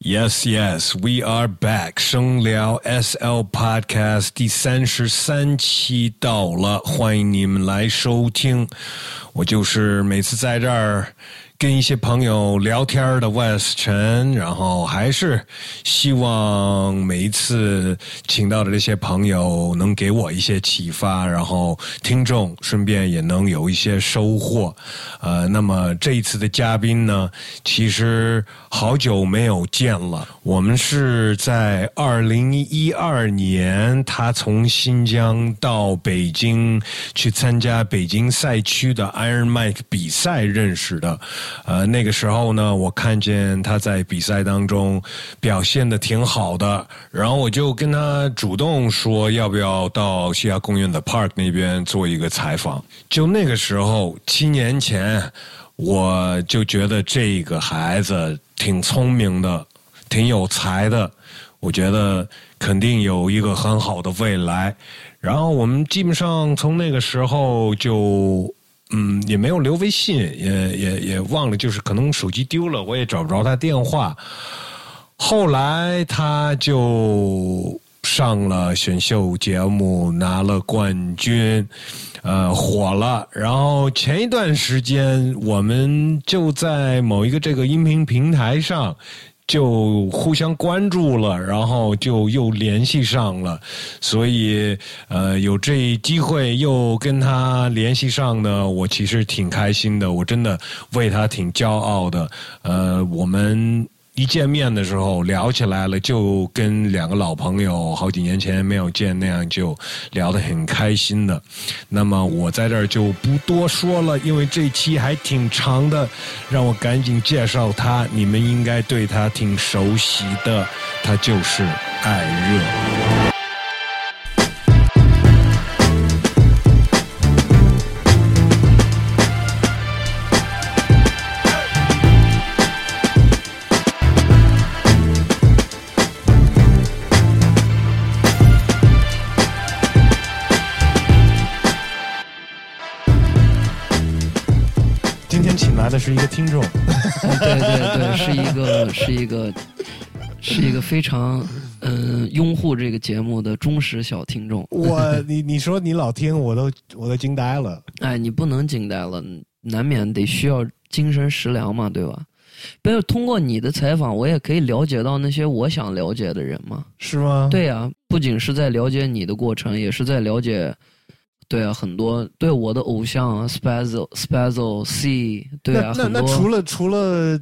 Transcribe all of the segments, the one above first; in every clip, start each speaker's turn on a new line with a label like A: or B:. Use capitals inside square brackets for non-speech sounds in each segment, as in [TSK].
A: Yes, yes, we are back. 生聊 SL Podcast 第三十三期到了，欢迎你们来收听。我就是每次在这儿。跟一些朋友聊天的 Wes 陈，然后还是希望每一次请到的这些朋友能给我一些启发，然后听众顺便也能有一些收获。呃，那么这一次的嘉宾呢，其实好久没有见了。我们是在二零一二年，他从新疆到北京去参加北京赛区的 Iron Mike 比赛认识的。呃，那个时候呢，我看见他在比赛当中表现的挺好的，然后我就跟他主动说，要不要到西雅公园的 Park 那边做一个采访。就那个时候，七年前，我就觉得这个孩子挺聪明的，挺有才的，我觉得肯定有一个很好的未来。然后我们基本上从那个时候就。嗯，也没有留微信，也也也忘了，就是可能手机丢了，我也找不着他电话。后来他就上了选秀节目，拿了冠军，呃，火了。然后前一段时间，我们就在某一个这个音频平台上。就互相关注了，然后就又联系上了，所以呃有这机会又跟他联系上呢，我其实挺开心的，我真的为他挺骄傲的，呃我们。一见面的时候聊起来了，就跟两个老朋友好几年前没有见那样，就聊得很开心的。那么我在这儿就不多说了，因为这期还挺长的，让我赶紧介绍他。你们应该对他挺熟悉的，他就是艾热。的是一个听众，[LAUGHS]
B: 对对对，是一个是一个是一个非常嗯拥护这个节目的忠实小听众。[LAUGHS]
A: 我你你说你老听，我都我都惊呆了。
B: 哎，你不能惊呆了，难免得需要精神食粮嘛，对吧？不是通过你的采访，我也可以了解到那些我想了解的人嘛。
A: 是吗？
B: 对呀，不仅是在了解你的过程，也是在了解。对啊，很多对我的偶像 Spazzle Spazzle C，对啊，
A: 那那除了除了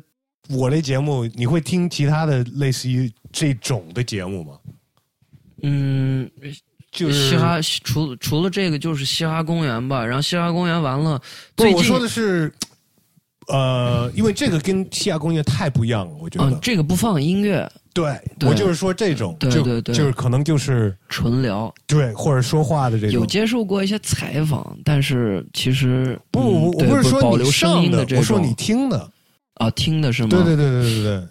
A: 我的节目，你会听其他的类似于这种的节目吗？
B: 嗯，
A: 就是
B: 嘻哈，除除了这个就是嘻哈公园吧。然后嘻哈公园完了，不，
A: 我说的是。呃，因为这个跟西亚工业太不一样了，我觉得。
B: 嗯这个不放音乐。
A: 对，我就是说这种，
B: 对对对，
A: 就是可能就是
B: 纯聊，
A: 对，或者说话的这种。
B: 有接受过一些采访，但是其实
A: 不，我不是说
B: 保留声音的这种，
A: 我说你听的
B: 啊，听的是吗？
A: 对对对对对对。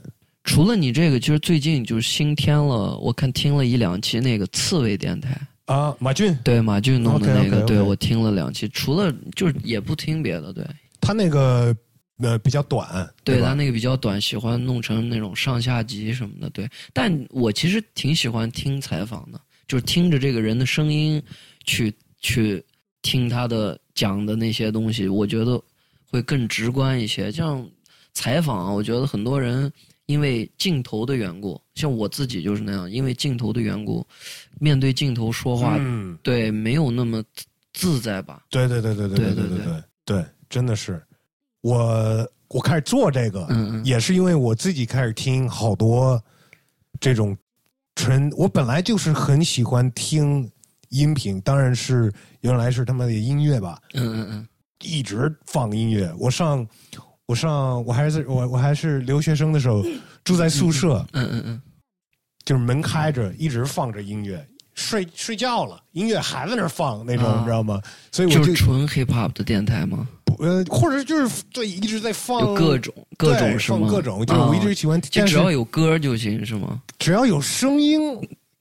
B: 除了你这个，其实最近就是新添了，我看听了一两期那个刺猬电台
A: 啊，马俊
B: 对马俊弄的那个，对我听了两期，除了就是也不听别的，对
A: 他那个。呃，比较短，
B: 对他那个比较短，喜欢弄成那种上下集什么的，对。但我其实挺喜欢听采访的，就是听着这个人的声音，去去听他的讲的那些东西，我觉得会更直观一些。像采访，啊我觉得很多人因为镜头的缘故，像我自己就是那样，因为镜头的缘故，面对镜头说话，对，没有那么自在吧？
A: 对对对对对对对对对对，真的是。我我开始做这个，嗯嗯也是因为我自己开始听好多这种纯。我本来就是很喜欢听音频，当然是原来是他们的音乐吧。
B: 嗯嗯嗯，
A: 一直放音乐。我上我上我还是我我还是留学生的时候住在宿舍。
B: 嗯嗯嗯，
A: 就是门开着，一直放着音乐。睡睡觉了，音乐还在那放那种，你知道吗？所以我
B: 就纯 hip hop 的电台吗？
A: 呃，或者就是对一直在放
B: 各种各种是吗？
A: 各种，就是我一直喜欢，
B: 就只要有歌就行是吗？
A: 只要有声音，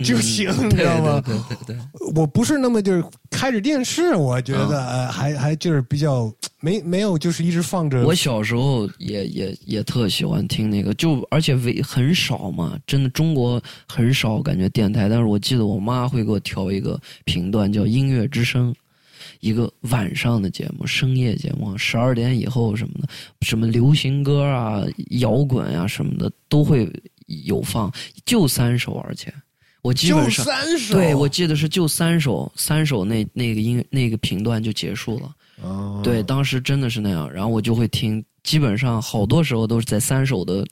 A: 就行，你知道吗？
B: 对对对对，
A: 我不是那么就是开着电视，我觉得呃还还就是比较没没有就是一直放着。
B: 我小时候也也也特喜欢听那个，就而且为很少嘛，真的中国很少感觉电台。但是我记得我妈会给我调一个频段叫音乐之声，一个晚上的节目，深夜节目，十二点以后什么的，什么流行歌啊、摇滚啊什么的都会有放，就三首，而且我基
A: 就
B: 本上。
A: 三首，
B: 对，我记得是就三首，三首那那个音那个频段就结束了。
A: 哦
B: 对，当时真的是那样，然后我就会听，基本上好多时候都是在三首的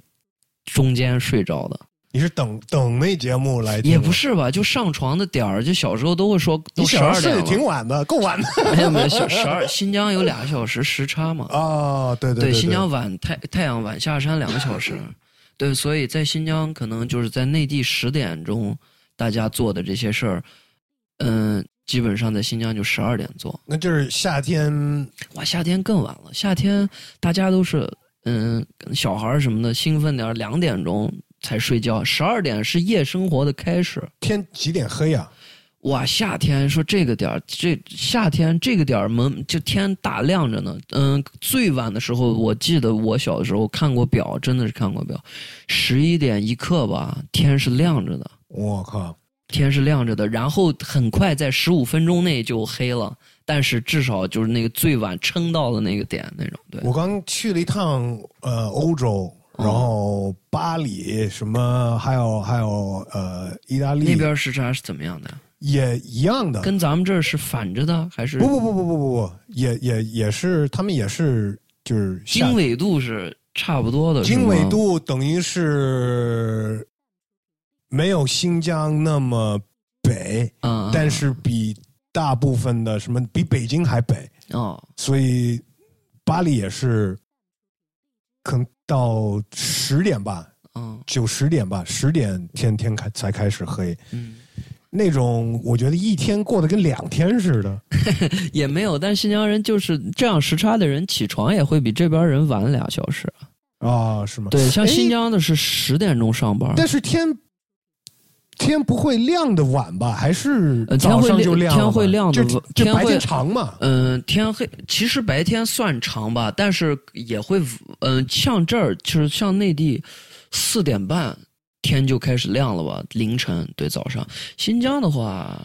B: 中间睡着的。
A: 你是等等那节目来听，
B: 也不是吧，就上床的点儿，就小时候都会说都十二点了。
A: 挺晚的，够晚的
B: 没有没有，小十二，新疆有俩小时时差嘛。
A: 啊！[LAUGHS] 对对对，
B: 新疆晚太太阳晚下山两个小时，对，所以在新疆可能就是在内地十点钟大家做的这些事儿，嗯，基本上在新疆就十二点做。
A: 那就是夏天
B: 哇，夏天更晚了，夏天大家都是嗯，小孩儿什么的兴奋点儿，两点钟才睡觉，十二点是夜生活的开始。
A: 天几点黑啊呀？
B: 哇，夏天说这个点儿，这夏天这个点儿门就天大亮着呢。嗯，最晚的时候，我记得我小的时候看过表，真的是看过表，十一点一刻吧，天是亮着的，
A: 我靠！
B: 天是亮着的。然后很快在十五分钟内就黑了，但是至少就是那个最晚撑到了那个点那种。对，
A: 我刚去了一趟呃欧洲，
B: 哦
A: 然后巴黎什么，还有还有呃意大利
B: 那边时差是怎么样的？
A: 也一样的。
B: 跟咱们这儿是反着的，还是
A: 不不不不不不不，也也也是他们也是就是
B: 经纬度是差不多的？
A: 经纬度等于是没有新疆那么北，
B: 啊，
A: 但是比大部分的什么比北京还北，
B: 哦，
A: 所以巴黎也是可能到十点吧，
B: 嗯
A: 九十点吧，十点天天开才开始黑，
B: 嗯，
A: 那种我觉得一天过得跟两天似的。[LAUGHS]
B: 也没有。但新疆人就是这样时差的人，起床也会比这边人晚俩小时。
A: 啊，是吗？
B: 对，像
A: 哎
B: 新疆的是十点钟上班，
A: 但是天天不会亮的晚吧？还是早上就亮？
B: 天会亮的
A: 就白天长嘛。
B: 嗯，天黑其实白天算长吧，但是也会，嗯、像这儿就是像内地，四点半天就开始亮了吧，凌晨对早上。新疆的话，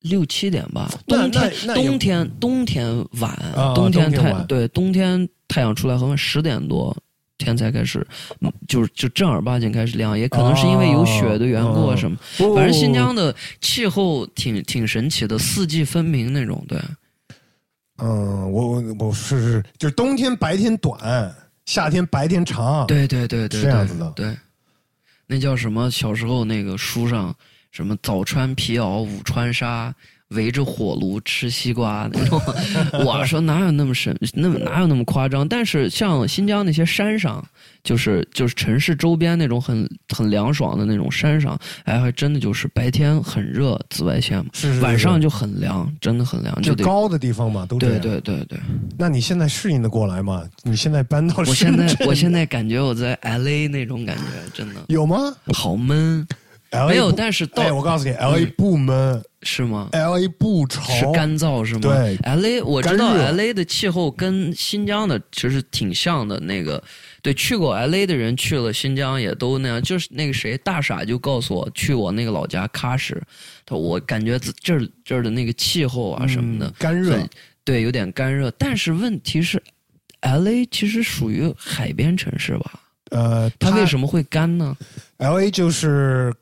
B: 六七点吧，冬天冬天冬天晚，
A: 啊
B: 冬天太对冬天太阳出来很晚，十点多。天才开始，嗯就是就正儿八经开始亮，也可能是因为有雪的缘故啊
A: 哦
B: 什么。
A: 不
B: 反正新疆的气候挺挺神奇的，四季分明那种。对，
A: 嗯，我我我是是，就是冬天白天短，夏天白天长。
B: 对对对对，
A: 是这样子的
B: 对，那叫什么？小时候那个书上，什么早穿皮袄，午穿纱，围着火炉吃西瓜那种。[LAUGHS] 我说哪有那么神，那么哪有那么夸张？但是像新疆那些山上，就是就是城市周边那种很很凉爽的那种山上，哎，还真的就是白天很热，紫外线嘛，
A: 是是是
B: 晚上就很凉，真的很凉，
A: 就。高的地方嘛，都
B: 对。对对对，
A: 那你现在适应的过来吗？你现在搬到
B: 我现在，我现在感觉我在 L A 那种感觉，真的
A: 有吗
B: 好闷。没有，但是到、
A: 哎，我告诉你，L A 不闷
B: 是吗
A: ？，L A 不潮，
B: 是干燥是吗？
A: 对
B: ，L A 我知道 L A 的气候跟新疆的其实挺像的。那个对，去过 L A 的人去了新疆也都那样。就是那个谁大傻就告诉我，去我那个老家喀什，他我感觉这这儿这儿的那个气候啊什么的，
A: 嗯干热
B: 对，有点干热。但是问题是，L A 其实属于海边城市吧？
A: 呃，
B: 它为什么会干呢
A: ？L A 就是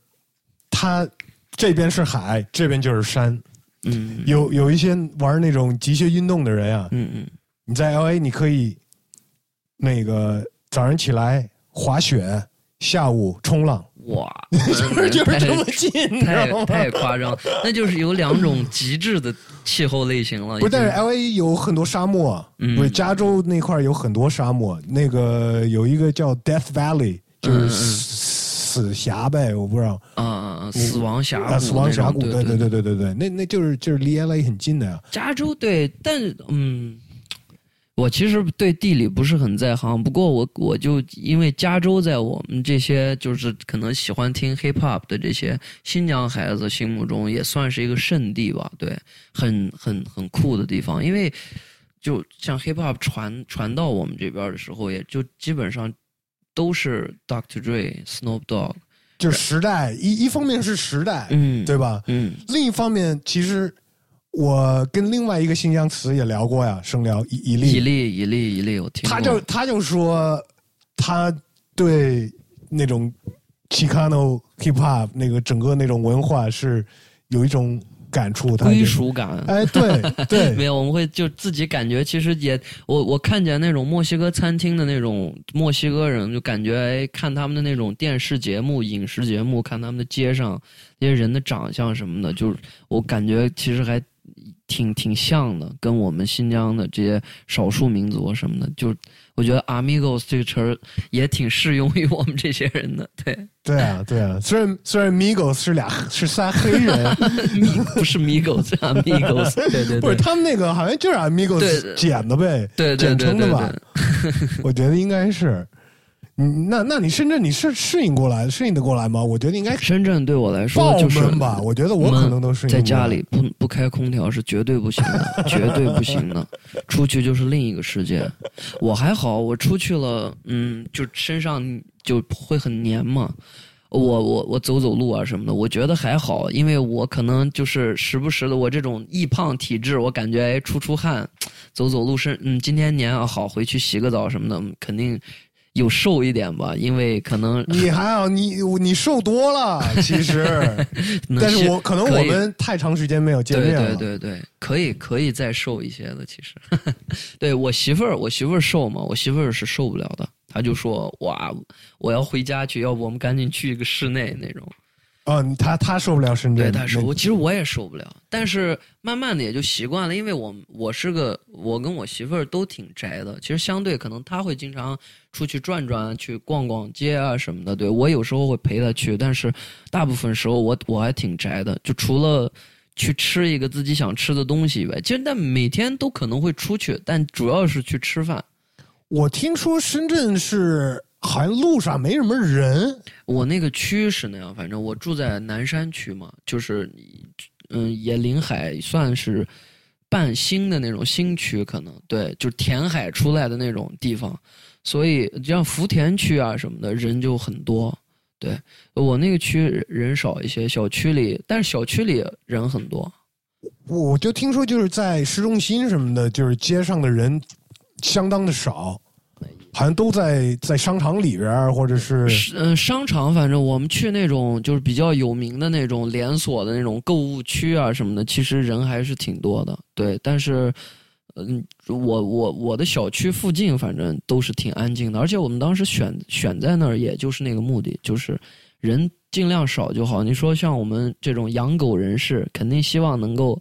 A: 它这边是海，这边就是山。
B: 嗯。
A: 有有一些玩那种极限运动的人啊，
B: 嗯嗯，
A: 你在 L A 你可以那个早上起来滑雪，下午冲浪，
B: 哇，[LAUGHS]
A: 就是就是这么近，
B: 太？太夸张，那就是有两种极致的气候类型了。
A: 不是，但是 L A 有很多沙漠，
B: 嗯。
A: 不是加州那块有很多沙漠，那个有一个叫 Death Valley，就是
B: 嗯嗯
A: 死死峡呗，我不知道
B: 啊啊啊！死亡峡
A: 死亡峡谷，
B: 对
A: 对对对对对，那那就是就是离 L A 很近的呀。
B: 加州对，但嗯，我我其实对地理不是很在行，不过我我就因为加州在我们这些就是可能喜欢听 hip hop 的这些新疆孩子心目中也算是一个圣地吧，对，很很很酷的地方。因为就像 hip hop 传传到我们这边的时候，也就基本上都是 Dr. Dre、Snoop Dogg，
A: 就是时代一一方面是时代，
B: 嗯，
A: 对吧？
B: 嗯
A: 另一方面，其实我跟另外一个新疆词也聊过呀，生聊以以
B: 以
A: 利，
B: 利以利以利，我听
A: 他就他就说他对那种 Chicano hip hop 那个整个那种文化是有一种感触，他
B: 归属感。
A: 哎，对 [LAUGHS] 对没，
B: 有，我们会就自己感觉，其实也我我看见那种墨西哥餐厅的那种墨西哥人，就感觉哎，看他们的那种电视节目、影视节目，看他们的街上那些人的长相什么的，就是我感觉其实还挺挺像的，跟我们新疆的这些少数民族什么的，就我觉得 amigos 这个词儿也挺适用于我们这些人的，对，
A: 对啊对啊。虽然虽然 Migos 是俩是仨黑人，[LAUGHS]
B: 不是 migos 是 amigos，对对对，[LAUGHS]
A: 不是他们那个好像就是 Amigos
B: 对
A: 简的呗，简
B: 对对对
A: 称的吧。[LAUGHS] 我觉得应该是。嗯，那那你深圳你是适应过来，适应得过来吗？我觉得应该
B: 深圳对我来说
A: 爆
B: 就是
A: 闷吧。我觉得我可能都适应不
B: 在家里不不开空调是绝对不行的，绝对不行的。出去就是另一个世界。我还好，我出去了，嗯，就身上就会很黏嘛。我我我走走路啊什么的，我觉得还好，因为我可能就是时不时的，我这种易胖体质，我感觉哎出出汗，走走路是嗯，今天黏啊好，回去洗个澡什么的，嗯肯定有瘦一点吧，因为可能
A: 你还好，你你瘦多了，其实，[LAUGHS] 但是我可能我们太长时间没有见
B: 对
A: 面了。
B: 对对对，可以可以再瘦一些的，其实，[LAUGHS] 对我媳妇儿，我媳妇儿瘦嘛，我媳妇儿是受不了的，她就说哇，我要回家去，要不我们赶紧去一个室内那种。
A: 哦，他他受不了深圳，
B: 对，他受，
A: 那
B: 我其实我也受不了，但是慢慢的也就习惯了，因为我我是个我跟我媳妇儿都挺宅的，其实相对可能他会经常出去转转，去逛逛街啊什么的，对我有时候会陪他去，但是大部分时候我我还挺宅的，就除了。去吃一个自己想吃的东西以外，其实但每天都可能会出去，但主要是去吃饭。
A: 我听说深圳是好像路上没什么人，
B: 我那个区是那样，反正我住在南山区嘛，就是嗯，也临海算是半新的那种新区，可能对，就是填海出来的那种地方，所以像福田区啊什么的人就很多。对我那个区人少一些，小区里，但是小区里人很多。
A: 我就听说就是在市中心什么的，就是街上的人相当的少，好像都在在商场里边或者是
B: 是嗯，商场反正我们去那种就是比较有名的那种连锁的那种购物区啊什么的，其实人还是挺多的。对，但是嗯，我我我的小区附近反正都是挺安静的，而且我们当时选选在那儿，也就是那个目的，就是人尽量少就好。你说像我们这种养狗人士，肯定希望能够。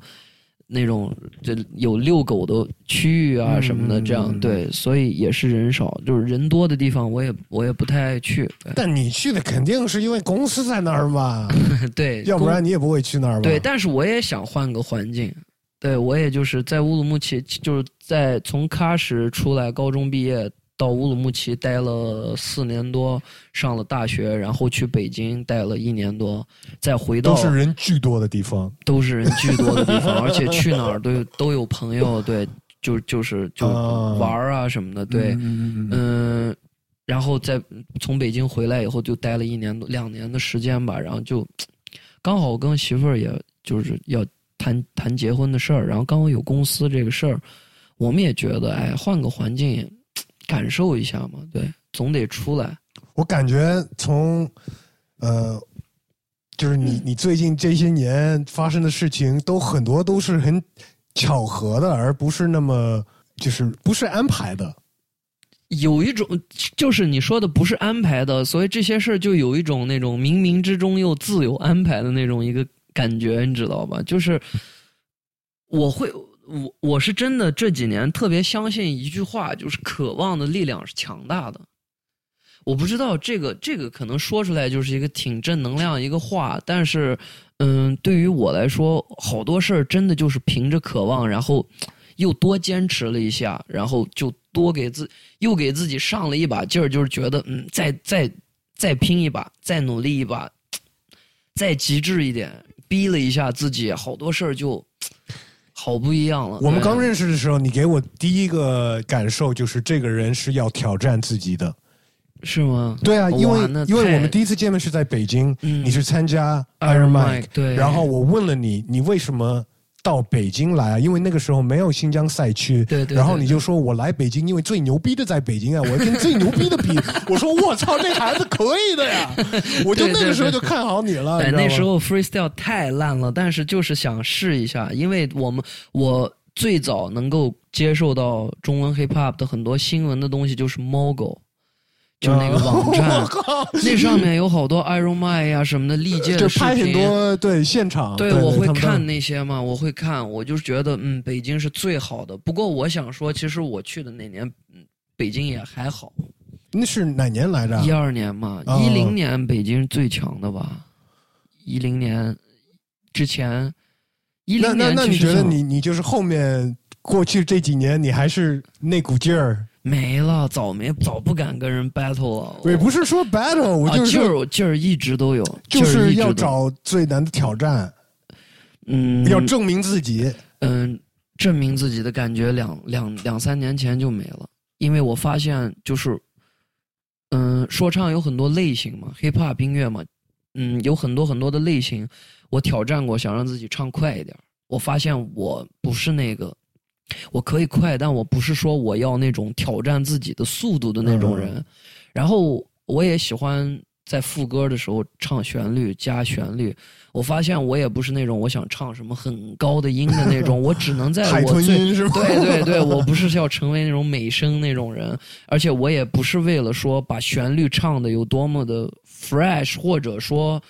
B: 那种就有遛狗的区域啊
A: 嗯
B: 什么的，这样对，所以也是人少，就是人多的地方，我也我也不太爱去。
A: 但你去的肯定是因为公司在那儿嘛，[LAUGHS]
B: 对，
A: 要不然你也不会去那儿吧？
B: 对，但是我也想换个环境。对我也就是在乌鲁木齐，就是在从喀什出来，高中毕业到乌鲁木齐待了四年多，上了大学，然后去北京待了一年多，再回到
A: 都是人巨多的地方。
B: 都是人巨多的地方，[LAUGHS] 而且去哪儿都有都有朋友，对，就就是就
A: 啊
B: 玩儿啊什么的，对，
A: 嗯
B: 然后再从北京回来以后，就待了一年多两年的时间吧，然后就刚好我跟媳妇儿也就是要谈谈结婚的事儿，然后刚好有公司这个事儿，我们也觉得哎，换个环境感受一下嘛，对，总得出来。
A: 我感觉从呃，就是你
B: 嗯
A: 你最近这些年发生的事情，都很多都是很巧合的，而不是那么就是不是安排的。
B: 有一种就是你说的不是安排的，所以这些事儿就有一种那种冥冥之中又自有安排的那种一个感觉，你知道吧？就是我会我我是真的这几年特别相信一句话，就是渴望的力量是强大的。我不知道这个这个可能说出来就是一个挺正能量一个话，但是嗯，对于我来说，好多事儿真的就是凭着渴望，然后又多坚持了一下，然后就多给自又给自己上了一把劲儿，就是觉得嗯，再再再拼一把，再努力一把，再极致一点，逼了一下自己，好多事儿就好不一样了。
A: 我们刚认识的时候，你给我第一个感受就是这个人是要挑战自己的。
B: 是吗？
A: 对啊，因为因为我们第一次见面是在北京，
B: 嗯
A: 你是参加
B: Iron
A: Mike，Mike，
B: 对
A: 然后我问了你，你为什么到北京来啊？因为那个时候没有新疆赛区，
B: 对对
A: 然后你就说我来北京，因为最牛逼的在北京啊，我要跟最牛逼的比。我说我操，这孩子可以的呀！[LAUGHS] 我就那个时候就看好你了。
B: 对，那时候 freestyle 太烂了，但是就是想试一下，因为我们我最早能够接受到中文 hip hop 的很多新闻的东西就是 Mogo，就是那个网站，[LAUGHS] 那上面有好多 Iron Man 呀、什么的历届视
A: 拍很
B: 频。
A: 多对现场，
B: 对，
A: 对
B: 我会看那些嘛，我会看，我就觉得嗯，北京是最好的。不过我想说，其实我去的那年，嗯，北京也还好，
A: 那是哪年来着？
B: 一二年嘛，
A: 哦
B: 一零年北京是最强的吧？一零年之前，一
A: 那那
B: 零年
A: 那你觉得你你就是后面过去这几年，你还是那股劲儿？
B: 没了，早没早不敢跟人 battle 了。
A: 也不是说 battle，我
B: 啊，
A: 就是
B: 劲儿劲儿一直都有，
A: 就是要找最难的挑战，
B: 嗯
A: 要证明自己。
B: 嗯，证明自己的感觉两两两三年前就没了，因为我发现就是，嗯，说唱有很多类型嘛，hip hop 音乐嘛，嗯，有很多很多的类型，我挑战过，想让自己唱快一点，我发现我不是那个，我可以快，但我不是说我要那种挑战自己的速度的那种人，然后我也喜欢在副歌的时候唱旋律加旋律。我发现我也不是那种我想唱什么很高的音的那种，[LAUGHS] 我只能在我最？对对对，我不是要成为那种美声那种人，而且我也不是为了说把旋律唱的有多么的 fresh，或者说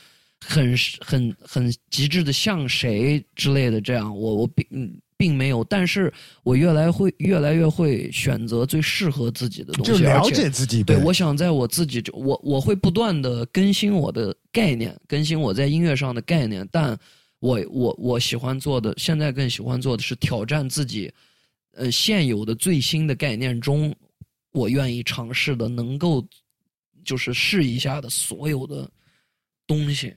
B: 很很很极致的像谁之类的，这样我我并嗯并没有，但是我越来会越来越会选择最适合自己的东西，
A: 就了解自己。
B: 对，我想在我自己就我我会不断的更新我的概念，更新我在音乐上的概念，但我我我喜欢做的，现在更喜欢做的是挑战自己，呃，现有的最新的概念中，我愿意尝试的，能够就是试一下的所有的东西。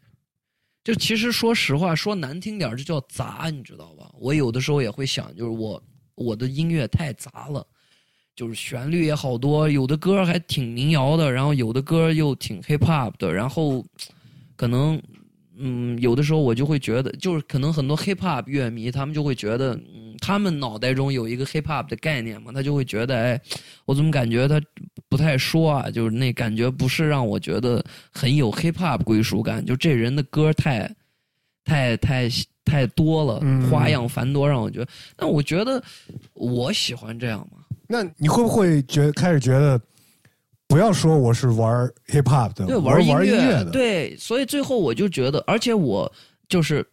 B: 就其实说实话，说难听点儿，这叫杂，你知道吧？我有的时候也会想，就是我我的音乐太杂了。就是旋律也好多，有的歌还挺民谣的，然后有的歌又挺 hip hop 的，然后可能嗯，有的时候我就会觉得，就是可能很多 hip hop 乐迷他们就会觉得，他们脑袋中有一个 hip hop 的概念嘛，他就会觉得，哎，我怎么感觉他不太说啊？就是那感觉不是让我觉得很有 hip hop 归属感，就这人的歌太太太太多了，
A: 嗯
B: 花样繁多，让我觉得。但我觉得我喜欢这样嘛。
A: 那你会不会觉开始觉得，不要说我是玩 hip hop 的，
B: 对，
A: 我是玩
B: 音
A: 乐的，
B: 对，所以最后我就觉得，而且我就是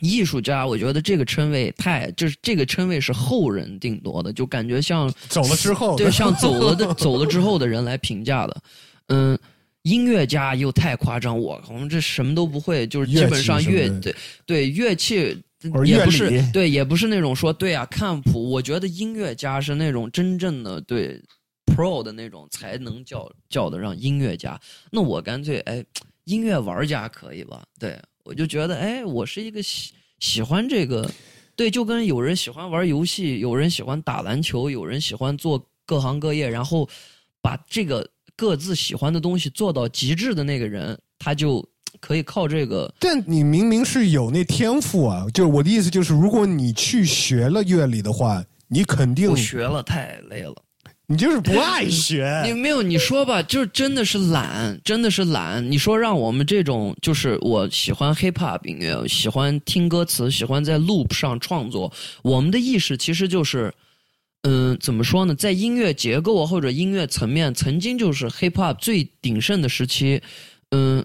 B: 艺术家，我觉得这个称谓太，就是这个称谓是后人定夺的，就感觉像
A: 走了之后，[LAUGHS]
B: 对，像走了的 [LAUGHS] 走了之后的人来评价的，嗯。音乐家又太夸张，我我们这什么都不会，就是基本上乐
A: 乐
B: 对对乐器也不是对，也不是那种说对啊看谱。我觉得音乐家是那种真正的对 pro 的那种才能叫叫得上音乐家。那我干脆哎，音乐玩家可以吧？对我就觉得哎，我是一个喜喜欢这个，对，就跟有人喜欢玩游戏，有人喜欢打篮球，有人喜欢做各行各业，然后把这个各自喜欢的东西做到极致的那个人，他就可以靠这个。
A: 但你明明是有那天赋啊！就是我的意思就是，如果你去学了乐理的话，你肯定
B: 我学了太累了。
A: 你就是不爱学。[LAUGHS]
B: 你没有你说吧，就是真的是懒，真的是懒。你说让我们这种，就是我喜欢 hip hop 音乐，喜欢听歌词，喜欢在 loop 上创作，我们的意识其实就是，嗯，怎么说呢？在音乐结构或者音乐层面，曾经就是 hip hop 最鼎盛的时期，嗯。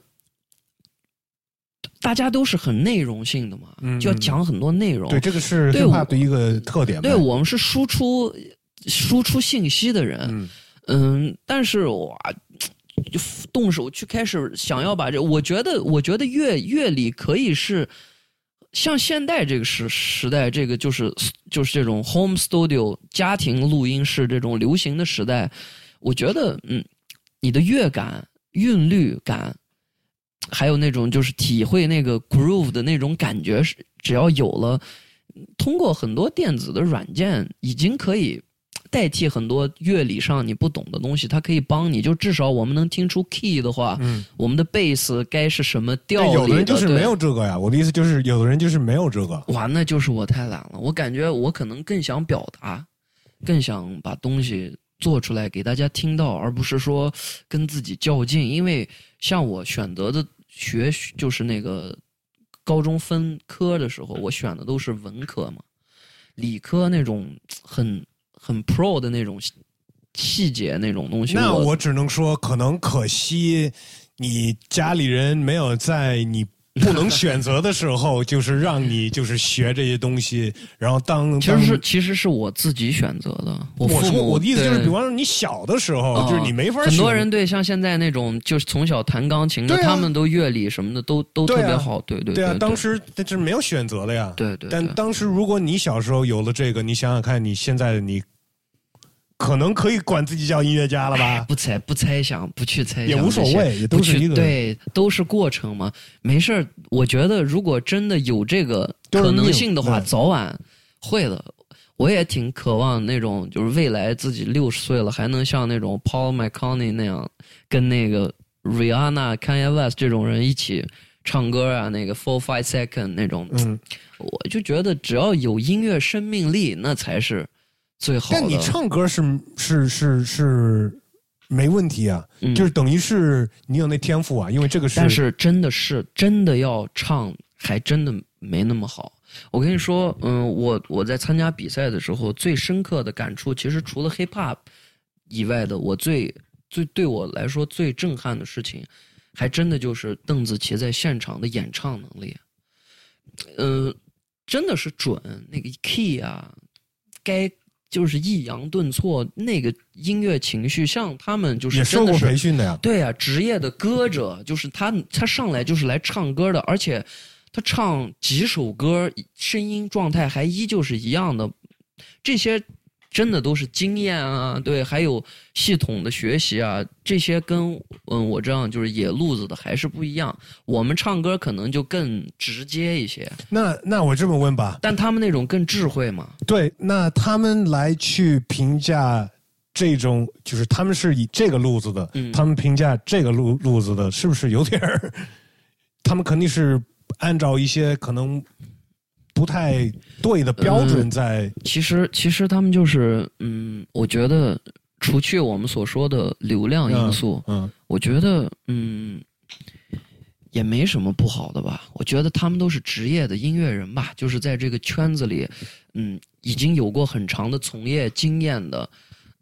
B: 大家都是很内容性的嘛，
A: 嗯
B: 就要讲很多内容。
A: 对，这个是
B: 对
A: hip hop 的一个特点呗。
B: 对我们是输出输出信息的人，
A: 嗯。
B: 嗯，但是哇，就动手去开始想要把这，我觉得，我觉得乐乐理可以是像现代这个时时代，这个就是就是这种 home studio 家庭录音室这种流行的时代，我觉得嗯，你的乐感、韵律感，还有那种就是体会那个 groove 的那种感觉，是只要有了，通过很多电子的软件，已经可以代替很多乐理上你不懂的东西，它可以帮你。就至少我们能听出 key 的话，
A: 嗯，
B: 我们的贝斯该是什么调里
A: 有的人就是没有这个呀。我的意思就是，有的人就是没有这个。
B: 哇，那就是我太懒了。我感觉我可能更想表达，更想把东西做出来给大家听到，而不是说跟自己较劲。因为像我选择的学就是那个高中分科的时候，我选的都是文科嘛，理科那种很很 pro 的那种细细节那种东西，
A: 那
B: 我
A: 我只能说，可能可惜你家里人没有在你 [LAUGHS] 不能选择的时候，就是让你就是学这些东西，然后当
B: 其实是其实是我自己选择的。我
A: 我说
B: 父母
A: 我的意思就是，比方说你小的时候，
B: 啊
A: 就是你没法
B: 很多人对像现在那种就是从小弹钢琴的，他们都乐理什么的都都特别好。对对
A: 对啊，当时这是没有选择的呀。
B: 对对，对
A: 但当时如果你小时候有了这个，你想想看，你现在的你可能可以管自己叫音乐家了吧？
B: 不猜不猜想，不去猜想
A: 也无所谓，也都是
B: 对，都是过程嘛，没事儿。我觉得如果真的有这个可能性的话，早晚会的。我也挺渴望那种，就是未来自己六十岁了，还能像那种 Paul McCartney 那样，跟那个 Rihanna、Kanye West 这种人一起唱歌啊，那个 Four Five Second 那种，
A: 嗯，
B: 我就觉得只要有音乐生命力，那才是最好的。
A: 但你唱歌是是是是没问题啊，
B: 嗯
A: 就是等于是你有那天赋啊，因为这个是
B: 但是真的是真的要唱，还真的没那么好。我跟你说，嗯，我我在参加比赛的时候，最深刻的感触，其实除了 hip hop 以外的，我最最对我来说最震撼的事情，还真的就是邓紫棋在现场的演唱能力。嗯、真的是准，那个 key 啊，该就是抑扬顿挫，那个音乐情绪，像他们就是
A: 也受过培训的呀。
B: 对呀、职业的歌者就是他，他上来就是来唱歌的，而且他唱几首歌，声音状态还依旧是一样的，这些真的都是经验啊，对，还有系统的学习啊，这些跟嗯我这样就是野路子的还是不一样。我们唱歌可能就更直接一些，
A: 那那我这么问吧，
B: 但他们那种更智慧嘛。
A: 对，那他们来去评价这种，就是他们是以这个路子的，
B: 嗯
A: 他们评价这个路路子的，是不是有点儿？他们肯定是按照一些可能不太对的标准在，
B: 其实，其实他们就是，嗯，我觉得除去我们所说的流量因素，
A: 嗯
B: 我觉得，嗯，也没什么不好的吧。我觉得他们都是职业的音乐人吧，就是在这个圈子里，嗯，已经有过很长的从业经验的，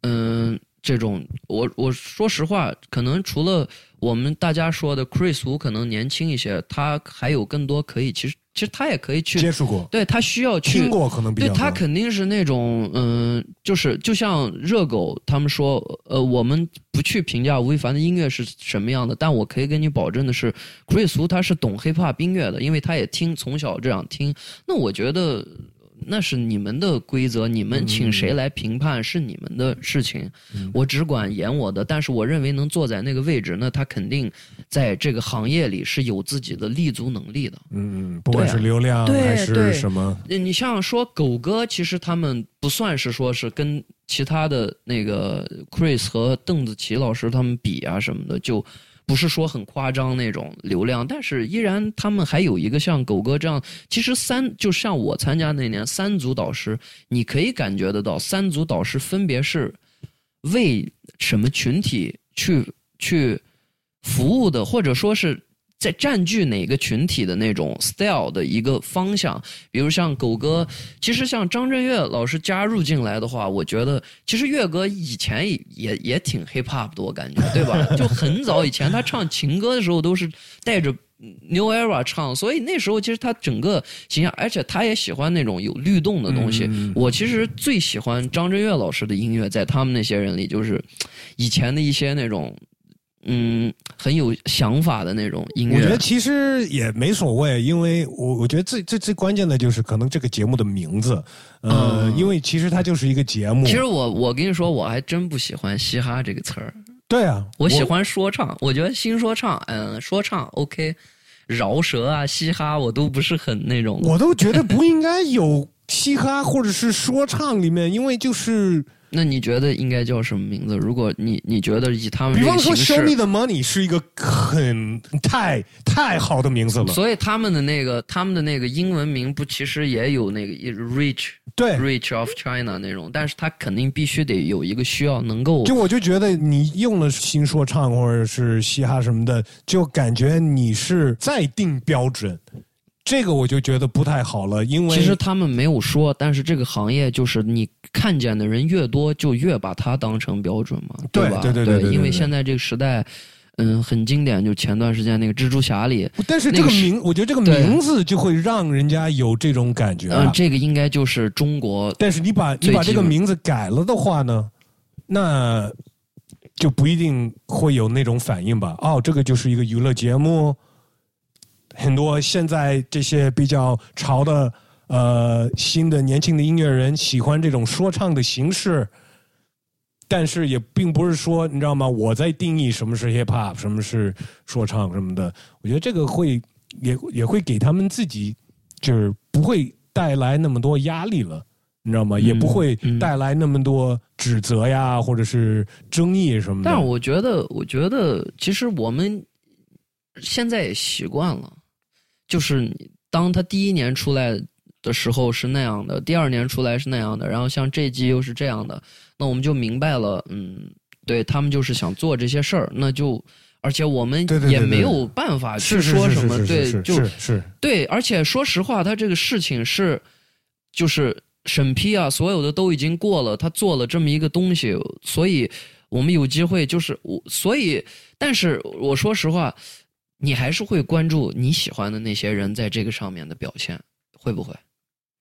B: 嗯，这种，我我说实话，可能除了我们大家说的 Chris 可能年轻一些，他还有更多可以，其实其实他也可以去
A: 接触过、
B: 对他需要去
A: 听过，可能比
B: 对他肯定是那种，嗯、就是就像热狗他们说，呃，我们不去评价吴亦凡的音乐是什么样的，但我可以跟你保证的是，Chris Wu 他是懂 hip hop 音乐的，因为他也听，从小这样听。那我觉得那是你们的规则，你们请谁来评判是你们的事情，我只管演我的。但是我认为能坐在那个位置，那他肯定在这个行业里是有自己的立足能力的。
A: 嗯，不管是流量还是什么，
B: 呃你像说狗哥，其实他们不算是说是跟其他的那个 Chris 和邓紫棋老师他们比啊什么的，就不是说很夸张那种流量，但是依然他们还有一个像狗哥这样，其实三就像我参加那年三组导师，你可以感觉得到，三组导师分别是为什么群体去去服务的，或者说是在占据哪个群体的那种 style 的一个方向。比如像狗哥，其实像张震岳老师加入进来的话，我觉得其实岳哥以前也也也挺 hip hop 的，我感觉，[LAUGHS] 对吧？就很早以前他唱情歌的时候都是带着。New Era 唱，所以那时候其实他整个形象，而且他也喜欢那种有律动的东西。
A: 嗯
B: 我其实最喜欢张震岳老师的音乐，在他们那些人里，就是以前的一些那种嗯很有想法的那种音乐。
A: 我觉得其实也没所谓，因为我我觉得最最最关键的就是可能这个节目的名字，呃，
B: 嗯
A: 因为其实它就是一个节目。
B: 其实我我跟你说，我还真不喜欢嘻哈这个词儿，
A: 对啊，
B: 我喜欢说唱。我觉得新说唱，嗯，说唱 OK，饶舌啊、嘻哈我都不是很那种。
A: 我都觉得不应该有嘻哈或者是说唱里面，因为就是
B: 那你觉得应该叫什么名字？如果你你觉得以他们
A: 比方说 “Show Me the Money” 是一个很太太好的名字了。
B: 所以他们的那个他们的那个英文名不其实也有那个 Rich
A: 对
B: ，Rich of China 那种，但是他肯定必须得有一个需要能够
A: 就我就觉得你用了新说唱或者是嘻哈什么的，就感觉你是在定标准，这个我就觉得不太好了，因为
B: 其实他们没有说，但是这个行业就是你看见的人越多，就越把它当成标准嘛，吧？
A: 对对对对对对
B: 因为现在这个时代，嗯，很经典，就前段时间那个蜘蛛侠里，
A: 但是这
B: 那个
A: 名，我觉得这个名字就会让人家有这种感觉、
B: 嗯、
A: 啊。
B: 这个应该就是中国
A: 但是你把你把这个名字改了的话呢，那就不一定会有那种反应吧？哦，这个就是一个娱乐节目，很多现在这些比较潮的呃新的年轻的音乐人喜欢这种说唱的形式，但是也并不是说你知道吗？我在定义什么是 hip hop，什么是说唱什么的。我觉得这个会也也会给他们自己就是不会带来那么多压力了。你知道吗？也不会
B: 嗯
A: 带来那么多指责呀，或者是争议什么的。
B: 但是我觉得，我觉得其实我们现在也习惯了，就是当他第一年出来的时候是那样的，第二年出来是那样的，然后像这季又是这样的，那我们就明白了，嗯，对他们就是想做这些事儿，那就。而且我们也没有办法去说什么，对，就是
A: 是
B: 对，而且说实话，他这个事情是，就是审批啊，所有的都已经过了，他做了这么一个东西，所以我们有机会，就是我，所以，但是我说实话，你还是会关注你喜欢的那些人在这个上面的表现，会不会？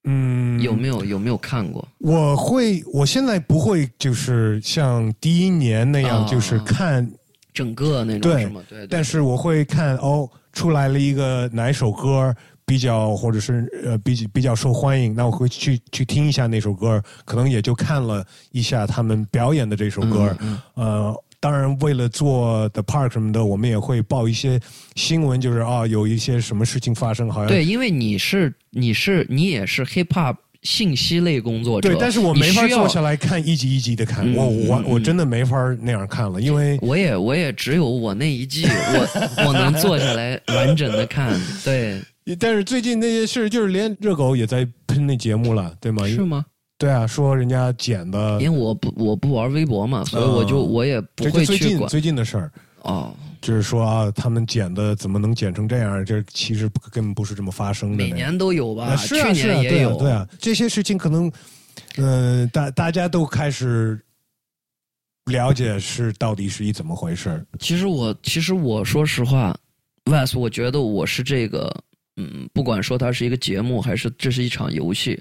A: 嗯，
B: 有没有有没有看过？
A: 我会，我现在不会，就是像第一年那样，
B: 啊
A: 就是看，
B: 整个那种
A: 对但是我会看哦，出来了一个哪一首歌比较，或者是呃比比较受欢迎，那我会去去听一下那首歌，可能也就看了一下他们表演的这首歌，
B: 嗯
A: 呃。当然，为了做 The Park 什么的，我们也会报一些新闻，就是啊，有一些什么事情发生，好像
B: 对，因为你是你是你也是 hip hop 信息类工作者，
A: 对，但是我没法坐下来看一集一集的看，
B: 嗯
A: 我我
B: 嗯
A: 我真的没法那样看了，因为
B: 我也我也只有我那一季，我 [LAUGHS] 我能坐下来完整的看，对，
A: 但是最近那些事，就是连热狗也在喷那节目了，对吗？
B: 是吗？
A: 对啊，说人家剪的，
B: 因为我不我不玩微博嘛，所以我就
A: 嗯
B: 我也不会去管
A: 最近最近的事儿，
B: 哦。
A: 就是说啊，他们剪的怎么能剪成这样？这其实根本不是这么发生的。
B: 每年都有吧，
A: 啊是啊
B: 去年也有，
A: 对啊，这些事情可能，呃，大大家都开始了解是到底是一怎么回事。
B: 其实我其实我说实话，Wes，我觉得我是这个，嗯，不管说它是一个节目还是这是一场游戏，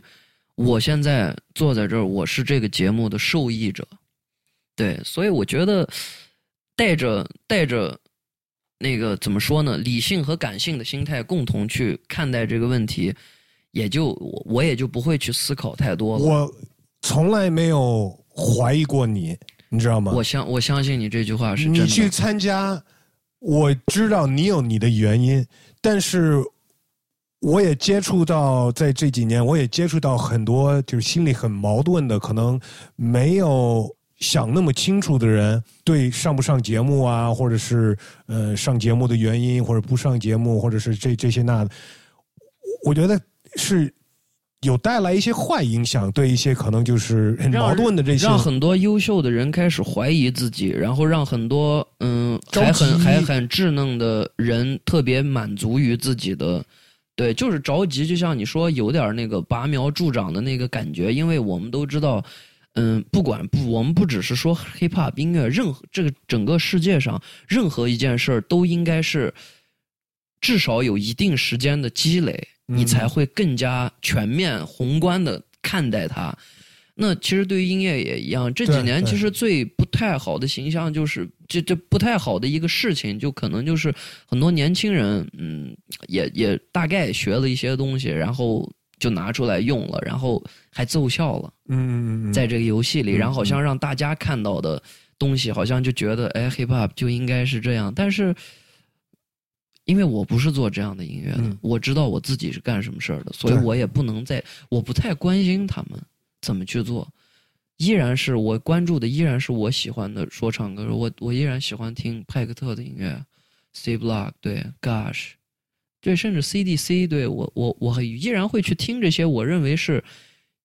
B: 我现在坐在这儿，我是这个节目的受益者，对，所以我觉得带着带着那个怎么说呢，理性和感性的心态共同去看待这个问题，也就我我也就不会去思考太多了。
A: 我从来没有怀疑过你，你知道吗？
B: 我相我相信你这句话是真的。
A: 你去参加，我知道你有你的原因，但是我也接触到，在这几年，我也接触到很多就是心里很矛盾的，可能没有想那么清楚的人，对上不上节目啊，或者是呃上节目的原因，或者不上节目，或者是这这些那的，我觉得是。有带来一些坏影响，对一些可能就是很矛盾的这些
B: 让很多优秀的人开始怀疑自己，然后让很多嗯还很还很稚嫩的人特别满足于自己的，对，就是着急，就像你说有点那个拔苗助长的那个感觉，因为我们都知道。嗯，不管不，我们不只是说 hip hop 音乐，任何这个整个世界上任何一件事儿都应该是至少有一定时间的积累，你
A: 嗯
B: 才会更加全面宏观的看待它。那其实对于音乐也一样，这几年其实最不太好的形象，就是这这不太好的一个事情，就可能就是很多年轻人，嗯，也也大概学了一些东西，然后就拿出来用了，然后还奏效了，
A: 嗯
B: 在这个游戏里，
A: 嗯
B: 然后好像让大家看到的东西，好像就觉得，哎，hip hop 就应该是这样，但是。因为我不是做这样的音乐的，
A: 嗯。
B: 我知道我自己是干什么事儿的，所以我也不能在，我不太关心他们怎么去做，依然是我关注的，依然是我喜欢的说唱歌手，我我依然喜欢听派克特的音乐，C Block 对，Gosh，对，甚至 CDC 对我我我依然会去听这些我认为是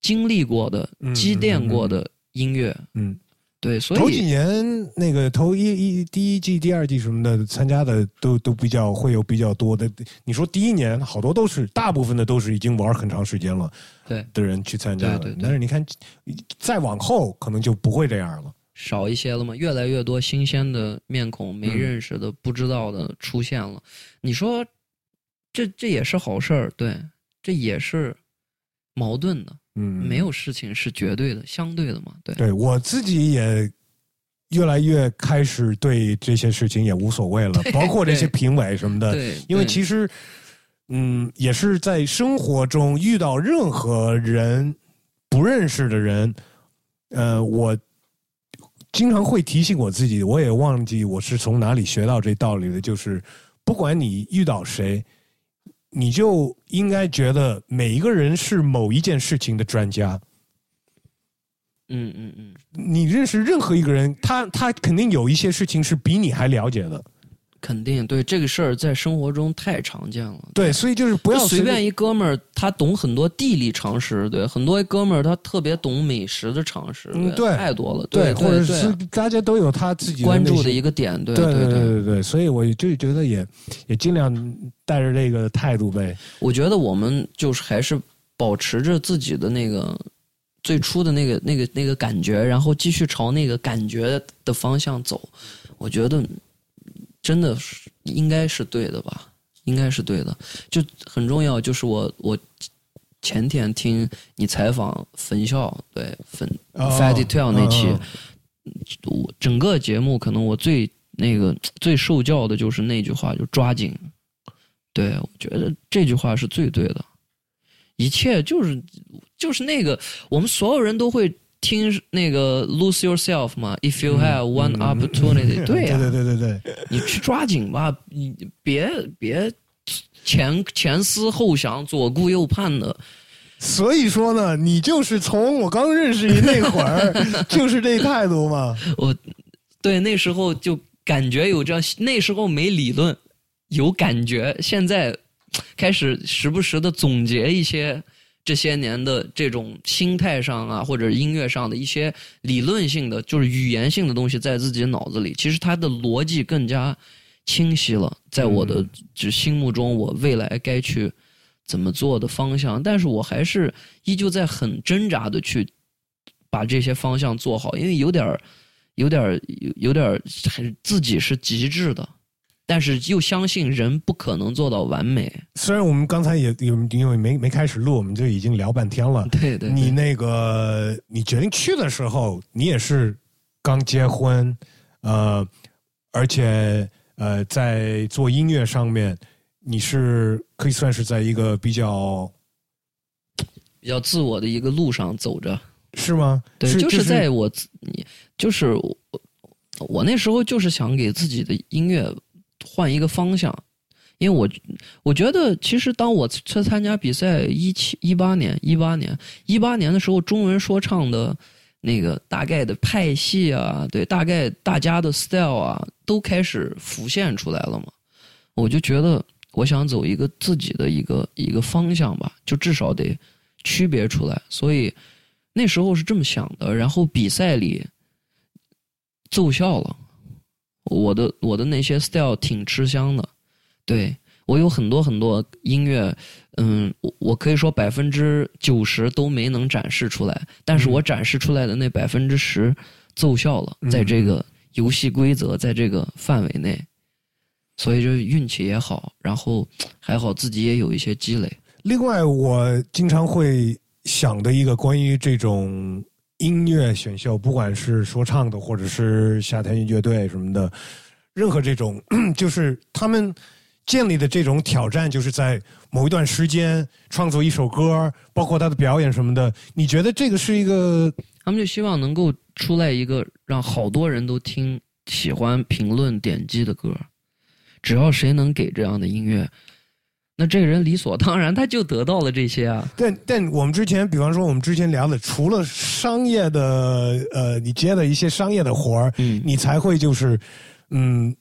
B: 经历过的
A: 嗯、
B: 积淀过的音乐，
A: 嗯。
B: 对，所以
A: 头几年那个头一一第一季、第二季什么的参加的都都比较会有比较多的。你说第一年好多都是大部分的都是已经玩很长时间了
B: 对
A: 的人去参加的，
B: 对对对
A: 但是你看再往后可能就不会这样了。
B: 少一些了嘛，越来越多新鲜的面孔、没
A: 嗯
B: 认识的、不知道的出现了。你说，这这也是好事儿，对，这也是矛盾的。
A: 嗯，
B: 没有事情是绝对的、相对的嘛，对。
A: 对我自己也越来越开始对这些事情也无所谓了，包括这些评委什么的，
B: 对，
A: 因为其实，嗯，也是在生活中遇到任何人不认识的人，呃，我经常会提醒我自己，我也忘记我是从哪里学到这道理的，就是不管你遇到谁，你就应该觉得每一个人是某一件事情的专家。
B: 嗯嗯嗯，
A: 你认识任何一个人，他他肯定有一些事情是比你还了解的。
B: 肯定对这个事儿在生活中太常见了。
A: 对，所以就是不要
B: 随便一哥们儿，他懂很多地理常识，对，很多哥们儿他特别懂美食的常识，
A: 嗯对
B: 太多了，
A: 对，
B: 对，
A: 或者
B: 对
A: 是大家都有他自己
B: 关注的
A: 的
B: 一个点，对
A: 对对
B: 对
A: 对，所以我就觉得也也尽量带着这个态度呗。
B: 我觉得我们就是还是保持着自己的那个最初的那个那个那个感觉，然后继续朝那个感觉的方向走。我觉得真的是应该是对的吧，应该是对的。就很重要，就是我我前天听你采访粉校，对分
A: 哦
B: Fatty Twelve 那期，
A: 嗯
B: 我整个节目可能我最那个最受教的就是那句话，就抓紧。对，我觉得这句话是最对的。一切就是就是那个，我们所有人都会听那个 “lose yourself” 嘛，“if you have one
A: 嗯
B: opportunity”，、[LAUGHS] 对呀、
A: 对对对对对，
B: 你去抓紧吧，你别别前前思后想、左顾右盼的。
A: 所以说呢，你就是从我刚认识你那会儿 [LAUGHS] 就是这态度嘛。
B: 我对那时候就感觉有这样，那时候没理论，有感觉，现在开始时不时的总结一些这些年的这种心态上啊，或者音乐上的一些理论性的，就是语言性的东西，在自己脑子里，其实它的逻辑更加清晰了，在我的就心目中，我未来该去怎么做的方向，但是我还是依旧在很挣扎的去把这些方向做好，因为有点儿有点儿有有点儿很自己是极致的，但是又相信人不可能做到完美。
A: 虽然我们刚才也有因为没没开始录，我们就已经聊半天了。
B: 对对对
A: 你那个你决定去的时候，你也是刚结婚，呃，而且呃，在做音乐上面，你是可以算是在一个比较
B: 比较自我的一个路上走着。
A: 是吗？
B: 对，
A: 是
B: 就是在我自你就是我我那时候就是想给自己的音乐换一个方向，因为我我觉得其实当我去参加比赛一七一八年一八年一八年的时候，中文说唱的那个大概的派系啊，对，大概大家的 style 啊，都开始浮现出来了嘛。我就觉得我想走一个自己的一个一个方向吧，就至少得区别出来，所以。那时候是这么想的，然后比赛里奏效了，我的我的那些 style 挺吃香的，对我有很多很多音乐，嗯，我我可以说百分之九十都没能展示出来，但是我展示出来的那百分之十奏效了，在这个游戏规则在这个范围内，所以就运气也好，然后还好自己也有一些积累。
A: 另外，我经常会想的一个关于这种音乐选秀，不管是说唱的，或者是夏天乐队什么的，任何这种，[CLEARS THROAT] 就是他们建立的这种挑战，就是在某一段时间创作一首歌，包括他的表演什么的。你觉得这个是一个？
B: 他们就希望能够出来一个让好多人都听、喜欢、评论、点击的歌。只要谁能给这样的音乐。那这个人理所当然，他就得到了这些啊。
A: 但但我们之前，比方说我们之前聊的，除了商业的，呃，你接的一些商业的活儿，嗯，你才会就是，嗯，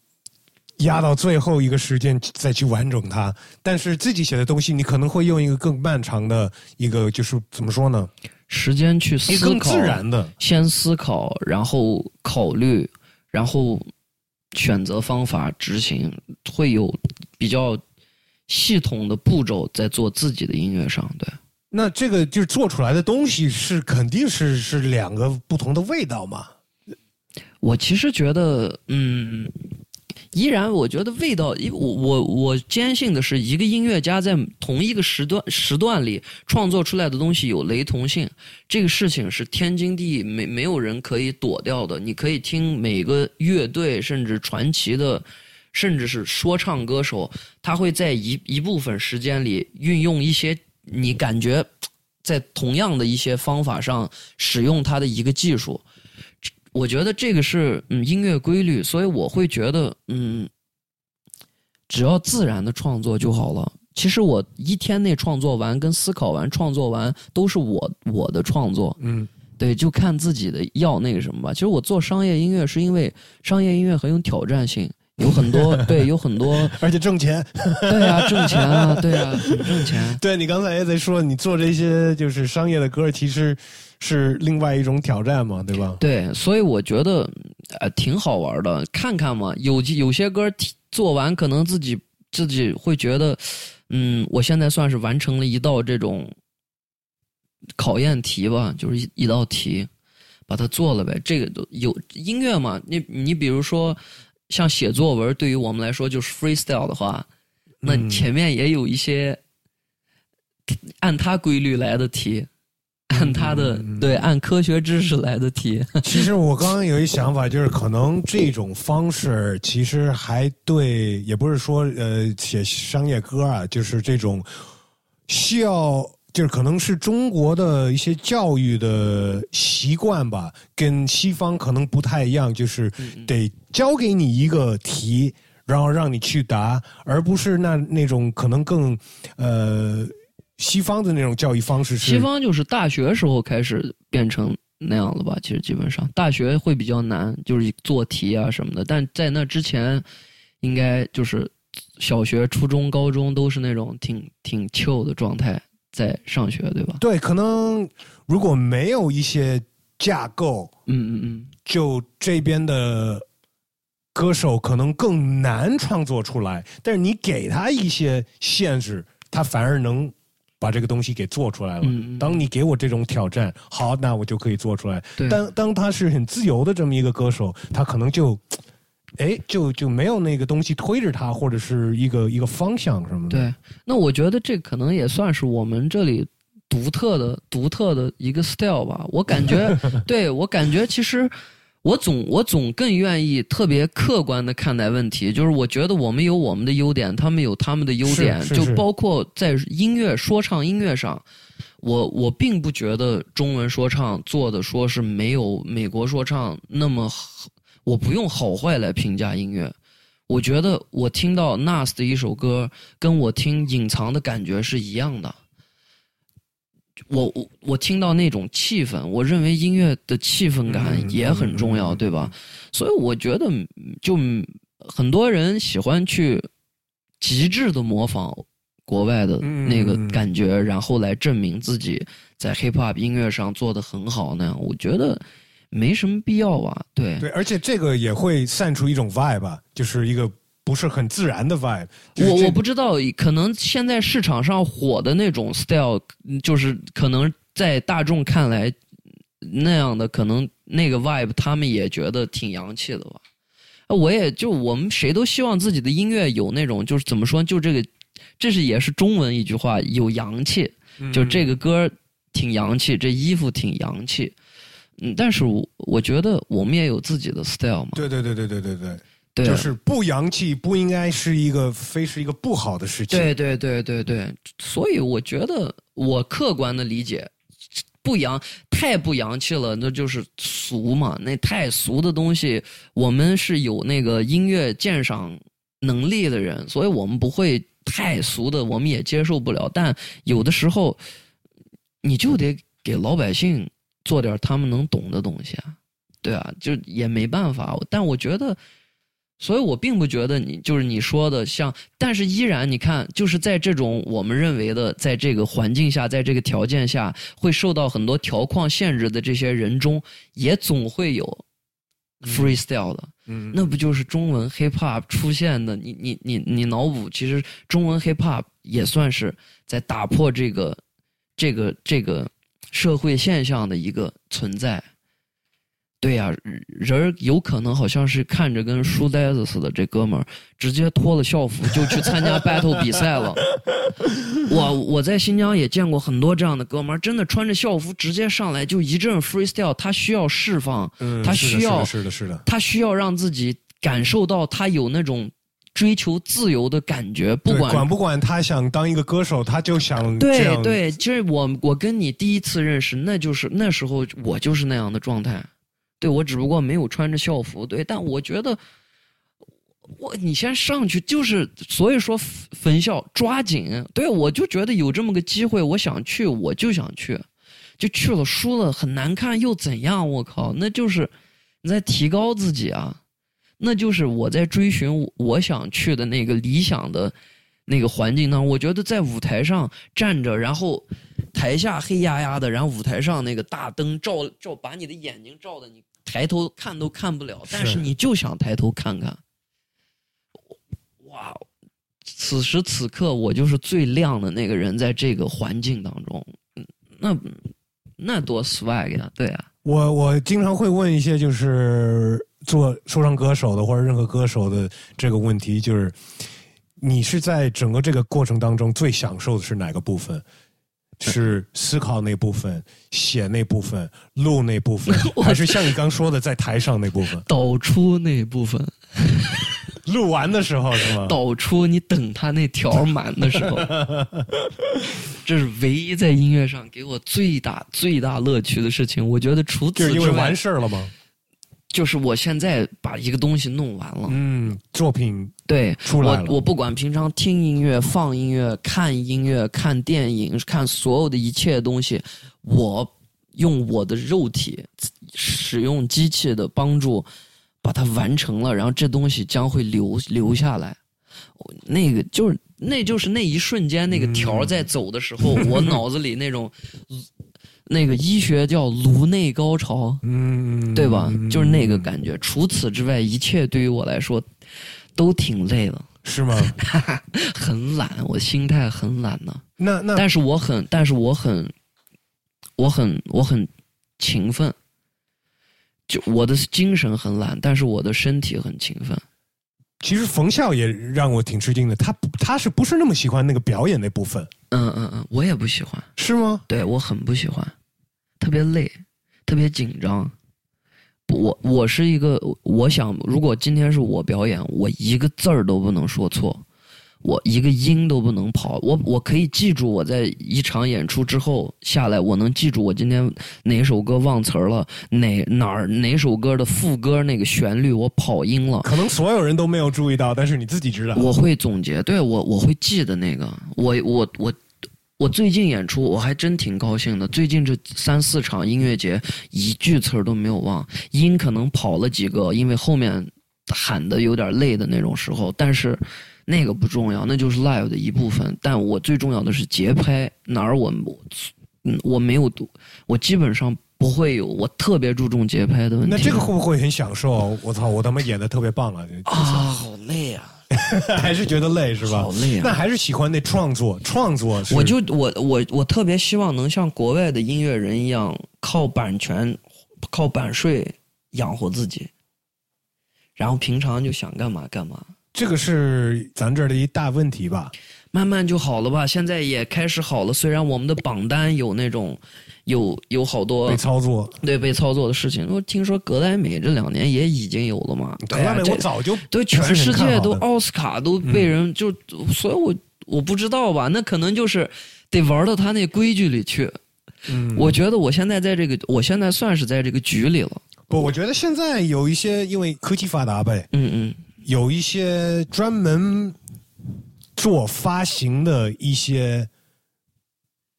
A: 压到最后一个时间再去完整它。但是自己写的东西，你可能会用一个更漫长的一个，就是怎么说呢？
B: 时间去思考，
A: 更自然的，
B: 先思考，然后考虑，然后选择方法执行，会有比较。系统的步骤在做自己的音乐上，对。
A: 那这个就是做出来的东西是肯定是是两个不同的味道嘛？
B: 我其实觉得，嗯，依然我觉得味道，因我我我坚信的是，一个音乐家在同一个时段时段里创作出来的东西有雷同性，这个事情是天经地义，没没有人可以躲掉的。你可以听每个乐队甚至传奇的。甚至是说唱歌手，他会在一一部分时间里运用一些你感觉在同样的一些方法上使用他的一个技术。我觉得这个是嗯音乐规律，所以我会觉得嗯，只要自然的创作就好了。其实我一天内创作完跟思考完创作完都是我我的创作，
A: 嗯，
B: 对，就看自己的要那个什么吧。其实我做商业音乐是因为商业音乐很有挑战性。有很多 [LAUGHS] 对，有很多，
A: 而且挣钱。
B: 对呀，挣钱啊，对呀，挣钱。[LAUGHS]
A: 对你刚才也在说，你做这些就是商业的歌，其实是另外一种挑战嘛，对吧？
B: 对，所以我觉得呃挺好玩的，看看嘛。有有些歌做完，可能自己自己会觉得，嗯，我现在算是完成了一道这种考验题吧，就是一一道题，把它做了呗。这个都有音乐嘛？你你比如说。像写作文对于我们来说就是 freestyle 的话，那前面也有一些按它规律来的题，按它的对按科学知识来的题。[LAUGHS]
A: 其实我刚刚有一想法，就是可能这种方式其实还对，也不是说呃写商业歌啊，就是这种需要。就是可能是中国的一些教育的习惯吧，跟西方可能不太一样，就是得教给你一个题，然后让你去答，而不是那那种可能更呃西方的那种教育方式。
B: 西方就是大学时候开始变成那样了吧？其实基本上大学会比较难，就是做题啊什么的，但在那之前，应该就是小学、初中、高中都是那种挺挺 chill 的状态。在上学对吧？
A: 对，可能如果没有一些架构，
B: 嗯嗯嗯，
A: 就这边的歌手可能更难创作出来。但是你给他一些限制，他反而能把这个东西给做出来了。当你给我这种挑战，好，那我就可以做出来。当当他是很自由的这么一个歌手，他可能就。哎，就就没有那个东西推着他，或者是一个一个方向什么
B: 的。对，那我觉得这可能也算是我们这里独特的、独特的一个 style 吧。我感觉，[LAUGHS] 对我感觉，其实我总我总更愿意特别客观的看待问题。就是我觉得我们有我们的优点，他们有他们的优点，就包括在音乐说唱音乐上，我我并不觉得中文说唱做的说是没有美国说唱那么。我不用好坏来评价音乐，我觉得我听到 Nas 的一首歌，跟我听隐藏的感觉是一样的。我我我听到那种气氛，我认为音乐的气氛感也很重要，对吧？所以我觉得，就很多人喜欢去极致的模仿国外的那个感觉，然后来证明自己在 hip hop 音乐上做的很好那样。我觉得。没什么必要吧？对
A: 对，而且这个也会散出一种 vibe，就是一个不是很自然的 vibe。
B: 我我不知道，可能现在市场上火的那种 style，就是可能在大众看来那样的，可能那个 vibe 他们也觉得挺洋气的吧。我也就我们谁都希望自己的音乐有那种，就是怎么说，就这个，这是也是中文一句话，有洋气，就这个歌挺洋气，这衣服挺洋气。嗯，但是我我觉得我们也有自己的 style 嘛，
A: 对对对对对对对，
B: 对，
A: 就是不洋气不应该是一个非是一个不好的事情。
B: 对对对对对，所以我觉得我客观的理解，不洋太不洋气了，那就是俗嘛。那太俗的东西，我们是有那个音乐鉴赏能力的人，所以我们不会太俗的，我们也接受不了。但有的时候，你就得给老百姓做点他们能懂的东西啊，对啊，就也没办法。但我觉得。所以我并不觉得你就是你说的像，但是依然你看，就是在这种我们认为的，在这个环境下，在这个条件下，会受到很多条框限制的这些人中，也总会有 freestyle 的。嗯，那不就是中文 hip hop 出现的？你你你你脑补，其实中文 hip hop 也算是在打破这个这个这个社会现象的一个存在。对呀，人有可能好像是看着跟书呆子似的，这哥们儿直接脱了校服就去参加 battle 比赛了。[LAUGHS] 我我在新疆也见过很多这样的哥们儿，真的穿着校服直接上来就一阵 freestyle。他需要释放，他需要
A: 是的，是的，
B: 他需要让自己感受到他有那种追求自由的感觉。不管
A: 管不管他想当一个歌手，他就想
B: 对对。其实我我跟你第一次认识，那就是那时候我就是那样的状态。对，我只不过没有穿着校服，对，但我觉得，我你先上去就是，所以说分校抓紧，对，我就觉得有这么个机会，我想去，我就想去，就去了，输了很难看又怎样？我靠，那就是你在提高自己啊，那就是我在追寻我想去的那个理想的。那个环境当中？我觉得在舞台上站着，然后台下黑压压的，然后舞台上那个大灯照照，把你的眼睛照的，你抬头看都看不了。但是你就想抬头看看，哇！此时此刻，我就是最亮的那个人，在这个环境当中，那那多 swag 呀！对啊，
A: 我我经常会问一些就是做说唱歌手的或者任何歌手的这个问题，就是。你是在整个这个过程当中最享受的是哪个部分？是思考那部分、写那部分、录那部分，[LAUGHS] 还是像你刚说的在台上那部分？
B: 导出那部分，
A: 录完的时候是吗？[LAUGHS]
B: 导出你等他那条满的时候，[LAUGHS] 这是唯一在音乐上给我最大最大乐趣的事情。我觉得除此之
A: 外，完事儿了吗？
B: 就是我现在把一个东西弄完了，
A: 嗯，作品
B: 对
A: 出来
B: 了。我我不管平常听音乐、放音乐、看音乐、看电影、看所有的一切东西，我用我的肉体使用机器的帮助把它完成了，然后这东西将会留留下来。那个就是那就是那一瞬间，那个条在走的时候，我脑子里那种。那个医学叫颅内高潮，嗯，对吧？就是那个感觉。除此之外，一切对于我来说都挺累的。
A: 是吗？[LAUGHS]
B: 很懒，我心态很懒呢。
A: 那那，
B: 但是我很，但是我很，我很，我很勤奋。就我的精神很懒，但是我的身体很勤奋。
A: 其实冯笑也让我挺吃惊的，他他是不是那么喜欢那个表演那部分？
B: 嗯嗯嗯，我也不喜欢。
A: 是吗？
B: 对我很不喜欢，特别累，特别紧张。我我是一个，我想如果今天是我表演，我一个字儿都不能说错。我一个音都不能跑，我我可以记住我在一场演出之后下来，我能记住我今天哪首歌忘词儿了，哪哪儿哪首歌的副歌那个旋律我跑音了。
A: 可能所有人都没有注意到，但是你自己知道。
B: 我会总结，对我我会记得那个。我我我我最近演出我还真挺高兴的，最近这三四场音乐节一句词儿都没有忘，音可能跑了几个，因为后面喊的有点累的那种时候，但是。那个不重要，那就是 live 的一部分。但我最重要的是节拍，哪儿我嗯我没有，我基本上不会有，我特别注重节拍的问题。
A: 那这个会不会很享受？我操，我他妈演的特别棒了！
B: 啊，好累啊，[LAUGHS]
A: 还是觉得累是吧？
B: 好累啊！
A: 那还是喜欢那创作，创作。
B: 我就我我我特别希望能像国外的音乐人一样，靠版权、靠版税养活自己，然后平常就想干嘛干嘛。
A: 这个是咱这儿的一大问题吧？
B: 慢慢就好了吧。现在也开始好了，虽然我们的榜单有那种有有好多
A: 被操作。
B: 对被操作的事情。我听说格莱美这两年也已经有了嘛。
A: 格莱美我早就
B: 对全世界都
A: 奥
B: 奥斯卡都被人就，所以我我不知道吧，那可能就是得玩到他那规矩里去。
A: 嗯，
B: 我觉得我现在在这个，我现在算是在这个局里了。
A: 不，我觉得现在有一些因为科技发达呗，
B: 嗯嗯，
A: 有一些专门做发行的一些，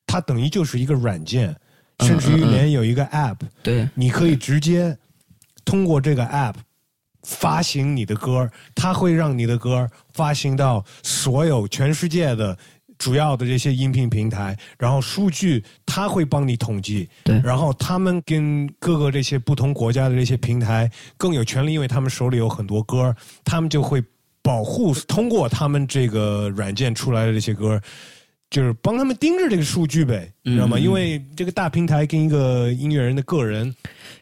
A: 它等于就是一个软件，
B: 嗯
A: 甚至于连有一个 App，
B: 对，
A: 你可以直接通过这个 App 发行你的歌，它会让你的歌发行到所有全世界的。主要的这些音频平台，然后数据它会帮你统计，
B: 对
A: 然后他们跟各个这些不同国家的这些平台更有权利，因为他们手里有很多歌，他们就会保护通过他们这个软件出来的这些歌，就是帮他们盯着这个数据呗，你知道吗？
B: 嗯
A: 因为这个大平台跟一个音乐人的个人，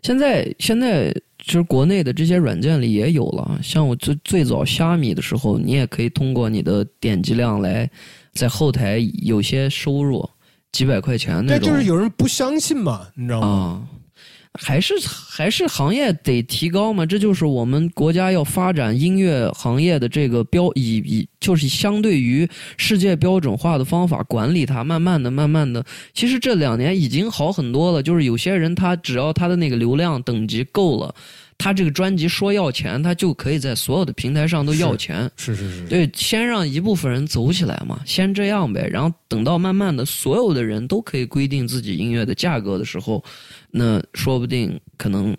B: 现在现在其实国内的这些软件里也有了，像我最最早虾米的时候，你也可以通过你的点击量来在后台有些收入，几百块钱那种。
A: 但就是有人不相信嘛，你知道吗？
B: 啊，还是还是行业得提高嘛，这就是我们国家要发展音乐行业的这个标以以就是相对于世界标准化的方法管理它，慢慢的慢慢的，其实这两年已经好很多了，就是有些人他只要他的那个流量等级够了。他这个专辑说要钱，他就可以在所有的平台上都要钱。
A: 是是是，
B: 对，先让一部分人走起来嘛，先这样呗，然后等到慢慢的所有的人都可以规定自己音乐的价格的时候，那说不定可能，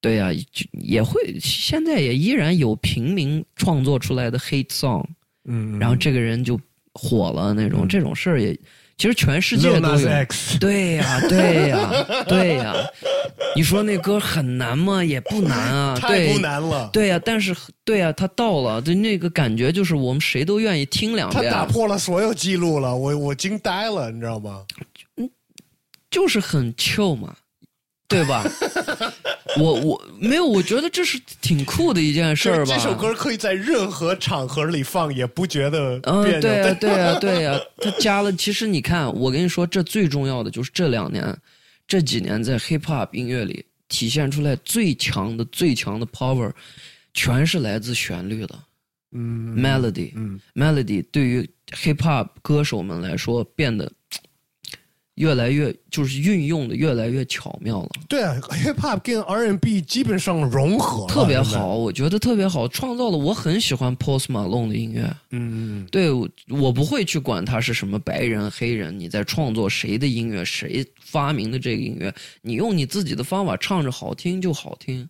B: 对呀、就也会现在也依然有平民创作出来的 hit song，
A: 嗯，
B: 然后这个人就火了那种，
A: 嗯。
B: 这种事儿也其实全世界都有。对呀、对呀、对呀、你说那歌很难吗？也不难啊，[LAUGHS]
A: 太难了，
B: 对呀、但是对呀、他到了，就那个感觉就是我们谁都愿意听两遍，
A: 他打破了所有记录了，我我惊呆了，你知道吗？
B: 就是很 chill 嘛，对吧？[LAUGHS] 我我没有，我觉得这是挺酷的一件事儿吧。
A: 这首歌可以在任何场合里放，也不觉得。
B: 嗯，对呀、
A: 但
B: 对呀、对呀、他加了。其实你看，我跟你说，这最重要的就是这两年、这几年在 hip hop 音乐里体现出来最强的、最强的 power，全是来自旋律的
A: 嗯
B: melody。
A: 嗯
B: melody 对于 hip hop 歌手们来说变得越来越就是运用的越来越巧妙了，
A: 对啊，hip hop 跟 R&B 基本上融合了，
B: 特别。好，我觉得特别好，创造了我很喜欢 Post Malone 的音乐。
A: 嗯嗯
B: 对我，我不会去管他是什么白人、黑人，你在创作谁的音乐，谁发明的这个音乐，你用你自己的方法唱着好听就好听。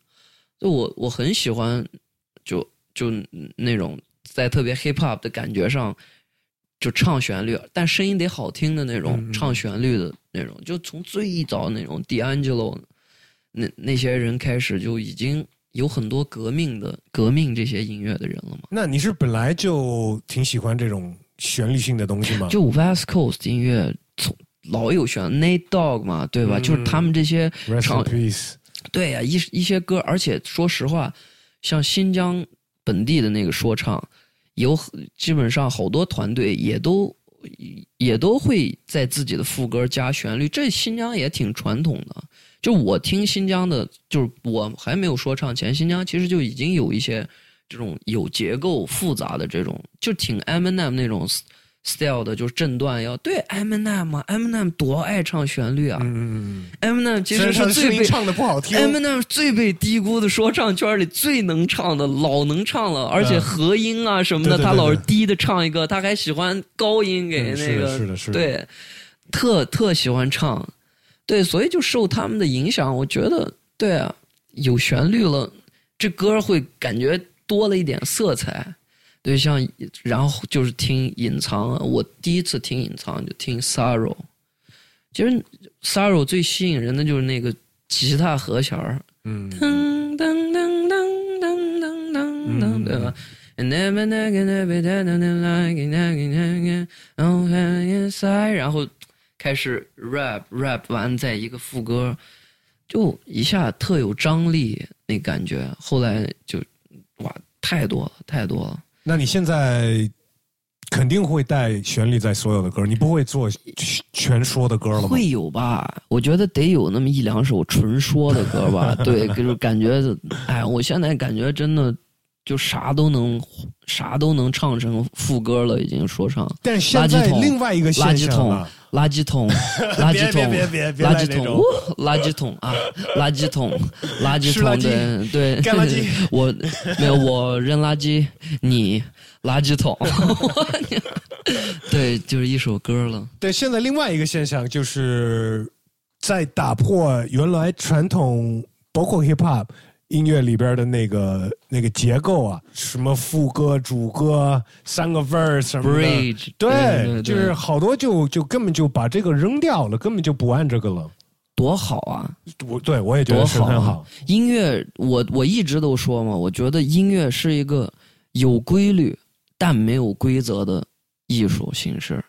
B: 就我我很喜欢就，就那种在特别 hip hop 的感觉上，就唱旋律，但声音得好听的那种，唱旋律的那种，就从最早那种 D'Angelo 那那些人开始，就已经有很多革命的革命这些音乐的人了嘛。
A: 那你是本来就挺喜欢这种旋律性的东西吗？
B: 就 West Coast 音乐从老有旋律 Nate Dogg 嘛，对吧？
A: 嗯
B: 就是他们这些
A: Rest
B: 唱
A: in peace。
B: 对呀、一一些歌，而且说实话，像新疆本地的那个说唱，有基本上好多团队也都也都会在自己的副歌加旋律，这新疆也挺传统的。就我听新疆的，就是我还没有说唱前，新疆其实就已经有一些这种有结构复杂的这种，就挺 Eminem 那种 style 的，就是震段要对 Eminem 嘛，Eminem 多爱唱旋律啊、
A: 嗯。嗯
B: e m i n e m 其实是最被
A: 唱的不好听
B: ，Eminem 最被低估的说唱圈里最能唱的，老能唱了，而且和音啊什么的，
A: 对对对
B: 他老是低的唱一个，他还喜欢高音给
A: 嗯
B: 那个，
A: 是的是的是的。
B: 对，特特喜欢唱，对，所以就受他们的影响，我觉得对啊，有旋律了，这歌会感觉多了一点色彩。对，像然后就是听隐藏啊，我第一次听隐藏就听 Sorrow，其实 Sorrow 最吸引人的就是那个吉他和弦儿，
A: 嗯
B: 噔噔噔噔噔噔噔噔，对吧 oh 然后开始 rap rap 完再一个副歌，就一下特有张力那感觉。后来就哇，太多了，太多了。
A: 那你现在肯定会带旋律在所有的歌，你不会做全说的歌了吗？
B: 会有吧？我觉得得有那么一两首纯说的歌吧。[LAUGHS] 对，就是感觉，哎，我现在感觉真的就啥都能，啥都能唱成副歌了，已经说唱。
A: 但是现在另外一个
B: 垃圾桶，垃圾桶，[LAUGHS] 垃圾桶，
A: 别别别
B: 垃圾桶，[LAUGHS] 垃圾桶啊，垃圾桶，垃圾桶，对对，
A: 干垃圾，[LAUGHS]
B: 我没有，我扔垃圾，你。垃圾桶，对，就是一首歌了。
A: 对，现在另外一个现象就是在打破原来传统，包括 hip hop 音乐里边的那个那个结构啊，什么副歌、主歌、三个 verse 什么
B: 的，
A: 对，就是好多就就根本就把这个扔掉了，根本就不按这个了。
B: 多好啊！
A: 我对我也觉得是很好。
B: 音乐，我我一直都说嘛，我觉得音乐是一个有规律。但没有规则的艺术形式，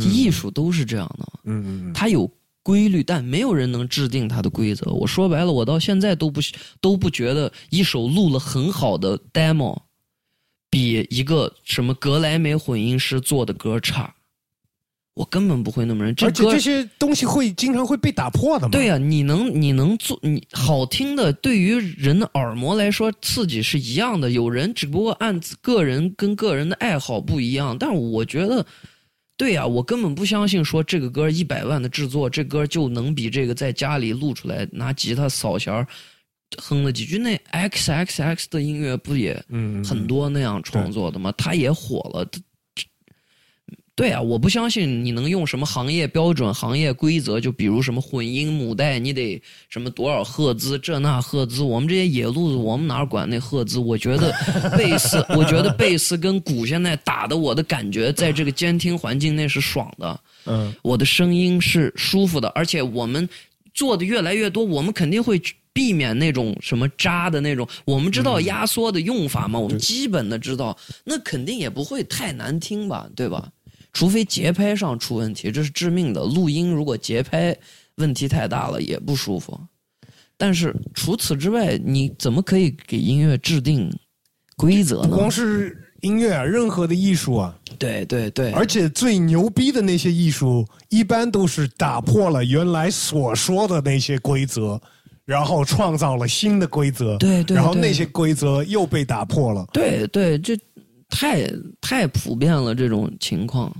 B: 艺术都是这样的。
A: 嗯嗯
B: 它有规律，但没有人能制定它的规则。我说白了，我到现在都不都不觉得一首录了很好的 demo，比一个什么格莱美混音师做的歌差。我根本不会那么认，
A: 而且这些东西会经常会被打破的嘛？
B: 对呀，你能你能做你好听的，对于人的耳膜来说刺激是一样的。有人只不过按个人跟个人的爱好不一样，但是我觉得，对呀，我根本不相信说这个歌一百万的制作，这歌就能比这个在家里录出来拿吉他扫弦哼了几句。那 X X X 的音乐不也很多那样创作的吗？他也火了。对啊，我不相信你能用什么行业标准、行业规则，就比如什么混音母带，你得什么多少赫兹，这那赫兹。我们这些野路子，我们哪管那赫兹？我觉得 [LAUGHS] 贝斯，我觉得贝斯跟鼓现在打的，我的感觉在这个监听环境内是爽的。
A: 嗯，
B: 我的声音是舒服的，而且我们做的越来越多，我们肯定会避免那种什么渣的那种。我们知道压缩的用法嘛，我们基本的知道，那肯定也不会太难听吧，对吧？除非节拍上出问题，这是致命的。录音如果节拍问题太大了，也不舒服。但是除此之外，你怎么可以给音乐制定规则呢？
A: 不光是音乐啊，任何的艺术啊，
B: 对对对。
A: 而且最牛逼的那些艺术，一般都是打破了原来所说的那些规则，然后创造了新的规则。
B: 对对。
A: 然后那些规则又被打破了。
B: 对对，这太太普遍了，这种情况。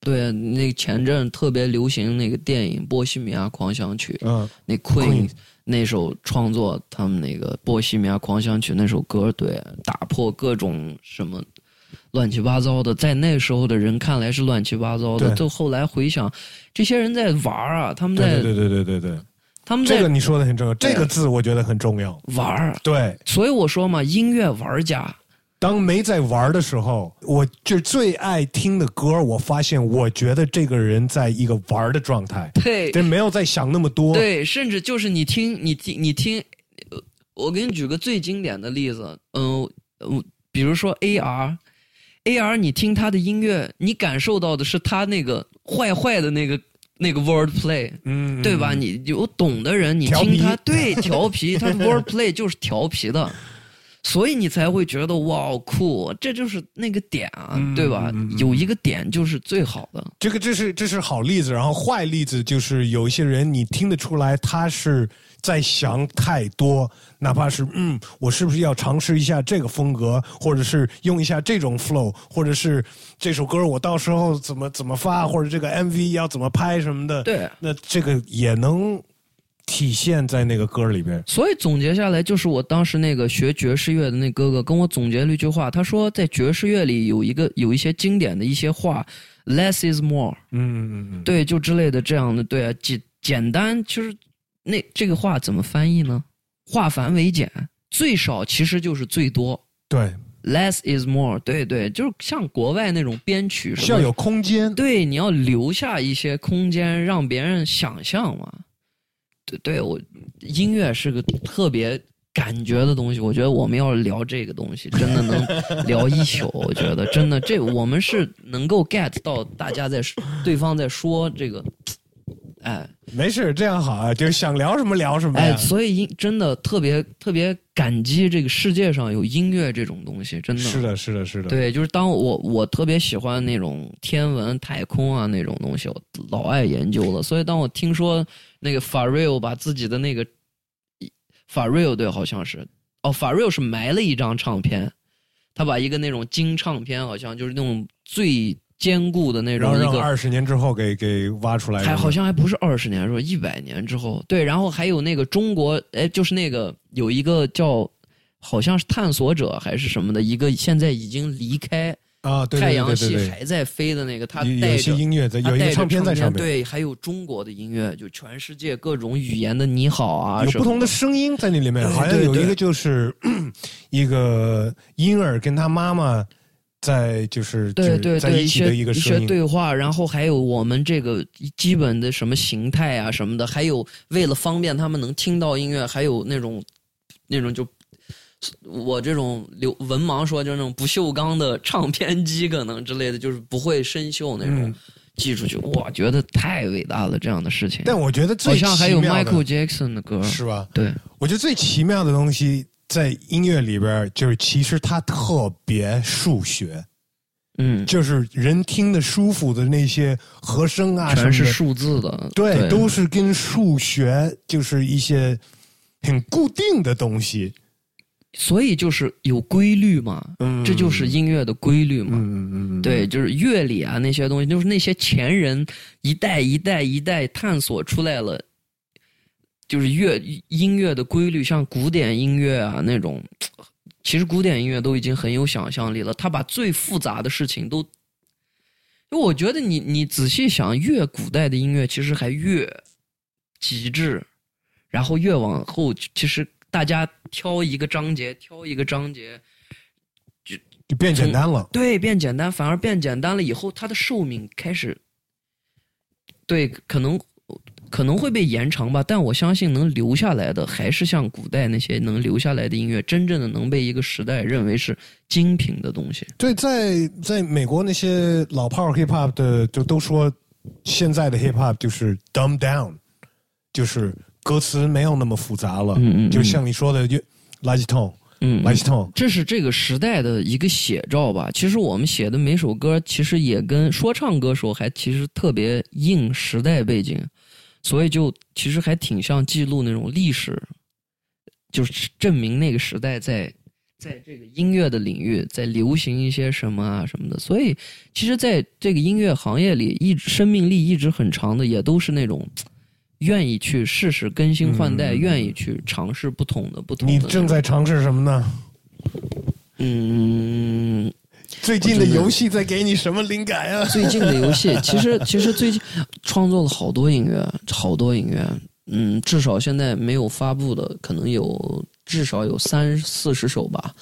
B: 对，那前阵特别流行那个电影《波西米亚狂想曲》，
A: 嗯，
B: 那 Queen 那首创作，他们那个《波西米亚狂想曲》那首歌，对，打破各种什么乱七八糟的，在那时候的人看来是乱七八糟的，就后来回想，这些人在玩啊，他们在
A: 对对对对对对，
B: 他们
A: 这个你说的很重要，这个字我觉得很重要，
B: 玩
A: 对，
B: 所以我说嘛，音乐玩家。
A: 当没在玩的时候，我就最爱听的歌。我发现，我觉得这个人在一个玩的状态，
B: 对，
A: 对，没有在想那么多，
B: 对，甚至就是你听，你听，你听，我给你举个最经典的例子，嗯，比如说 AR，AR，你听他的音乐，你感受到的是他那个坏坏的那个那个 word play，
A: 嗯，
B: 对吧？你有懂的人，你听他，对，调皮，他的 word play 就是调皮的。所以你才会觉得哇酷，这就是那个点啊，对吧？有一个点就是最好的。
A: 这个这是这是好例子，然后坏例子就是有一些人你听得出来他是在想太多，哪怕是嗯，我是不是要尝试一下这个风格，或者是用一下这种 flow，或者是这首歌我到时候怎么怎么发，或者这个 MV 要怎么拍什么的。
B: 对，
A: 那这个也能。体现在那个歌里边，
B: 所以总结下来就是我当时那个学爵士乐的那哥哥跟我总结了一句话，他说在爵士乐里有一个有一些经典的一些话，less is more，
A: 嗯嗯嗯，
B: 对，就之类的这样的，对啊，简简单，其实那这个话怎么翻译呢？化繁为简，最少其实就是最多，
A: 对
B: ，less is more，对对，就是像国外那种编曲，
A: 是要有空间，
B: 对，你要留下一些空间让别人想象嘛。对，对我音乐是个特别感觉的东西。我觉得我们要聊这个东西，真的能 [LAUGHS] 聊一宿。我觉得真的，这我们是能够 get 到大家在对方在说这个，哎
A: 没事，这样好啊，就想聊什么聊什么呀。
B: 哎，所以音真的特别特别感激这个世界上有音乐这种东西，真的
A: 是的，是的，是的。
B: 对，就是当我我特别喜欢那种天文、太空啊那种东西，我老爱研究了。所以当我听说那个法瑞欧把自己的那个法瑞欧对，好像是。哦，法瑞欧是埋了一张唱片，他把一个那种金唱片，好像就是那种最坚固的那
A: 然后让
B: 种一个
A: 二十年之后给给挖出来，
B: 还好像还不是二十年，说一百年之后，对，然后还有那个中国，哎，就是那个有一个叫好像是探索者还是什么的一个，现在已经离开
A: 啊，对对
B: 太阳系还在飞的那个，他
A: 有有些
B: 带着
A: 音乐在有唱片在上面，
B: 对，还有中国的音乐，就全世界各种语言的你好啊，
A: 有不同的声音在那里面，
B: 对
A: 好像有一个就是 [CLEARS THROAT] 一个婴儿跟他妈妈在就是
B: 对对对，一
A: 在一起的
B: 些一些
A: 一个声音，
B: 对话，然后还有我们这个基本的什么形态啊什么的，还有为了方便他们能听到音乐，还有那种那种就我这种流文盲说，就是那种不锈钢的唱片机可能之类的，就是不会生锈那种
A: 嗯，
B: 寄出去，我，觉得太伟大了，这样的事情。
A: 但我觉得最
B: 好像还有
A: 奇妙的
B: Michael Jackson 的歌，
A: 是吧？
B: 对，
A: 我觉得最奇妙的东西在音乐里边，就是其实它特别数学，
B: 嗯，
A: 就是人听的舒服的那些和声啊
B: 全是数字的，
A: 对，都是跟数学就是一些很固定的东西。
B: 所以就是有规律嘛，
A: 嗯
B: 这就是音乐的规律嘛。
A: 嗯嗯嗯，
B: 对，就是乐理啊那些东西，就是那些前人一代一代一代探索出来了，就是乐音乐的规律，像古典音乐啊那种，其实古典音乐都已经很有想象力了。他把最复杂的事情都，我觉得你你仔细想，越古代的音乐其实还越极致，然后越往后，其实大家挑一个章节，挑一个章节，就
A: 就变简单了。
B: 对，变简单，反而变简单了以后，它的寿命开始，对，可能可能会被延长吧，但我相信能留下来的，还是像古代那些能留下来的音乐，真正的能被一个时代认为是精品的东西。
A: 对，在在美国那些老炮儿 hip hop 的，就都说现在的 hip hop 就是 dumb down，就是歌词没有那么复杂了。
B: 嗯嗯嗯
A: 就像你说的，就垃圾桶，
B: 嗯，
A: 垃圾桶。
B: 这是这个时代的一个写照吧。其实我们写的每首歌，其实也跟说唱歌手还其实特别应时代背景，所以就其实还挺像记录那种历史，就是证明那个时代在在这个音乐的领域在流行一些什么啊什么的。所以其实在这个音乐行业里，一直生命力一直很长的，也都是那种。愿意去试试更新换代，
A: 嗯
B: 愿意去尝试不同的不同的
A: 你。正在尝试什么呢？
B: 嗯，
A: 最近的游戏在给你什么灵感啊？[LAUGHS]
B: 最近的游戏，[LAUGHS] 其实其实最近创作了好多音乐，好多音乐，嗯，至少现在没有发布的，可能有至少有三四十首吧，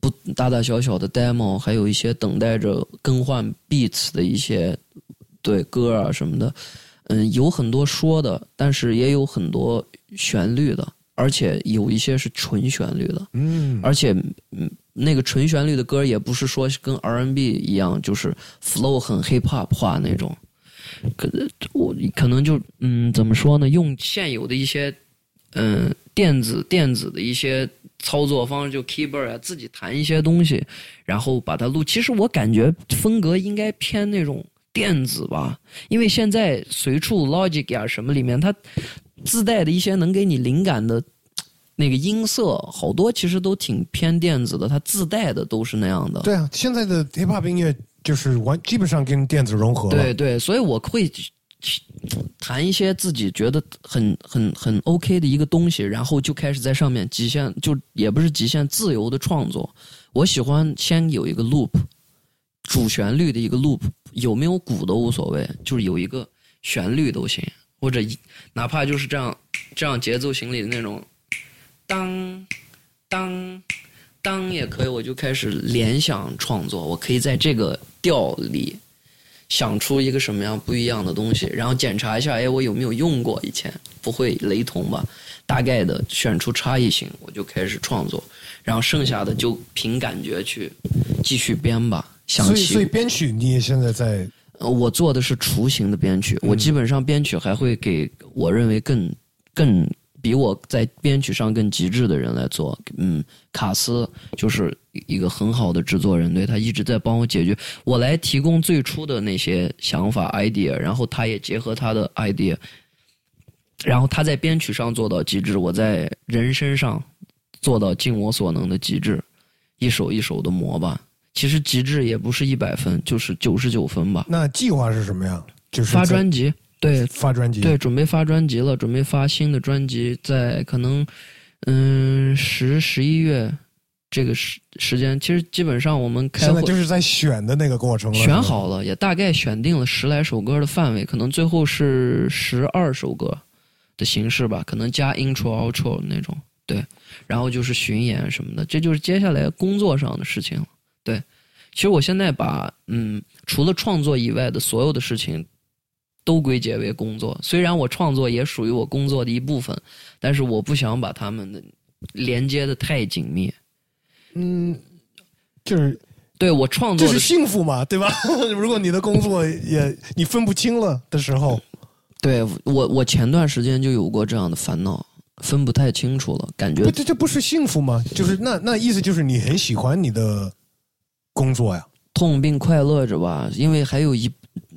B: 不大大小小的 demo，还有一些等待着更换 beats 的一些对歌啊什么的，嗯，有很多说的，但是也有很多旋律的，而且有一些是纯旋律的，
A: 嗯，
B: 而且，嗯，那个纯旋律的歌也不是说跟 R&B 一样，就是 flow 很 hip hop 化那种。可我可能就嗯，怎么说呢？用现有的一些嗯电子电子的一些操作方式，就 keyboard 啊，自己弹一些东西，然后把它录。其实我感觉风格应该偏那种电子吧，因为现在随处 Logic 呀、什么里面，它自带的一些能给你灵感的那个音色，好多其实都挺偏电子的，它自带的都是那样的。
A: 对啊，现在的 hip hop 音乐就是完基本上跟电子融合了。
B: 对对，所以我会弹一些自己觉得很很很 OK 的一个东西，然后就开始在上面极限，就也不是极限，自由的创作。我喜欢先有一个 loop，主旋律的一个 loop，有没有鼓都无所谓，就是有一个旋律都行，或者哪怕就是这样这样节奏型里的那种当当当也可以，我就开始联想创作，我可以在这个调里想出一个什么样不一样的东西，然后检查一下，哎，我有没有用过以前，不会雷同吧？大概的选出差异性，我就开始创作，然后剩下的就凭感觉去继续编吧。想
A: 所以所以编曲你也现在在
B: 呃我做的是雏形的编曲，我基本上编曲还会给我认为更更比我在编曲上更极致的人来做。嗯，卡斯就是一个很好的制作人，对他一直在帮我解决，我来提供最初的那些想法 idea，然后他也结合他的 idea，然后他在编曲上做到极致，我在人身上做到尽我所能的极致，一首一首的磨吧。其实极致也不是一百分，就是九十九分吧。
A: 那计划是什么呀？就是
B: 发专辑，对
A: 发专辑，
B: 对，准备发专辑了，准备发新的专辑，在可能嗯十十一月这个时时间，其实基本上我们开会
A: 现在就是在选的那个过程了。
B: 选好了，也大概选定了十来首歌的范围，可能最后是十二首歌的形式吧，可能加 intro、outro 那种，对，然后就是巡演什么的，这就是接下来工作上的事情了。对，其实我现在把嗯，除了创作以外的所有的事情都归结为工作，虽然我创作也属于我工作的一部分，但是我不想把它们的连接的太紧密。
A: 嗯，就是
B: 对我创作
A: 这是幸福嘛，对吧？[LAUGHS] 如果你的工作也你分不清了的时候，
B: 对我，我前段时间就有过这样的烦恼，分不太清楚了，感觉，
A: 这这不是幸福吗？就是那那意思就是你很喜欢你的工作呀。
B: 痛并快乐着吧。因为还有一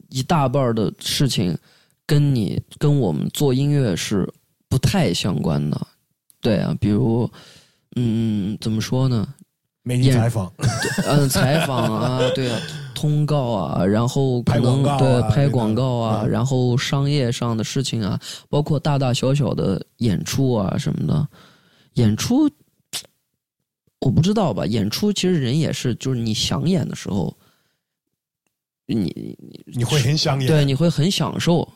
B: 一大半的事情跟你跟我们做音乐是不太相关的。对啊，比如，嗯，怎么说呢？
A: 媒体采访，
B: 嗯，[LAUGHS] 采访啊，对啊，通告啊，然后可能对拍广告啊，
A: 嗯
B: 然后商业上的事情啊，包括大大小小的演出啊什么的，演出我不知道吧？演出其实人也是，就是你想演的时候，你
A: 你会很想演。
B: 对你会很享受。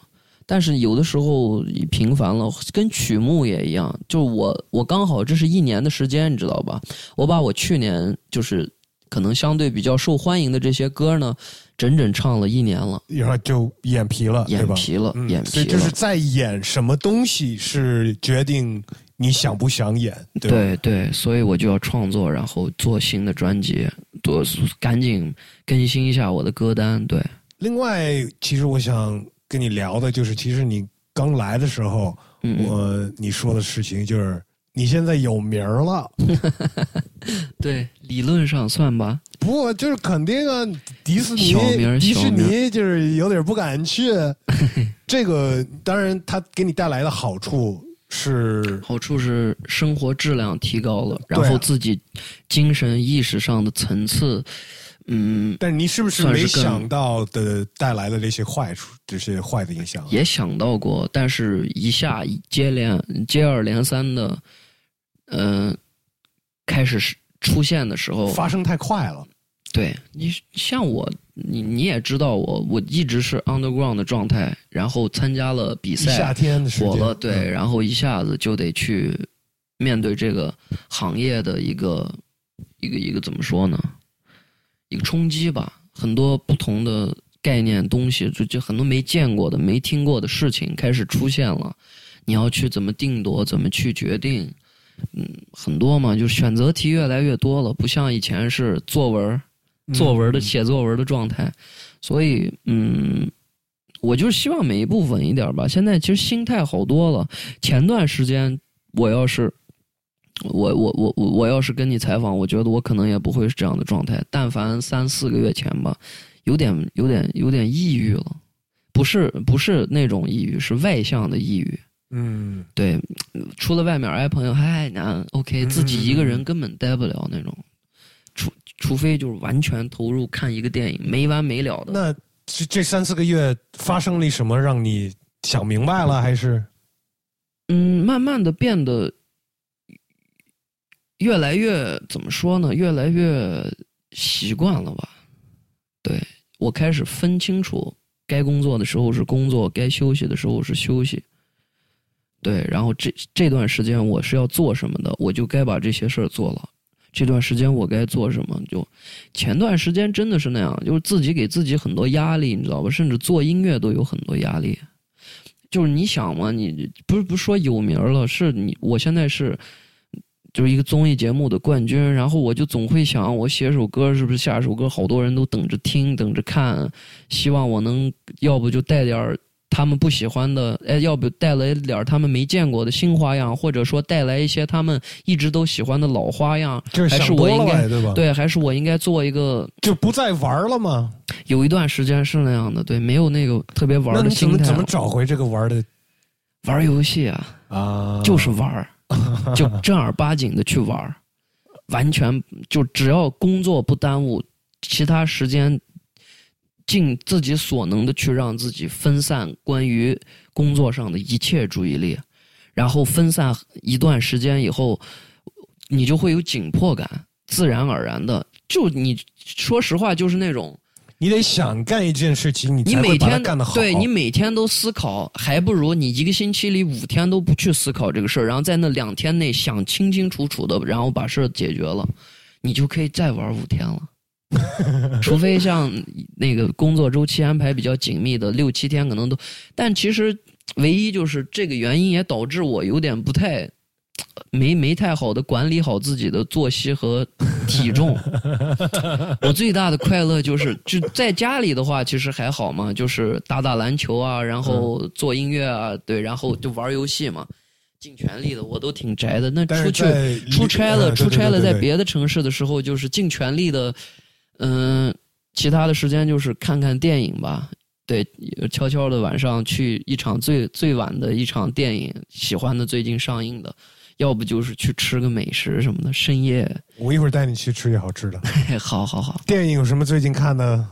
B: 但是有的时候你频繁了，跟曲目也一样。就我我刚好这是一年的时间，你知道吧？我把我去年就是可能相对比较受欢迎的这些歌呢，整整唱了一年了，
A: 然后就眼皮了？
B: 眼皮了，
A: 嗯
B: 眼皮
A: 就是在演什么东西是决定你想不想演，对？
B: 对对，所以我就要创作，然后做新的专辑，多赶紧更新一下我的歌单。对，
A: 另外，其实我想跟你聊的就是，其实你刚来的时候，
B: 嗯，
A: 我你说的事情就是，你现在有名儿了，[LAUGHS]
B: 对，理论上算吧。
A: 不就是肯定啊？迪士尼迪士尼就是有点不敢去。[LAUGHS] 这个当然，它给你带来的好处是，
B: 好处是生活质量提高了，然后自己精神意识上的层次，嗯，
A: 但你是不是没想到的带来的这些坏处，这些坏的影响？
B: 也想到过，但是一下接连接二连三的，嗯、开始出现的时候，
A: 发生太快了。
B: 对。你像我，你你也知道我，我一直是 underground 的状态，然后参加了比
A: 赛夏，天的时
B: 火了，对，
A: 嗯。
B: 然后一下子就得去面对这个行业的一个一个一个怎么说呢？一个冲击吧，很多不同的概念东西，就就很多没见过的、没听过的事情开始出现了，你要去怎么定夺，怎么去决定，嗯，很多嘛，就是选择题越来越多了，不像以前是作文儿作文的
A: 嗯
B: 写作文的状态，所以嗯，我就是希望每一步稳一点吧。现在其实心态好多了。前段时间我要是我我我我我要是跟你采访，我觉得我可能也不会是这样的状态。但凡三四个月前吧，有点有点有点抑郁了，不是不是那种抑郁，是外向的抑郁。
A: 嗯，
B: 对，出了外面挨朋友，嗨，难 OK，
A: 嗯
B: 自己一个人根本待不了那种，除除非就是完全投入看一个电影，没完没了的。
A: 那这这三四个月发生了什么让你想明白了？还是
B: 嗯，慢慢的变得越来越怎么说呢？越来越习惯了吧？对我开始分清楚，该工作的时候是工作，该休息的时候是休息。对，然后这这段时间我是要做什么的，我就该把这些事儿做了。这段时间我该做什么？就前段时间真的是那样，就是自己给自己很多压力，你知道吧？甚至做音乐都有很多压力。就是你想嘛，你不是不说有名了，是你我现在是就是一个综艺节目的冠军，然后我就总会想，我写首歌是不是下首歌好多人都等着听、等着看，希望我能要不就带点儿他们不喜欢的，哎，要不带来点儿他们没见过的新花样，或者说带来一些他们一直都喜欢的老花样，
A: 就是
B: 还是我应该
A: 对吧？，
B: 对，还是我应该做一个
A: 就不再玩了吗？
B: 有一段时间是那样的，对，没有那个特别玩的心态了。
A: 怎么找回这个玩的
B: 玩游戏啊？
A: 啊？
B: 就是玩儿，[LAUGHS] 就正儿八经的去玩儿，完全就只要工作不耽误，其他时间尽自己所能的去让自己分散关于工作上的一切注意力，然后分散一段时间以后，你就会有紧迫感，自然而然的，就你说实话就是那种。
A: 你得想干一件事情，你
B: 你每天
A: 干得好。
B: 对你每天都思考，还不如你一个星期里五天都不去思考这个事儿，然后在那两天内想清清楚楚的，然后把事儿解决了，你就可以再玩五天了。[LAUGHS] 除非像那个工作周期安排比较紧密的六七天，可能都，但其实唯一就是这个原因也导致我有点不太没没太好的管理好自己的作息和体重。[LAUGHS] 我最大的快乐就是就在家里的话，其实还好嘛，就是打打篮球啊，然后做音乐啊，对，然后就玩游戏嘛，尽全力的，我都挺宅的。那出去出差了，出差了，在别的城市的时候，就是尽全力的，嗯、其他的时间就是看看电影吧。对，悄悄的晚上去一场最最晚的一场电影，喜欢的最近上映的，要不就是去吃个美食什么的，深夜，
A: 我一会儿带你去吃点好吃的。
B: 嘿 [LAUGHS] 好好好。
A: 电影有什么最近看的？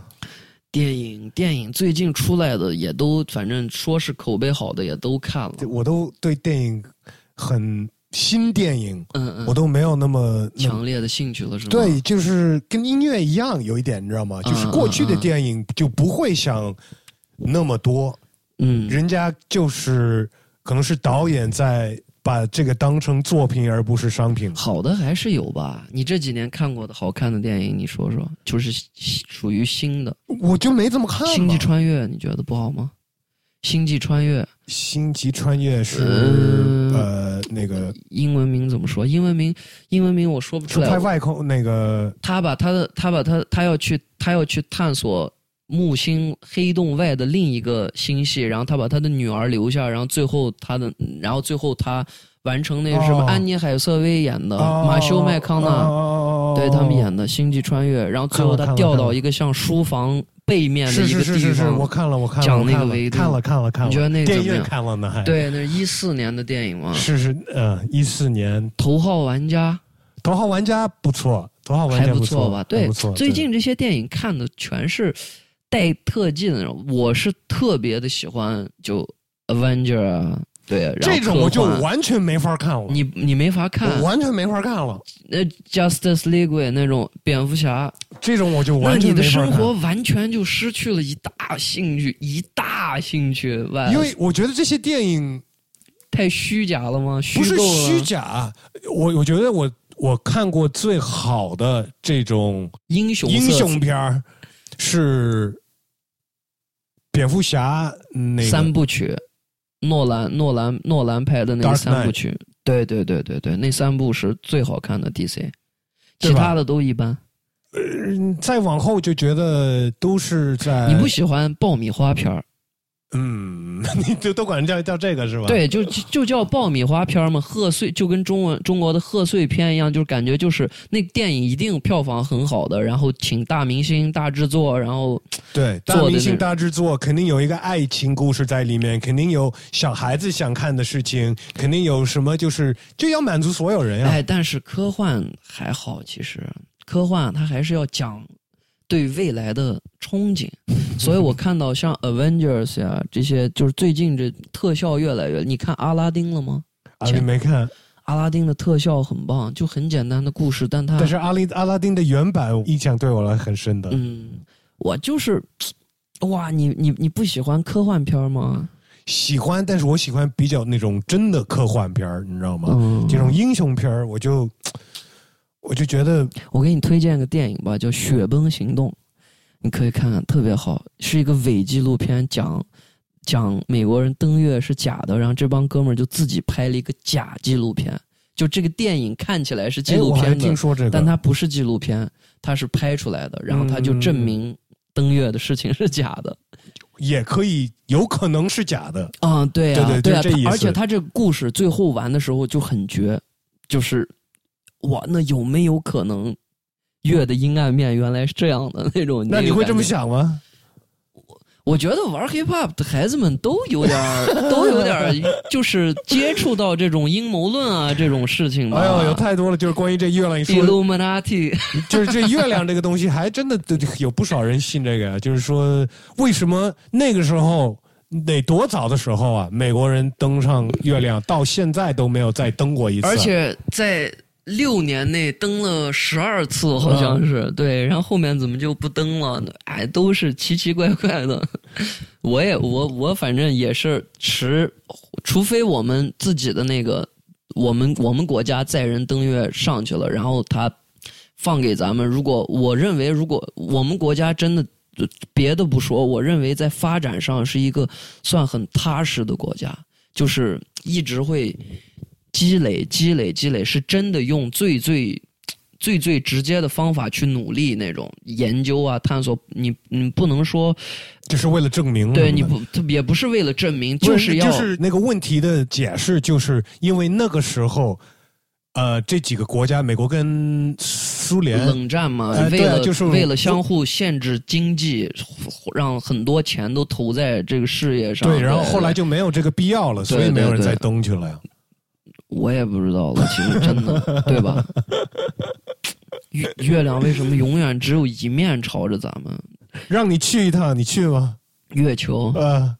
B: 电影电影最近出来的也都，反正说是口碑好的也都看了。
A: 我都对电影很新电影，
B: 嗯嗯，
A: 我都没有那么
B: 强烈的兴趣了，是吗？
A: 对，就是跟音乐一样，有一点你知道吗？
B: 嗯
A: 就是过去的电影就不会想那么多，
B: 嗯，
A: 人家就是可能是导演在把这个当成作品而不是商品。
B: 好的还是有吧。你这几年看过的好看的电影，你说说，就是属于新的
A: 我就没怎么看《嘛。
B: 星际穿越》，你觉得不好吗？《星际穿越》
A: 星际穿越是、
B: 嗯
A: 呃那个
B: 英文名怎么说？英文名英文名我说不出来
A: 是拍。外空那个
B: 他把他的他把他他要去他要去探索木星黑洞外的另一个星系，然后他把他的女儿留下，然后最后他的然后最后他完成那个什么
A: 哦
B: 安妮海瑟薇演的、
A: 哦
B: 马修麦康纳。
A: 哦
B: 对他们演的《星际穿越》，然后最后他掉到一个像书房背面的一个地
A: 是是是是，我
B: 方。
A: 看了我看了
B: 讲
A: 我看了
B: 那个维度
A: 看了看了看了，
B: 你觉得那个
A: 电影看了呢？还
B: 对，那是一四年的电影嘛，《
A: 是是呃一四年
B: 头号玩家
A: 头号玩家不错，头号》玩家错
B: 不错吧？对
A: 不错，
B: 最近这些电影看的全是带特技的那种，我是特别的喜欢就 Avenger 啊，对，
A: 这种我就完全没法看了，
B: 你你没法看
A: 我，完全没法看了，
B: 那 Justice League 那种蝙蝠侠，
A: 这种我就
B: 那
A: 完
B: 你的生
A: 全没法看。
B: 活完全就失去了一大兴趣，一大兴趣。外
A: 因为我觉得这些电影
B: 太虚假了吗？虚
A: 不是虚假，我我觉得我我看过最好的这种
B: 英雄
A: 英雄片儿是蝙蝠侠那个
B: 三部曲，诺兰诺兰诺兰拍的那三部曲，对对对对对，那三部是最好看的 DC，其他的都一般。
A: 嗯再往后就觉得都是在
B: 你不喜欢爆米花片儿？[LAUGHS]
A: 嗯，你就都管叫叫这个是吧？，
B: 对，就就就叫爆米花片嘛，贺岁就跟中文中国的贺岁片一样，就是感觉就是那电影一定票房很好的，然后请大明星大制作，然后
A: 对，大明星大制作肯定有一个爱情故事在里面，肯定有小孩子想看的事情，肯定有什么就是就要满足所有人呀、
B: 哎，但是科幻还好，其实科幻它还是要讲对未来的憧憬，所以我看到像 Avengers 呀这些，就是最近这特效越来越，你看阿拉丁了吗？
A: 阿里没看，
B: 阿拉丁的特效很棒，就很简单的故事，但它
A: 但是阿拉阿拉丁的原版印象对我来很深的。
B: 嗯，我就是哇，你你你不喜欢科幻片吗？
A: 喜欢，但是我喜欢比较那种真的科幻片儿，你知道吗？
B: 嗯，
A: 这种英雄片儿，我就我就觉得
B: 我给你推荐个电影吧，叫《雪崩行动》，你可以看看，特别好，是一个伪纪录片，讲讲美国人登月是假的，然后这帮哥们儿就自己拍了一个假纪录片，就这个电影看起来是纪录片的，
A: 听说这个，
B: 但它不是纪录片，它是拍出来的，然后它就证明登月的事情是假的。
A: 也可以有可能是假的。
B: 啊、对啊，
A: 对对
B: 啊，而且他这个故事最后完的时候就很绝，就是哇，那有没有可能月的阴暗面原来是这样的那种？
A: 那你会这么？想吗？
B: 我觉得玩 hip hop 的孩子们都有点儿，都有点儿，[LAUGHS] 就是接触到这种阴谋论啊这种事情吧。
A: 哎呦，有太多了，就是关于这月亮，你说
B: Illuminati，[LAUGHS]
A: 就是这月亮这个东西，还真的有不少人信这个呀。就是说，为什么那个时候得多早的时候啊，美国人登上月亮，到现在都没有再登过一次，
B: 而且在六年内登了十二次，好像是、对，然后后面怎么就不登了？哎，都是奇奇怪怪的。[LAUGHS] 我也我我反正也是持，除非我们自己的那个，我们我们国家载人登月上去了，然后他放给咱们。如果我认为，如果我们国家真的别的不说，我认为在发展上是一个算很踏实的国家，就是一直会积累、积累、积累，是真的用最最最最直接的方法去努力那种研究啊、探索。你你不能说
A: 就是为了证明，
B: 对你不，它也不是为了证明，就是要
A: 就是那个问题的解释，就是因为那个时候，呃，这几个国家，美国跟苏联，
B: 冷战嘛，
A: 哎
B: 为了、
A: 啊就是
B: 为了相互限制经济，让很多钱都投在这个事业上。
A: 对，然后后来就没有这个必要了，所以没有人再登去了呀。
B: 我也不知道了，其实真的，对吧？月月亮为什么永远只有一面朝着咱们？
A: 让你去一趟，你去吗？
B: 月球，
A: 呃，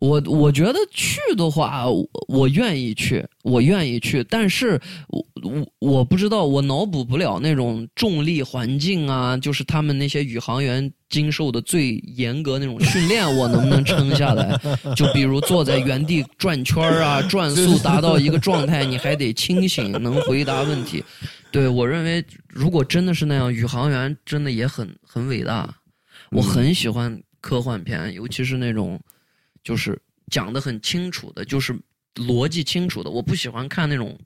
B: 我我觉得去的话，我我愿意去，我愿意去，但是我我我不知道，我脑补不了那种重力环境啊，就是他们那些宇航员经受的最严格那种训练，我能不能撑下来？[LAUGHS] 就比如坐在原地转圈儿啊，[LAUGHS] 转速达到一个状态，你还得清醒，能回答问题。对我认为，如果真的是那样，宇航员真的也很很伟大。我很喜欢科幻片，尤其是那种就是讲的很清楚的，就是逻辑清楚的。我不喜欢看那种，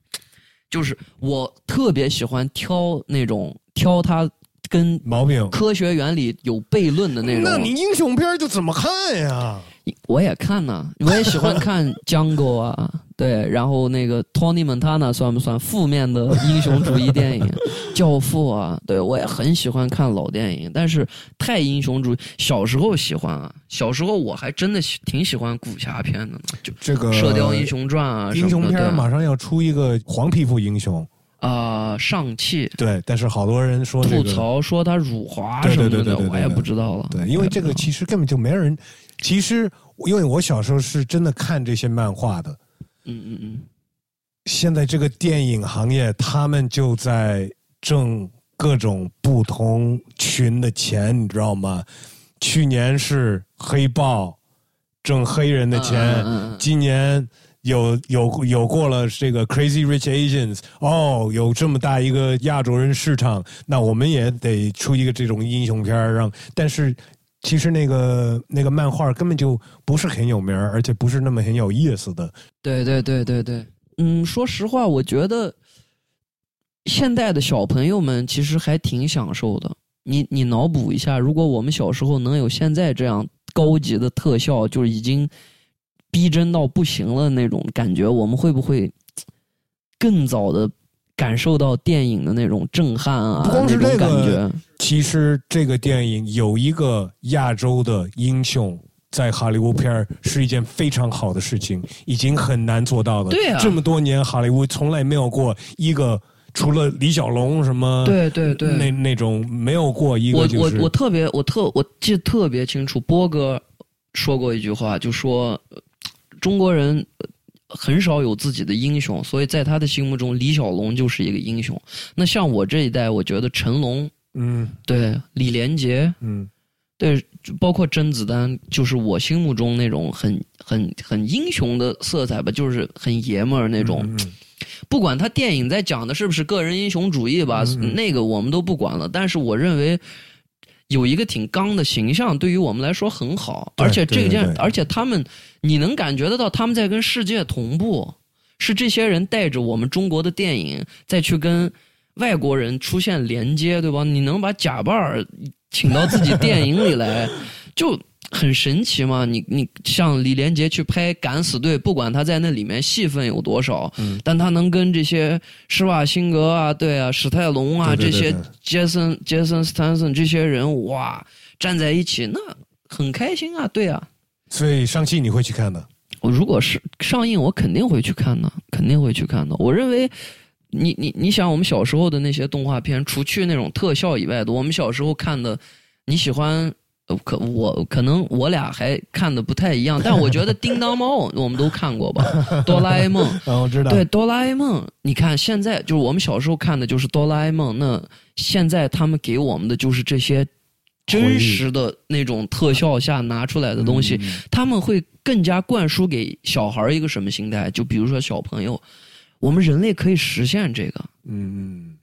B: 就是我特别喜欢挑那种挑它跟
A: 毛病。
B: 科学原理有悖论的那种。
A: 那你英雄片就怎么看呀？
B: 我也看呢，我也喜欢看 [LAUGHS] Jungle 啊，对，然后那个 Tony Montana 算不算负面的英雄主义电影？[LAUGHS] 教父啊，对我也很喜欢看老电影，但是太英雄主义，小时候喜欢啊，小时候我还真的喜挺喜欢武侠片的呢，就
A: 这个《
B: 射雕英雄传》啊，
A: 英雄片马上要出一个黄皮肤英雄，
B: 啊、上汽
A: 对，但是好多人说这个，
B: 吐槽说他辱华
A: 对
B: 什么的，我也不知道了。
A: 对，因为这个其实根本就没人，其实因为我小时候是真的看这些漫画的，
B: 嗯嗯嗯，
A: 现在这个电影行业他们就在挣各种不同群的钱，你知道吗？去年是黑豹挣黑人的钱，今年有有有过了这个 Crazy Rich Asians，哦，有这么大一个亚洲人市场，那我们也得出一个这种英雄片儿让，但是。其实那个那个漫画根本就不是很有名，而且不是那么很有意思的。
B: 对对对对对，嗯，说实话，我觉得现在的小朋友们其实还挺享受的。你你脑补一下，如果我们小时候能有现在这样高级的特效，就已经逼真到不行了那种感觉，我们会不会更早的感受到电影的那种震撼啊？
A: 不光是这个
B: 感觉，
A: 其实这个电影有一个亚洲的英雄在好莱坞片儿是一件非常好的事情，已经很难做到了。
B: 对啊
A: 这么多年好莱坞从来没有过一个除了李小龙什么
B: 对对对，
A: 那那种没有过一个
B: 我
A: 就是
B: 我我特别我特我记得特别清楚，波哥说过一句话，就说呃中国人呃很少有自己的英雄，所以在他的心目中，李小龙就是一个英雄。那像我这一代，我觉得成龙、
A: 嗯
B: 对李连杰、
A: 嗯
B: 对，包括甄子丹，就是我心目中那种很很很英雄的色彩吧，就是很爷们儿那种。
A: 嗯
B: 不管他电影在讲的是不是个人英雄主义吧，
A: 嗯
B: 那个我们都不管了。但是我认为有一个挺刚的形象，对于我们来说很好。而且这件，而且他们，你能感觉得到他们在跟世界同步。是这些人带着我们中国的电影再去跟外国人出现连接，对吧？你能把贾巴尔请到自己电影里来，就很神奇嘛。你你像李连杰去拍《敢死队》，不管他在那里面戏份有多少，
A: 嗯
B: 但他能跟这些施瓦辛格啊，对啊，史泰龙啊这些杰森杰森斯坦森这些人，哇，站在一起，那很开心啊，对啊。
A: 所以上戏你会去看的。
B: 我如果是上映，我肯定会去看的，肯定会去看的。我认为你，你你想，我们小时候的那些动画片，除去那种特效以外的，我们小时候看的，你喜欢。呃可我可能我俩还看的不太一样，但我觉得 [LAUGHS] 叮当猫我们都看过吧，哆啦 A 梦，[LAUGHS]
A: 嗯，我知道。
B: 对，哆啦 A 梦，你看现在就是我们小时候看的就是哆啦 A 梦，那现在他们给我们的就是这些真实的那种特效下拿出来的东西，
A: 嗯
B: 他们会更加灌输给小孩一个什么心态？就比如说小朋友，我们人类可以实现这个。
A: 嗯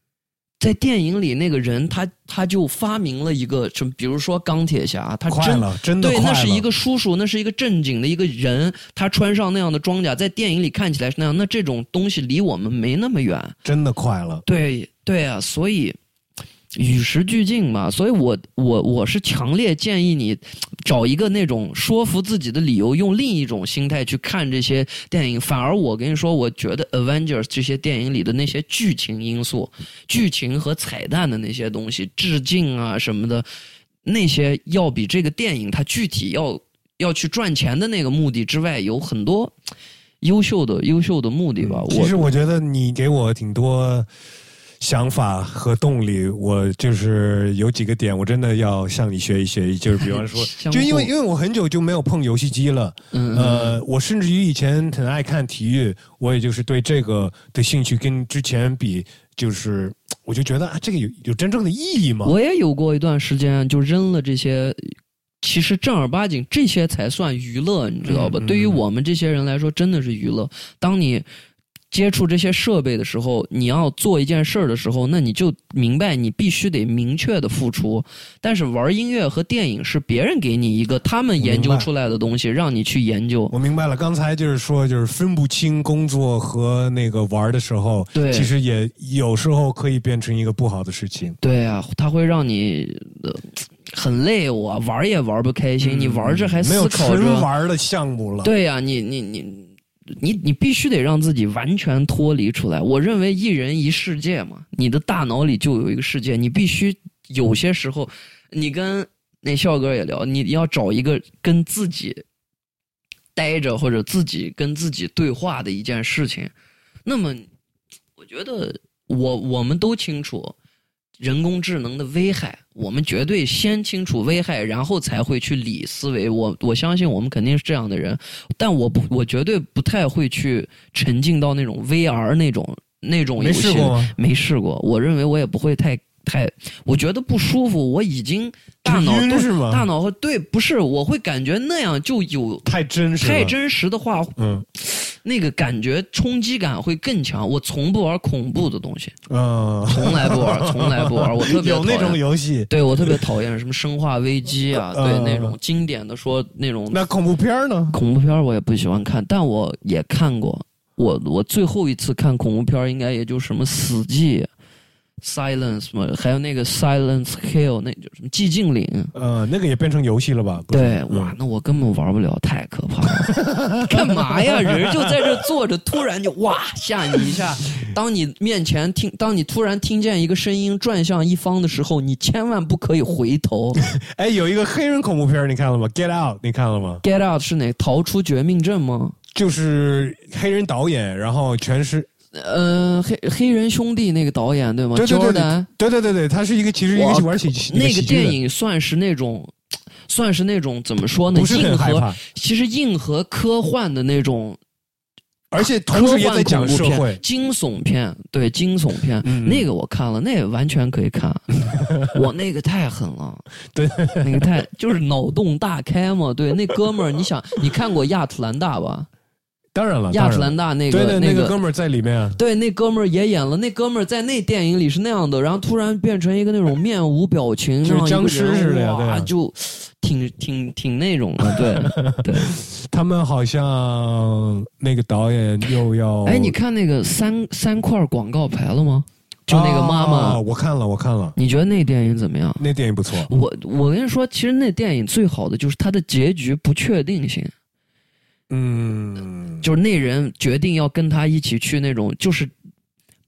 B: 在电影里，那个人他他就发明了一个什么，比如说钢铁侠，他真
A: 了，真的
B: 对，那是一个叔叔，那是一个正经的一个人，他穿上那样的装甲，在电影里看起来是那样，那这种东西离我们没那么远。
A: 真的快了。
B: 对对啊，所以与时俱进嘛。所以我我我是强烈建议你找一个那种说服自己的理由，用另一种心态去看这些电影。反而我跟你说，我觉得《Avengers》这些电影里的那些剧情因素、剧情和彩蛋的那些东西、致敬啊什么的，那些要比这个电影它具体要要去赚钱的那个目的之外，有很多。优秀的优秀的目的吧，
A: 其实我觉得你给我挺多想法和动力，我就是有几个点，我真的要向你学一学。[LAUGHS] 就是比方说，就因为因为我很久就没有碰游戏机了，
B: 嗯嗯
A: 呃，我甚至于以前很爱看体育，我也就是对这个的兴趣跟之前比，就是我就觉得啊，这个有有真正的意义吗？
B: 我也有过一段时间就扔了这些，其实正儿八经这些才算娱乐，你知道吧？对于我们这些人来说，真的是娱乐。当你接触这些设备的时候，你要做一件事儿的时候，那你就明白你必须得明确的付出。但是玩音乐和电影是别人给你一个他们研究出来的东西，让你去研究。
A: 我明白了，刚才就是说，就是分不清工作和那个玩儿的时候，
B: 对
A: 其实也有时候可以变成一个不好的事情。
B: 对啊，它会让你、呃、很累，我玩也玩不开心。你玩着还
A: 嗯没有
B: 思考着
A: 纯玩儿的项目了。
B: 对呀、你你你你你必须得让自己完全脱离出来。我认为一人一世界嘛，你的大脑里就有一个世界，你必须有些时候，你跟那笑哥也聊，你要找一个跟自己待着或者自己跟自己对话的一件事情。那么，我觉得我我们都清楚。人工智能的危害，我们绝对先清楚危害，然后才会去理思维。我我相信我们肯定是这样的人，但我不，我绝对不太会去沉浸到那种 VR 那种那种游戏没。
A: 试过吗？
B: 没试过，我认为我也不会太太，我觉得不舒服。我已经大脑都
A: 是吗
B: 大脑会对，不是，我会感觉那样就有
A: 太真实，
B: 太真实的话，
A: 嗯
B: 那个感觉冲击感会更强。我从不玩恐怖的东西，
A: 嗯，
B: 从来不玩，从来不玩。我特别 [LAUGHS]
A: 有那种游戏。
B: 对我特别讨厌什么《生化危机》啊，对
A: 嗯
B: 那种经典的说那种
A: 那恐怖片呢？
B: 恐怖片我也不喜欢看，但我也看过。我我最后一次看恐怖片应该也就什么《死寂》、Silence 嘛，还有那个 Silence Hill，那就什么寂静岭。
A: 呃，那个也变成游戏了吧？
B: 对，
A: 嗯
B: 哇，那我根本玩不了，太可怕了！[LAUGHS] 干嘛呀？人就在这坐着，突然就哇吓你一下。[LAUGHS] 当你面前听，当你突然听见一个声音转向一方的时候，你千万不可以回头。[LAUGHS]
A: 哎，有一个黑人恐怖片你看了吗？Get Out，你看了吗
B: ？Get Out 是哪？逃出绝命镇吗？
A: 就是黑人导演，然后全是
B: 呃，黑黑人兄弟那个导演对吗？
A: 对对对对对对对，他是一个其实一个
B: 哇
A: 玩喜剧
B: 那个电影算是那种，算是那种怎么说呢？
A: 不是
B: 硬核，其实硬核科幻的那种
A: 而且同时也在讲社会。
B: 惊悚片，对惊悚片，
A: 嗯
B: 那个我看了，那个完全可以看。[LAUGHS] 我那个太狠了，[LAUGHS]
A: 对，
B: 那个太就是脑洞大开嘛。对，那哥们儿，你想，你看过《亚特兰大》吧？
A: 当然了，
B: 亚特兰大那个
A: 对对，那
B: 个
A: 哥们儿在里面啊，
B: 对，那哥们儿也演了。那哥们儿在那电影里是那样的，然后突然变成一个那种面无表情，
A: 就是僵尸似的呀
B: 就挺挺挺那种的。对对，[LAUGHS]
A: 他们好像那个导演又要 [LAUGHS]
B: 哎，你看那个三三块广告牌了吗？就那个妈妈，
A: 啊我看了，我看了，
B: 你觉得那电影怎么样？
A: 那电影不错。
B: 我我跟你说，其实那电影最好的就是它的结局不确定性，
A: 嗯，
B: 就是那人决定要跟他一起去那种就是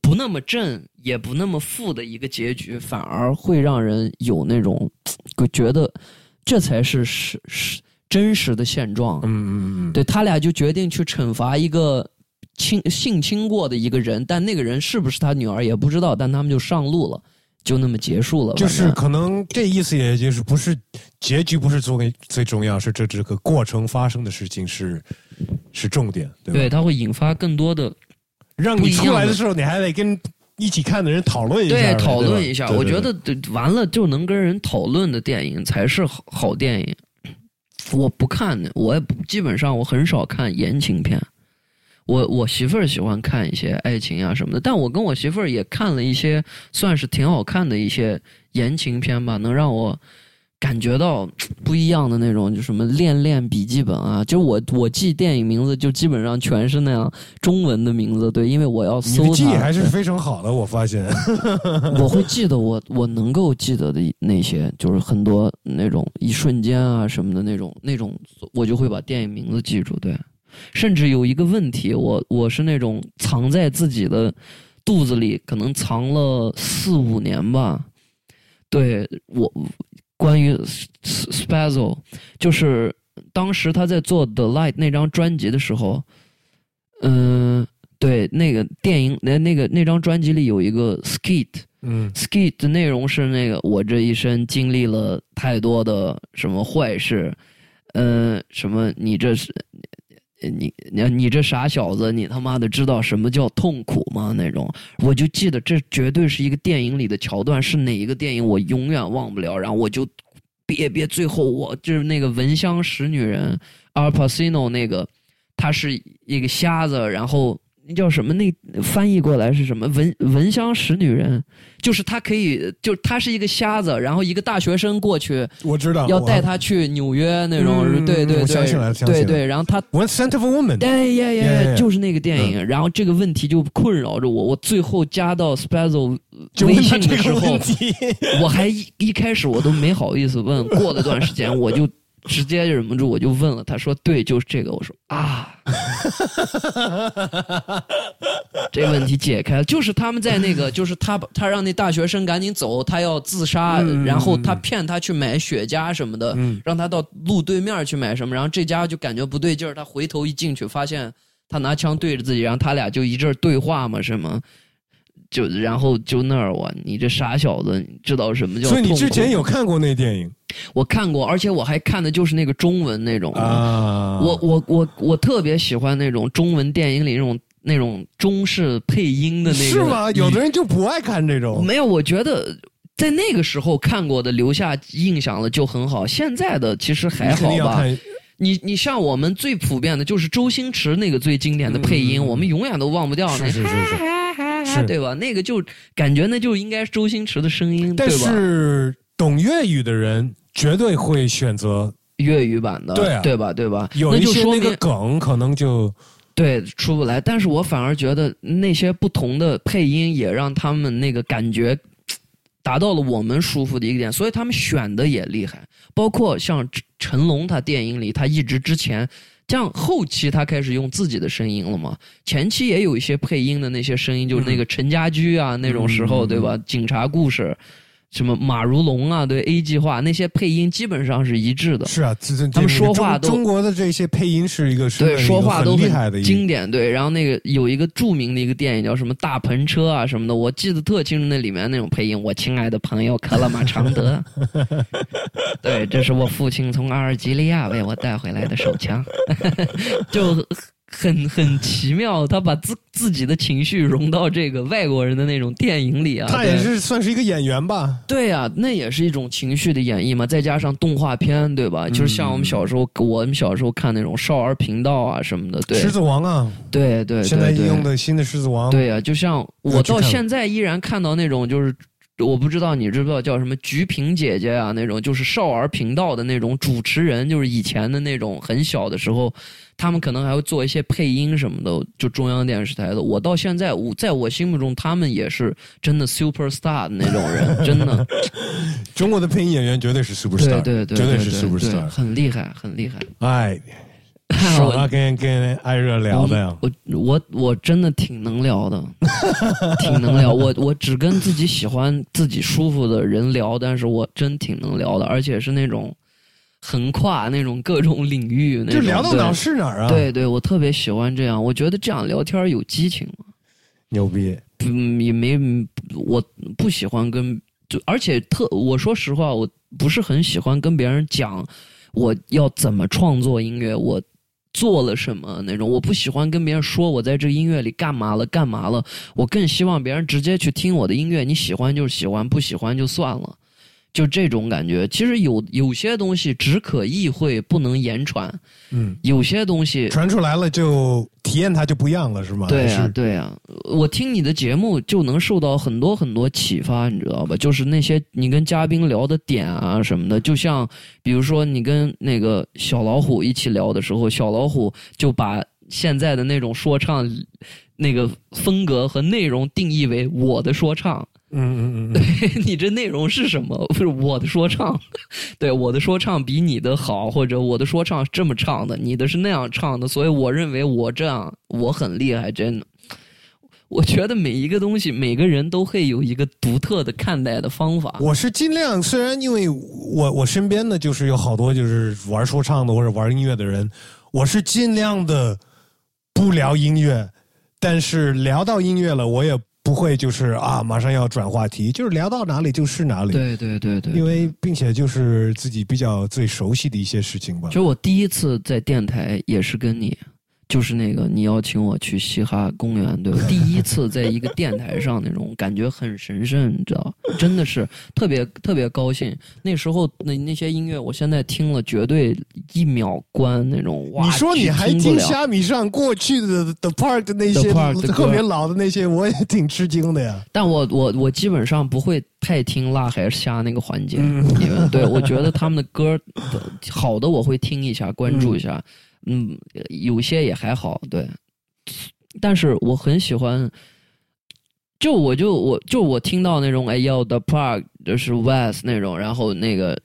B: 不那么正也不那么负的一个结局，反而会让人有那种嘖觉得这才是是是真实的现状。
A: 嗯嗯嗯，
B: 对他俩就决定去惩罚一个亲性侵过的一个人，但那个人是不是他女儿也不知道，但他们就上路了，就那么结束了。
A: 就是可能这意思，也就是不是结局不是最为最重要，是这这个过程发生的事情是是重点，对？
B: 对，它会引发更多的
A: 让你出来的时候，你还得跟一起看的人讨论一下，
B: 对讨论一下。我觉得对完了就能跟人讨论的电影才是好好电影。我不看的，我也不基本上我很少看言情片。我我媳妇儿喜欢看一些爱情啊什么的，但我跟我媳妇儿也看了一些算是挺好看的一些言情片吧，能让我感觉到不一样的那种，就什么《恋恋笔记本》啊，就我我记电影名字就基本上全是那样中文的名字，对，因为我要搜
A: 记忆还是非常好的，我发现。[LAUGHS]
B: 我会 [LAUGHS] 记得我我能够记得的那些，就是很多那种一瞬间啊什么的那种那种，我就会把电影名字记住。对，甚至有一个问题，我我是那种藏在自己的肚子里，可能藏了四五年吧。对我关于 Spazzle，就是当时他在做《The Light》那张专辑的时候，嗯、对，那个电影那那个那张专辑里有一个 skit，
A: 嗯
B: skit 的内容是那个我这一生经历了太多的什么坏事，嗯、什么你这是。你你你这傻小子，你他妈的知道什么叫痛苦吗？那种，我就记得这绝对是一个电影里的桥段，是哪一个电影我永远忘不了。然后我就别别，最后我就是那个闻香识女人阿尔帕西诺那个，他是一个瞎子，然后那叫什么？那翻译过来是什么？闻闻香识女人，就是他可以，就他是一个瞎子，然后一个大学生过去
A: 我知道，
B: 要带他去纽约那种，
A: 嗯
B: 对对对，
A: 我想起来了
B: 对对，然后他。
A: One Cent of a Woman，
B: 哎呀呀.就是那个电影，然后这个问题就困扰着我。我最后加到
A: 就
B: 微信的时候。我还一一开始我都没好意思问，过了段时间我就直接就忍不住我就问了，他说对，就是这个。我说啊，[LAUGHS] 这问题解开了，就是他们在那个，[LAUGHS] 就是他他让那大学生赶紧走，他要自杀，
A: 嗯
B: 然后他骗他去买雪茄什么的，
A: 嗯
B: 让他到路对面去买什么，然后这家就感觉不对劲儿，他回头一进去发现他拿枪对着自己，然后他俩就一阵儿对话嘛，是吗？就然后就那儿我你这傻小子，你知道什么叫
A: 所以你之前有看过那电影
B: 我看过，而且我还看的就是那个中文那种。
A: 啊？
B: 我我我我特别喜欢那种中文电影里那种那种中式配音的那个。
A: 是吗？有的人就不爱看这种。
B: 没有，我觉得在那个时候看过的留下印象了就很好。现在的其实还好吧。你你像我们最普遍的就是周星驰那个最经典的配音，
A: 嗯
B: 我们永远都忘不掉那。
A: 是是是是是
B: 对吧？那个就感觉那就应该是周星驰的声音，
A: 但
B: 对吧？
A: 是懂粤语的人绝对会选择
B: 粤语版的，
A: 对啊
B: 对吧？对吧？
A: 有一
B: 那就说
A: 那个梗可能就
B: 对，出不来。但是我反而觉得那些不同的配音也让他们那个感觉达到了我们舒服的一个点，所以他们选的也厉害。包括像成成龙，他电影里他一直之前，像后期他开始用自己的声音了嘛，前期也有一些配音的那些声音，就是那个陈家驹啊、那种时候，
A: 嗯
B: 对吧？警察故事。什么马如龙啊，对 A 计划那些配音基本上是一致的，
A: 是啊，这这
B: 他们说话都
A: 中中国的这些配音是一个是
B: 对，说话都
A: 很厉害的
B: 经典。对，然后那个有一个著名的一个电影叫什么《大篷车》啊什么的，我记得特清楚，那里面那种配音，我亲爱的朋友克拉马常德，[LAUGHS] 对，这是我父亲从阿尔及利亚为我带回来的手枪，[LAUGHS] 就很很奇妙，他把自自己的情绪融到这个外国人的那种电影里啊。
A: 他也是算是一个演员吧？
B: 对呀、那也是一种情绪的演绎嘛，再加上动画片，对吧？就是像我们小时候，我们小时候看那种少儿频道啊什么的，对，
A: 狮子王啊，
B: 对对对
A: 现在
B: 对
A: 用的新的狮子王，
B: 对呀、就像我到现在依然看到那种就是。我不知道你知不知道叫什么菊萍姐姐啊？那种就是少儿频道的那种主持人，就是以前的那种很小的时候，他们可能还会做一些配音什么的，就中央电视台的。我到现在，我在我心目中，他们也是真的 super star 的那种人，真的。[LAUGHS]
A: 中国的配音演员绝对是 super star，
B: 对对对，
A: 绝对是 super star。
B: 很厉害，很厉害。
A: 哎，[LAUGHS]
B: 看我
A: 跟跟艾热聊的呀。
B: 我我我真的挺能聊的，[LAUGHS] 挺能聊。我我只跟自己喜欢、自己舒服的人聊，但是我真挺能聊的，而且是那种横跨那种各种领域那
A: 就聊到哪儿是哪儿啊！，
B: 对对，我特别喜欢这样。我觉得这样聊天有激情嘛。
A: 牛逼。
B: 嗯，也没我不喜欢跟就，而且特我说实话，我不是很喜欢跟别人讲我要怎么创作音乐，我做了什么那种。我不喜欢跟别人说我在这音乐里干嘛了干嘛了，我更希望别人直接去听我的音乐，你喜欢就喜欢，不喜欢就算了。就这种感觉，其实有有些东西只可意会，不能言传。
A: 嗯，
B: 有些东西
A: 传出来了就体验它就不一样了，是吗？
B: 对呀、对呀、我听你的节目就能受到很多很多启发，你知道吧？就是那些你跟嘉宾聊的点啊什么的，就像比如说你跟那个小老虎一起聊的时候，小老虎就把现在的那种说唱那个风格和内容定义为我的说唱。
A: 嗯嗯嗯对，[LAUGHS]
B: 你这内容是什么？不是我的说唱，对我的说唱比你的好，或者我的说唱是这么唱的，你的是那样唱的，所以我认为我这样我很厉害，真的。我觉得每一个东西，每个人都会有一个独特的看待的方法。
A: 我是尽量，虽然因为我我身边的，就是有好多就是玩说唱的或者玩音乐的人，我是尽量的不聊音乐，但是聊到音乐了，我也不会就是啊马上要转话题，就是聊到哪里就是哪里。
B: 对对对对，
A: 因为并且就是自己比较最熟悉的一些事情吧
B: 其。实我第一次在电台也是跟你，就是那个你邀请我去嘻哈公园，对吧？[LAUGHS] 第一次在一个电台上那种感觉很神圣，你知道，真的是特别特别高兴。那时候那那些音乐，我现在听了绝对一秒关那种。哇，
A: 你说你还
B: 听
A: 虾米上过去的 The Park 的那些 [LAUGHS] 特别老的那些，我也挺吃惊的呀。
B: 但我我我基本上不会太听辣还是虾那个环节，
A: 嗯
B: 因为对我觉得他们的歌好的我会听一下，关注一下，嗯，嗯有些也还好，对。但是我很喜欢，就我就我就我听到那种哎要 The Park 就是 West 那种，然后那个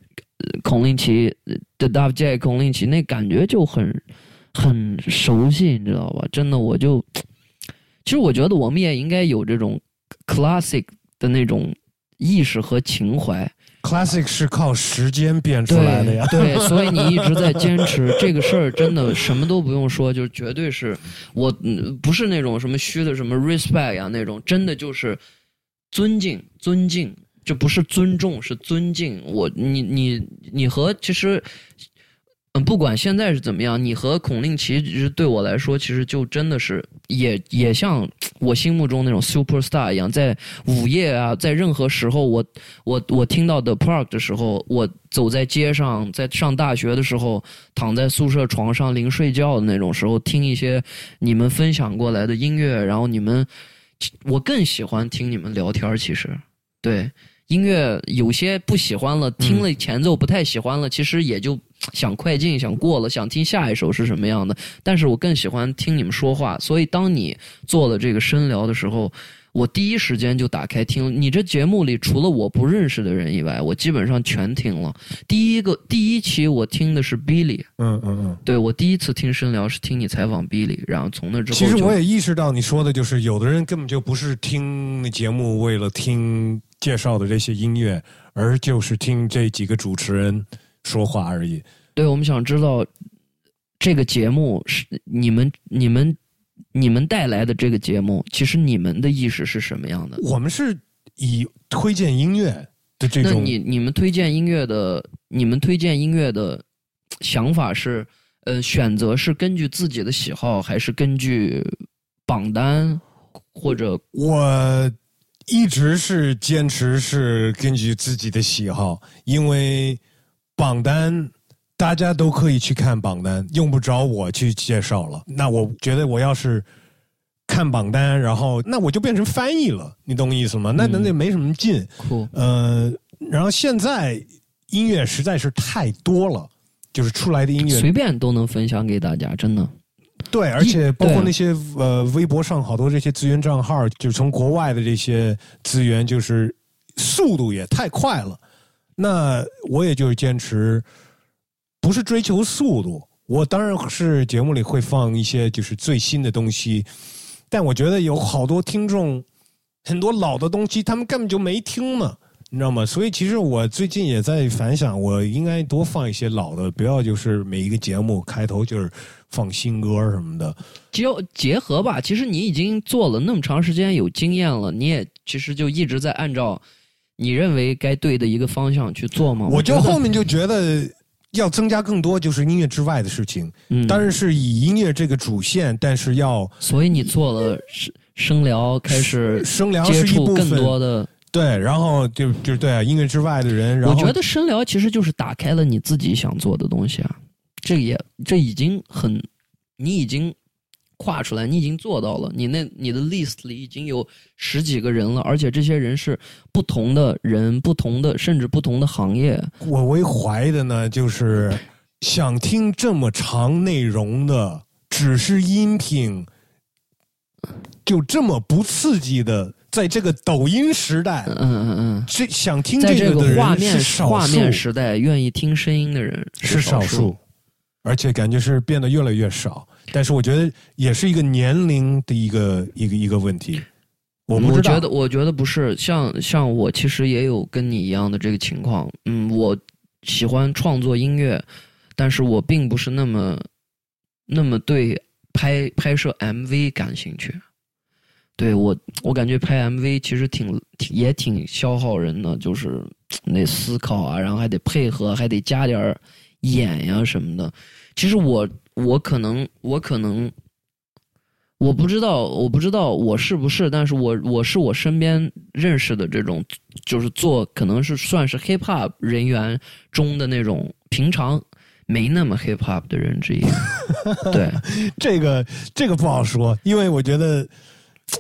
B: 孔令奇 The Dub J 孔令奇那感觉就很很熟悉，你知道吧？真的，我就其实我觉得我们也应该有这种 classic 的那种意识和情怀。
A: Classic 是靠时间变出来的呀。
B: 对，所以你一直在坚持这个事儿，真的什么都不用说，就绝对是我不是那种什么虚的什么 respect 呀、那种，真的就是尊敬尊敬，这不是尊重，是尊敬。我你你你和其实。不管现在是怎么样，你和孔令奇其实对我来说，其实就真的是也也像我心目中那种 super star 一样，在午夜啊，在任何时候，我我我听到 The Park 的时候，我走在街上，在上大学的时候，躺在宿舍床上临睡觉的那种时候，听一些你们分享过来的音乐，然后你们，我更喜欢听你们聊天。其实，对音乐有些不喜欢了，听了前奏不太喜欢了，其实也就 [TSK] 想快进，想过了，想听下一首是什么样的。但是我更喜欢听你们说话，所以当你做了这个深聊的时候。我第一时间就打开听你这节目里，除了我不认识的人以外，我基本上全听了。第一个第一期我听的是 Billy，
A: 嗯嗯嗯。
B: 对我第一次听深聊是听你采访 Billy，然后从那之后
A: 其实我也意识到你说的，就是有的人根本就不是听那节目为了听介绍的这些音乐，而就是听这几个主持人说话而已。
B: 对我们想知道这个节目是你们你们你们带来的这个节目，其实你们的意识是什么样的？
A: 我们是以推荐音乐的这种，
B: 那你你们推荐音乐的，你们推荐音乐的想法是，呃，选择是根据自己的喜好，还是根据榜单，或者
A: 我一直是坚持是根据自己的喜好，因为榜单大家都可以去看榜单，用不着我去介绍了。那我觉得我要是看榜单，然后那我就变成翻译了，你懂我意思吗？那那那没什么劲。
B: 酷，
A: 呃，然后现在音乐实在是太多了，就是出来的音乐
B: 随便都能分享给大家，真的。
A: 对，而且包括那些呃，微博上好多这些资源账号，就是从国外的这些资源，就是速度也太快了。那我也就是坚持，不是追求速度，我当然是节目里会放一些就是最新的东西，但我觉得有好多听众，很多老的东西他们根本就没听嘛。你知道吗？所以其实我最近也在反想，我应该多放一些老的，不要就是每一个节目开头就是放新歌什么的。
B: 就结合吧，其实你已经做了那么长时间，有经验了，你也其实就一直在按照你认为该对的一个方向去做嘛。
A: 我就后面就觉得要增加更多就是音乐之外的事情，
B: 嗯，
A: 当然是以音乐这个主线，但是要
B: 所以你做了声声疗，开始
A: 声疗
B: 接
A: 是一部
B: 触更多
A: 分，
B: 的。
A: 对，然后就就对啊，音乐之外的人，然后
B: 我觉得声疗其实就是打开了你自己想做的东西啊，这也这已经很，你已经跨出来，你已经做到了，你那你的 list 里已经有十几个人了，而且这些人是不同的人，不同的甚至不同的行业。
A: 我为怀的呢，就是想听这么长内容的，只是音频，就这么不刺激的，在这个抖音时代，
B: 嗯嗯嗯，
A: 这想听
B: 这
A: 这个的人
B: 画面
A: 是少数
B: 画面时代，愿意听声音的人
A: 是
B: 少
A: 少数，而且感觉是变得越来越少。但是我觉得也是一个年龄的一个一个一个问题。我不知道，
B: 我觉得，我觉得不是，像像我其实也有跟你一样的这个情况。嗯，我喜欢创作音乐，但是我并不是那么那么对拍拍摄 MV 感兴趣。对我，我感觉拍 MV 其实挺也挺消耗人的，就是那思考啊，然后还得配合，还得加点儿演呀什么的。其实我我可能我可能我不知道我不知道我是不是，但是我我是我身边认识的这种，就是做可能是算是 hip hop 人员中的那种平常没那么 hip hop 的人之一。[LAUGHS] 对，
A: 这个这个不好说，因为我觉得，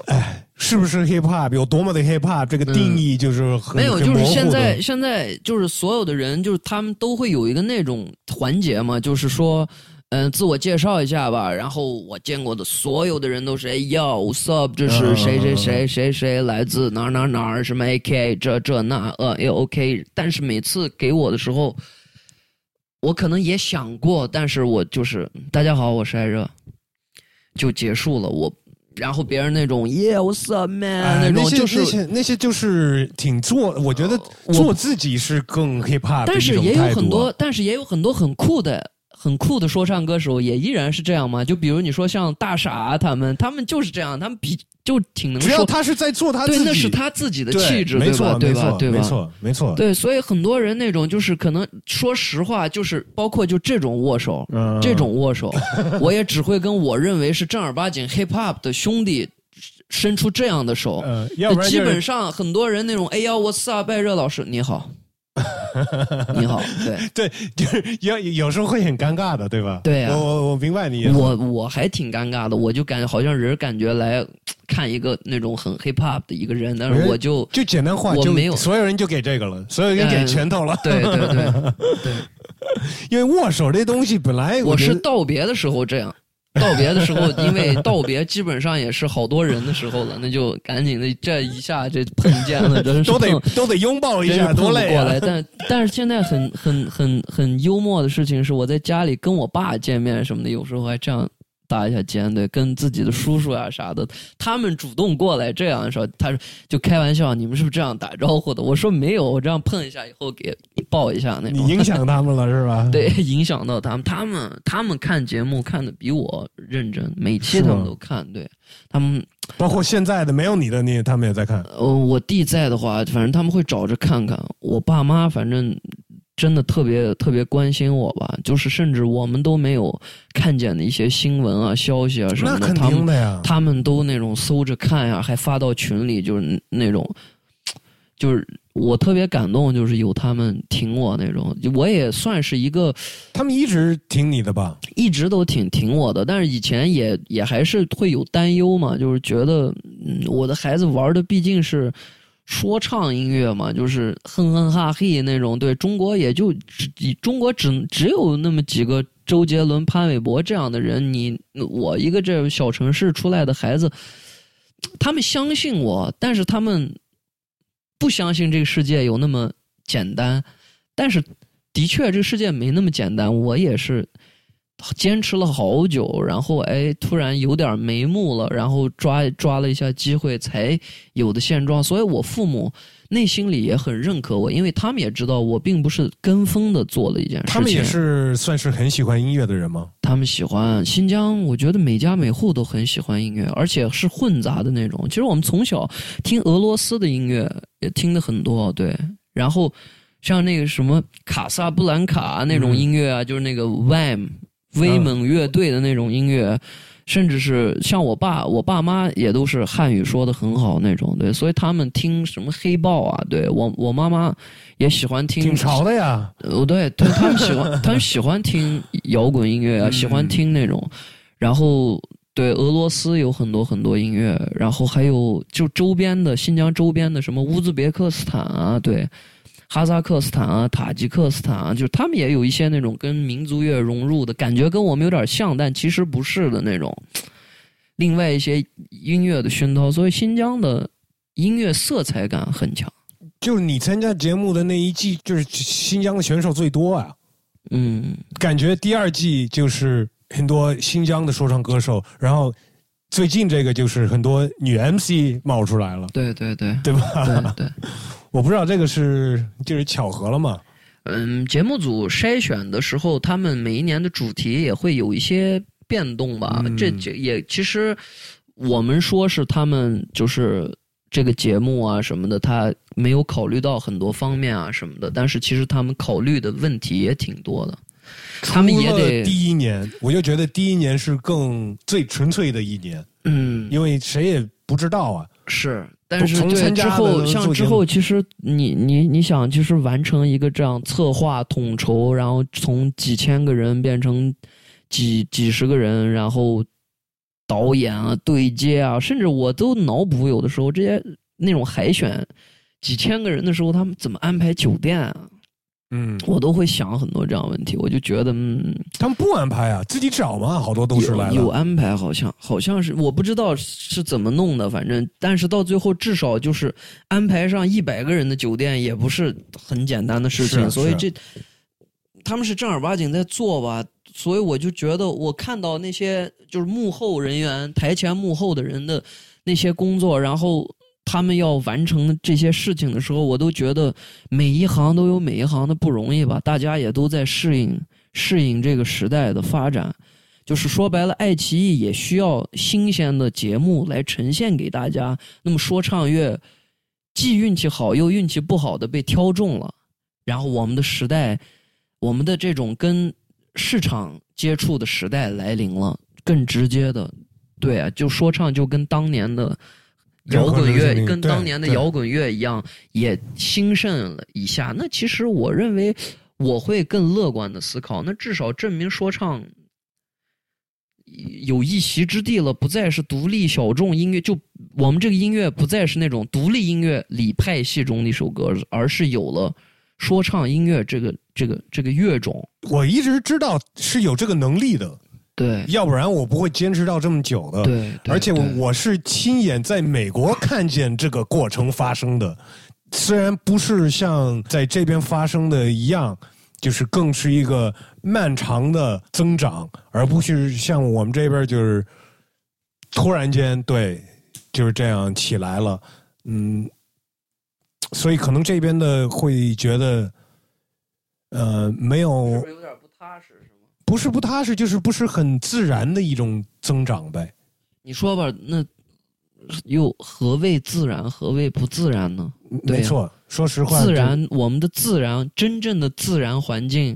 A: 哎，是不是 hip hop 有多么的 hip hop，这个定义就是很、
B: 嗯没有，就是现在现在就是所有的人，就是他们都会有一个那种环节嘛，就是说。嗯，自我介绍一下吧。然后我见过的所有的人都是，哎哟，What's up？这是谁谁谁谁谁来自哪儿哪儿哪儿？什么 AK？这这那呃，也 OK。但是每次给我的时候，我可能也想过，但是我就是大家好，我是艾热，就结束了。我然后别人那种 up man？、
A: 哎
B: 那种就是
A: 那些那些就是挺做，我觉得做自己是更 hip hop 的
B: 但是也有很多，但是也有很多很酷的、很酷的说唱歌手，也依然是这样嘛。就比如你说像大傻他们，他们就是这样，他们比就挺能说。
A: 只要他是在做他自
B: 对，
A: 己，
B: 那是他自己的气质，
A: 没错
B: 对吧？对吧？
A: 没错
B: 对吧？
A: 没错，没错。
B: 对，所以很多人那种就是可能说实话，就是包括就这种握手，
A: 嗯
B: 这种握手，[LAUGHS] 我也只会跟我认为是正儿八经 hip hop 的兄弟伸出这样的手。
A: 呃，要不然就是
B: 基本上很多人那种，哎呀，What's 拜热老师，你好，[LAUGHS] 你好，对。[LAUGHS]
A: 对，就是有有时候会很尴尬的，对吧？
B: 对啊
A: 我我我明白你。
B: 我我还挺尴尬的，我就感觉好像人感觉来看一个那种很 hip hop 的一个人，但是我就
A: 就简单化，就
B: 我没有
A: 所有人就给这个了，所有人给
B: 哎
A: 拳头了。
B: 对对对对，[LAUGHS]
A: 因为握手这东西本来
B: 我是道别的时候这样。道别的时候，因为道别基本上也是好多人的时候了，那就赶紧的这一下这碰见了，真是
A: 都得都得拥抱一下，多累啊！
B: 过来。但但是现在很很很很幽默的事情是，我在家里跟我爸见面什么的，有时候还这样搭一下肩，对，跟自己的叔叔啊啥的，他们主动过来这样说，他说就开玩笑，你们是不是这样打招呼的？我说没有，我这样碰一下以后给抱一下那种。
A: 你影响他们了是吧？[LAUGHS]
B: 对，影响到他们，他们他们看节目看的比我认真，每期他们都看，对他们
A: 包括现在的没有你的，你他们也在看。
B: 呃，我弟在的话，反正他们会找着看看。我爸妈反正真的特别特别关心我吧，就是甚至我们都没有看见的一些新闻啊、消息啊什么的，他们。他们都那种搜着看呀，还发到群里，就是那种，就是我特别感动，就是有他们挺我那种，我也算是一个
A: 他们一直挺你的吧？
B: 一直都挺挺我的，但是以前也也还是会有担忧嘛，就是觉得，嗯，我的孩子玩的毕竟是说唱音乐嘛，就是哼哼哈嘿那种，对中国也就只中国只只有那么几个周杰伦、潘玮柏这样的人，你我一个这小城市出来的孩子，他们相信我，但是他们不相信这个世界有那么简单，但是的确这个世界没那么简单，我也是。坚持了好久，然后哎，突然有点眉目了，然后抓抓了一下机会，才有的现状。所以我父母内心里也很认可我，因为他们也知道我并不是跟风的做了一件事情。
A: 他们也是算是很喜欢音乐的人吗？
B: 他们喜欢新疆，我觉得每家每户都很喜欢音乐，而且是混杂的那种。其实我们从小听俄罗斯的音乐也听的很多，对。然后像那个什么卡萨布兰卡那种音乐啊，就是那个 Wham。威猛乐队的那种音乐，甚至是像我爸、我爸妈也都是汉语说的很好那种，对，所以他们听什么黑豹啊，对我我妈妈也喜欢听，
A: 挺潮的呀，
B: 哦对，对他们喜欢他们喜欢听摇滚音乐啊，[LAUGHS] 喜欢。听那种，然后对俄罗斯有很多很多音乐，然后还有就周边的新疆周边的什么乌兹别克斯坦啊，对。哈萨克斯坦啊，塔吉克斯坦啊，就是他们也有一些那种跟民族乐融入的感觉，跟我们有点像，但其实不是的那种。另外一些音乐的熏陶，所以新疆的音乐色彩感很强。
A: 就是你参加节目的那一季，就是新疆的选手最多啊。
B: 嗯，
A: 感觉第二季就是很多新疆的说唱歌手，然后最近这个就是很多女 MC 冒出来了。
B: 对对对，
A: 对吧？
B: 对对。
A: 我不知道这个是就是巧合了吗？
B: 嗯，节目组筛选的时候，他们每一年的主题也会有一些变动吧。这这也其实我们说是他们就是这个节目啊什么的，他没有考虑到很多方面啊什么的。但是其实他们考虑的问题也挺多的。他们也得
A: 第一年，我就觉得第一年是更最纯粹的一年。
B: 嗯，
A: 因为谁也不知道啊。
B: 是。但是对之后，像之后，其实你你你想，就是完成一个这样策划统筹，然后从几千个人变成几几十个人，然后导演啊、对接啊，甚至我都脑补，有的时候这些那种海选几千个人的时候，他们怎么安排酒店啊？
A: 嗯，
B: 我都会想很多这样问题，我就觉得，嗯，
A: 他们不安排啊，自己找嘛，好多都是来
B: 有安排，好像好像是，我不知道是怎么弄的，反正，但是到最后至少就是安排上一百个人的酒店，也不是很简单的事情，所以这他们是正儿八经在做吧，所以我就觉得，我看到那些就是幕后人员、台前幕后的人的那些工作，然后。他们要完成这些事情的时候，我都觉得每一行都有每一行的不容易吧。大家也都在适应适应这个时代的发展，就是说白了，爱奇艺也需要新鲜的节目来呈现给大家。那么说唱乐既运气好又运气不好的被挑中了，然后我们的时代，我们的这种跟市场接触的时代来临了，更直接的，对啊，就说唱就跟当年的。摇滚乐跟当年的摇滚乐一样，也兴盛了一下。那其实我认为，我会更乐观的思考。那至少证明说唱有一席之地了，不再是独立小众音乐。就我们这个音乐不再是那种独立音乐里派系中的一首歌，而是有了说唱音乐这个这个这个乐种。
A: 我一直知道是有这个能力的。
B: 对，
A: 要不然我不会坚持到这么久的。
B: 对，
A: 而且我是亲眼在美国看见这个过程发生的，虽然不是像在这边发生的一样，就是更是一个漫长的增长，而不是像我们这边就是突然间对就是这样起来了。嗯，所以可能这边的会觉得，呃，没有。不是不踏实，就是不是很自然的一种增长呗。
B: 你说吧，那又何谓自然，何谓不自然呢？对啊
A: 没错，说实话，
B: 自然，我们的自然，真正的自然环境，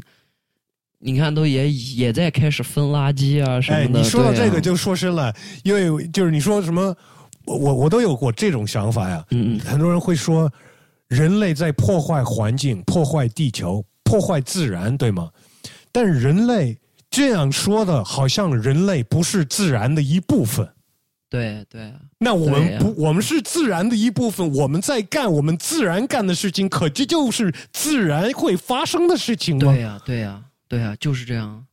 B: 你看都也也在开始分垃圾啊什
A: 哎，
B: 么的。
A: 你说到这个就说深了，因为就是你说什么，我我我都有过这种想法呀。
B: 嗯嗯
A: 很多人会说，人类在破坏环境、破坏地球、破坏自然，对吗？但人类这样说的，好像人类不是自然的一部分。
B: 对对啊，
A: 那我们不，我们是自然的一部分，我们在干我们自然干的事情，可这就是自然会发生的事情吗？
B: 对呀、对呀、对呀、就是这样。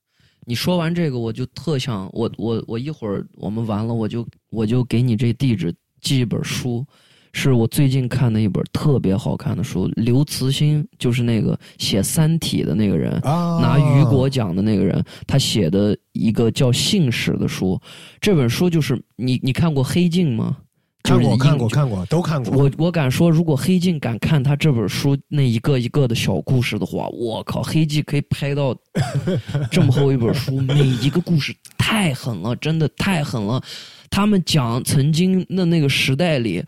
B: 你说完这个，我就特想，我我我一会儿我们完了，我就我就给你这地址寄一本书，是我最近看的一本特别好看的书。刘慈欣就是那个写《三体》的那个人，
A: 啊，
B: 拿雨果奖的那个人，他写的一个叫《信使》的书。这本书就是你你看过《黑镜》吗？
A: 看过，
B: 就是
A: 看过，
B: 英
A: 看过，都看过。
B: 我我敢说，如果黑镜敢看他这本书那一个一个的小故事的话，我靠，黑镜可以拍到 [LAUGHS] 这么厚一本书，每一个故事太狠了，真的太狠了。他们讲曾经的那个时代里，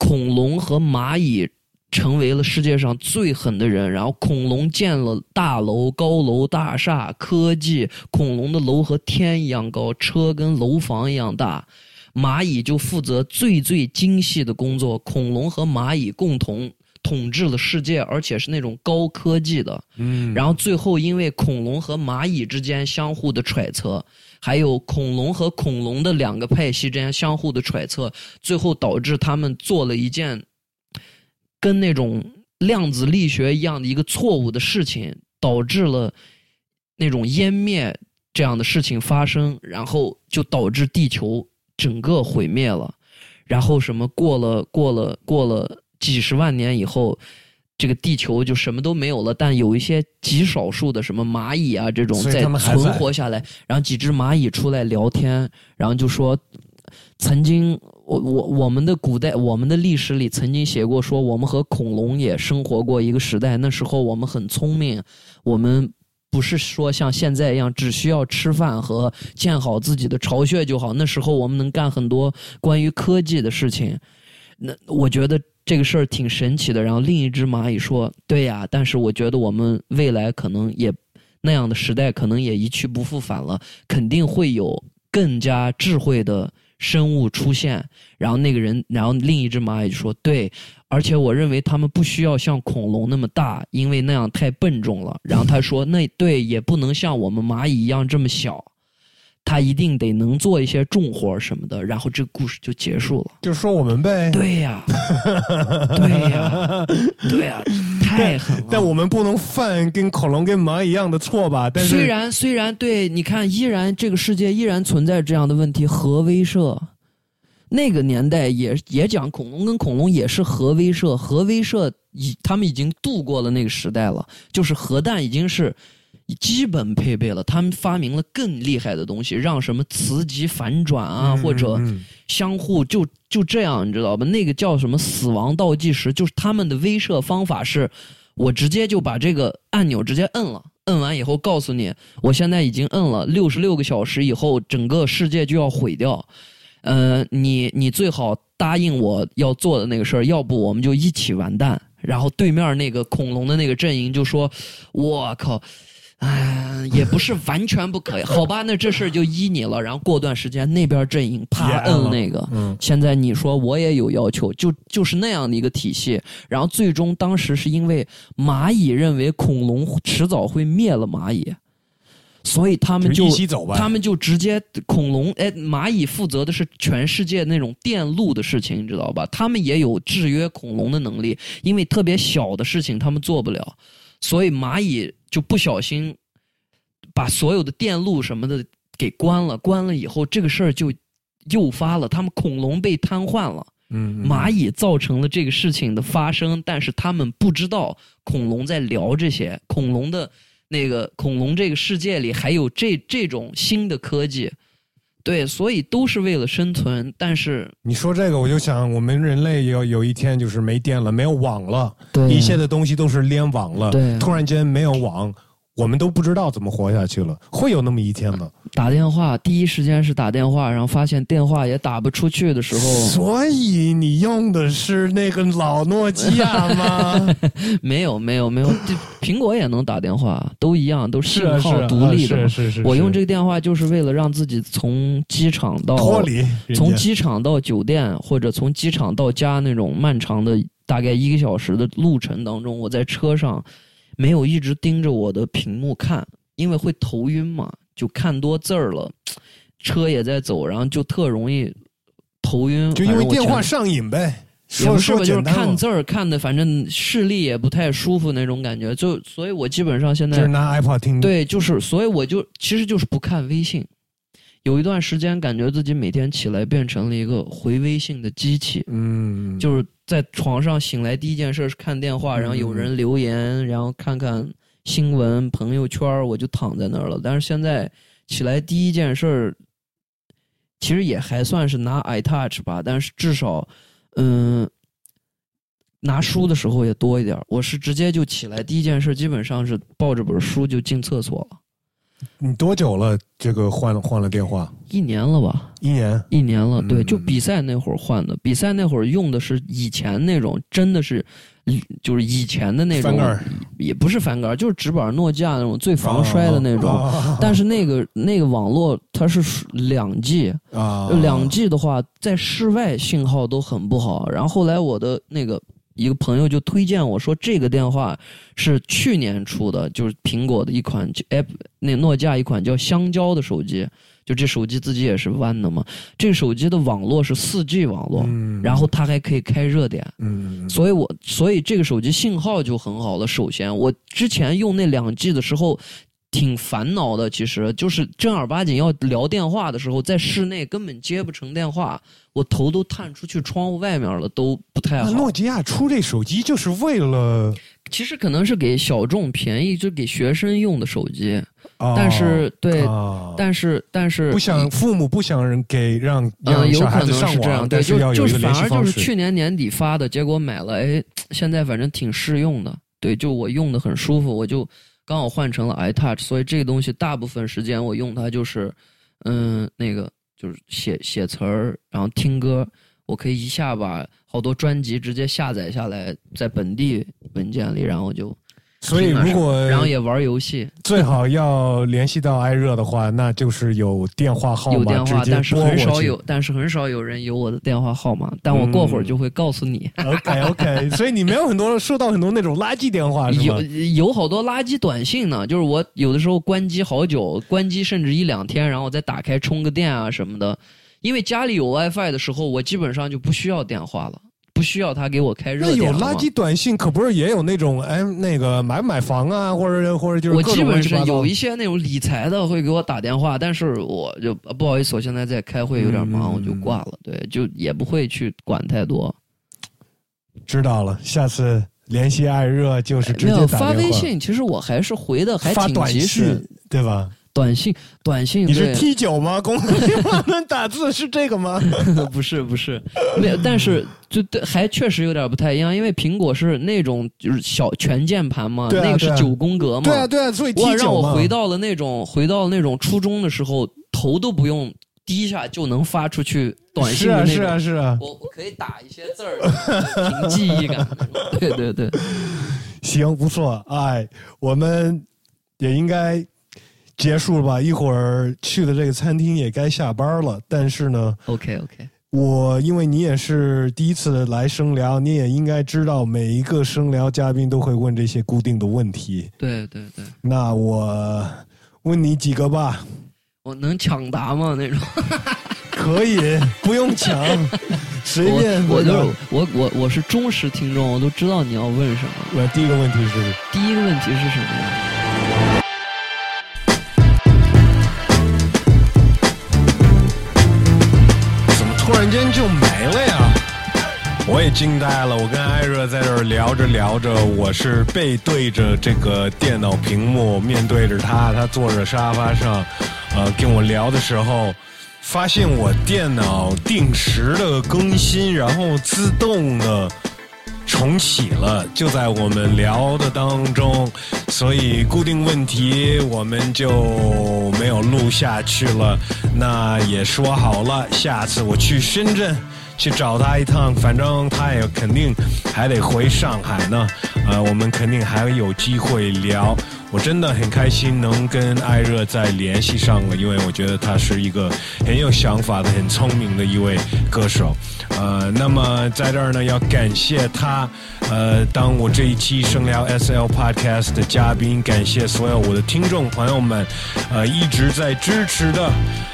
B: 恐龙和蚂蚁成为了世界上最狠的人，然后恐龙建了大楼、高楼大厦、科技，恐龙的楼和天一样高，车跟楼房一样大。蚂蚁就负责最最精细的工作，恐龙和蚂蚁共同统治了世界，而且是那种高科技的。
A: 嗯，
B: 然后最后因为恐龙和蚂蚁之间相互的揣测，还有恐龙和恐龙的两个派系之间相互的揣测，最后导致他们做了一件跟那种量子力学一样的一个错误的事情，导致了那种湮灭这样的事情发生，然后就导致地球整个毁灭了。然后什么过了过了过了几十万年以后，这个地球就什么都没有了，但有一些极少数的什么蚂蚁啊这种在存活下来，然后几只蚂蚁出来聊天，然后就说，曾经我我我们的古代我们的历史里曾经写过说，我们和恐龙也生活过一个时代，那时候我们很聪明，我们。不是说像现在一样，只需要吃饭和建好自己的巢穴就好。那时候我们能干很多关于科技的事情。那我觉得这个事儿挺神奇的。然后另一只蚂蚁说：“对呀，但是我觉得我们未来可能也那样的时代可能也一去不复返了，肯定会有更加智慧的生物出现。”然后那个人，然后另一只蚂蚁就说：“对，而且我认为他们不需要像恐龙那么大，因为那样太笨重了。”然后他说：“那对，也不能像我们蚂蚁一样这么小。”他一定得能做一些重活什么的，然后这个故事就结束了。
A: 就说我们呗。
B: 对呀，[LAUGHS] 对呀，对呀，太狠了。[LAUGHS]
A: 但我们不能犯跟恐龙跟蚂蚁一样的错吧？但是
B: 虽然虽然对，你看，依然这个世界依然存在这样的问题，核威慑。那个年代也也讲恐龙跟恐龙也是核威慑，核威慑已他们已经度过了那个时代了，就是核弹已经是基本配备了，他们发明了更厉害的东西，让什么磁极反转啊，
A: 嗯
B: 或者
A: 嗯
B: 相互就就这样，你知道吧？那个叫什么死亡倒计时，就是他们的威慑方法是，我直接就把这个按钮直接摁了，摁完以后告诉你，我现在已经摁了，六十六个小时以后，整个世界就要毁掉。呃，你你最好答应我要做的那个事儿，要不我们就一起完蛋。然后对面那个恐龙的那个阵营就说：“我靠，哎，也不是完全不可以，好吧，那这事儿就依你了。”然后过段时间那边阵营啪摁那个，
A: 嗯
B: 现在你说我也有要求，就就是那样的一个体系。然后最终当时是因为蚂蚁认为恐龙迟早会灭了蚂蚁，所以他们
A: 就。
B: 他们就直接恐龙，哎，蚂蚁负责的是全世界那种电路的事情，你知道吧？他们也有制约恐龙的能力，因为特别小的事情他们做不了，所以蚂蚁就不小心把所有的电路什么的给关了，关了以后这个事儿就诱发了他们恐龙被瘫痪了。
A: 嗯，嗯
B: 蚂蚁造成了这个事情的发生，但是他们不知道恐龙在聊这些，恐龙的那个恐龙这个世界里还有这这种新的科技，对，所以都是为了生存，但是
A: 你说这个，我就想，我们人类有有一天就是没电了，没有网了，
B: 对
A: 一切的东西都是联网了，
B: 对
A: 突然间没有网，我们都不知道怎么活下去了，会有那么一天吗？
B: 打电话第一时间是打电话，然后发现电话也打不出去的时候，
A: 所以你用的是那个老诺基亚吗？[LAUGHS]
B: 没有没有没有，这苹果也能打电话，都一样，都信号
A: 啊
B: 独立的嘛。
A: 是是是，
B: 我用这个电话就是为了让自己从机场到
A: 脱离
B: 从机场到酒店，或者从机场到家那种漫长的大概一个小时的路程当中，我在车上没有一直盯着我的屏幕看，因为会头晕嘛，就看多字儿了，[TSK] 车也在走，然后就特容易头晕。
A: 就因为电话上瘾呗。说
B: 也不是吧，就是看字儿看的，反正视力也不太舒服那种感觉，就所以我基本上现在
A: 就是拿 iPod 听。，
B: 对，就是，所以我就其实就是不看微信。有一段时间，感觉自己每天起来变成了一个回微信的机器，
A: 嗯，
B: 就是在床上醒来第一件事是看电话，然后有人留言，然后看看新闻、朋友圈，我就躺在那儿了。但是现在起来第一件事儿，其实也还算是拿 iTouch 吧，但是至少，嗯。拿书的时候也多一点，我是直接就起来，第一件事基本上是抱着本书就进厕所了，
A: 你多久了？这个换了换了电话？
B: 一年了吧，
A: 一年。
B: 一年了，对，
A: 嗯
B: 就比赛那会儿换的。比赛那会儿用的是以前那种，真的是，就是以前的那种
A: 翻盖，
B: 也不是翻盖，就是直板诺基亚那种最防摔的那种。
A: 啊
B: 但是那个那个网络它是两 G，
A: 啊，
B: 两 G 的话在室外信号都很不好。然后后来我的那个一个朋友就推荐我说，这个电话是去年出的，就是苹果的一款 app，那诺基亚一款叫香蕉的手机。就这手机自己也是弯的嘛，这个手机的网络是四 G 网络，
A: 嗯
B: 然后它还可以开热点，
A: 嗯，
B: 所以我所以这个手机信号就很好了。首先，我之前用那两 G 的时候。挺烦恼的，其实就是正儿八经要聊电话的时候，在室内根本接不成电话，我头都探出去窗户外面了，都不太好。
A: 那诺基亚出这手机就是为了，
B: 其实可能是给小众便宜，就给学生用的手机，
A: 哦
B: 但是对，
A: 啊
B: 但是但是
A: 不想父母不想人给让
B: 嗯，有
A: 让小孩
B: 可能
A: 子上网，
B: 是这样，对，
A: 但是要
B: 就
A: 有一个联
B: 是反而就。是去年年底发的，结果买了，哎，现在反正挺适用的，对，就我用的很舒服，我就刚好换成了 iTouch，所以这个东西大部分时间我用它就是，嗯，那个就是写写词儿，然后听歌，我可以一下把好多专辑直接下载下来，在本地文件里，然后就
A: 所以如果
B: 然后也玩游戏，
A: 最好要联系到艾热的话，那就是有电话号码
B: 有电话，但是。很少有，但是很少有人有我的电话号码，但我过会儿
A: 嗯
B: 就会告诉你。
A: OK OK，所以你没有很多收到很多那种垃圾电话是
B: 有？有好多垃圾短信呢，就是我有的时候关机好久，关机甚至一两天，然后再打开充个电啊什么的。因为家里有 WiFi 的时候，我基本上就不需要电话了，不需要他给我开热点那有
A: 垃圾短信，可不是也有那种哎，那个买不买房啊，或者或者就是
B: 我基本
A: 乱七八糟
B: 是有一些那种理财的会给我打电话，但是我就呃不好意思，我现在在开会，有点忙，
A: 嗯
B: 我就挂了。对，就也不会去管太多。
A: 知道了，下次联系艾热就是直接打电话
B: 发微信，其实我还是回的还挺及时。，
A: 对吧？
B: 短信，短信
A: 你是 T 九吗？[LAUGHS] 公屏上能打字是这个吗？[LAUGHS]
B: 不是不是，没有，但是就对，还确实有点不太一样，因为苹果是那种就是小全键盘嘛，那个是九宫格嘛。
A: 对啊，对啊，所以 T
B: 哇，让我。回到了那种回到那种初中的时候，头都不用低下就能发出去短信
A: 是啊，
B: 的那种。
A: 是啊，是啊。
B: 我我可以打一些字儿，凭记忆感。对对对，
A: 行，不错，哎，我们也应该结束了吧？一会儿去的这个餐厅也该下班了。但是呢
B: ，OK OK，
A: 我因为你也是第一次来生聊，你也应该知道每一个生聊嘉宾都会问这些固定的问题。
B: 对对对，
A: 那我问你几个吧，
B: 我能抢答吗？那种。
A: 可以，[LAUGHS] 不用抢，随便
B: 我我就是我我我是忠实听众，我都知道你要问什么。
A: 我第一个问题是，
B: 第一个问题是什么呀？
A: 然间就没了呀？我也惊呆了，我跟艾热在这儿聊着聊着，我是背对着这个电脑屏幕，面对着他，他坐着沙发上，呃，跟我聊的时候，发现我电脑定时的更新，然后自动的重启了，就在我们聊的当中，所以固定问题我们就没有录下去了。那也说好了，下次我去深圳。去找他一趟，反正他也肯定还得回上海呢。呃，我们肯定还有机会聊。我真的很开心能跟艾热再联系上了，因为我觉得他是一个很有想法的、很聪明的一位歌手。呃，那么在这儿呢，要感谢他，呃，当我这一期声聊 S L Podcast 的嘉宾，感谢所有我的听众朋友们，呃，一直在支持的。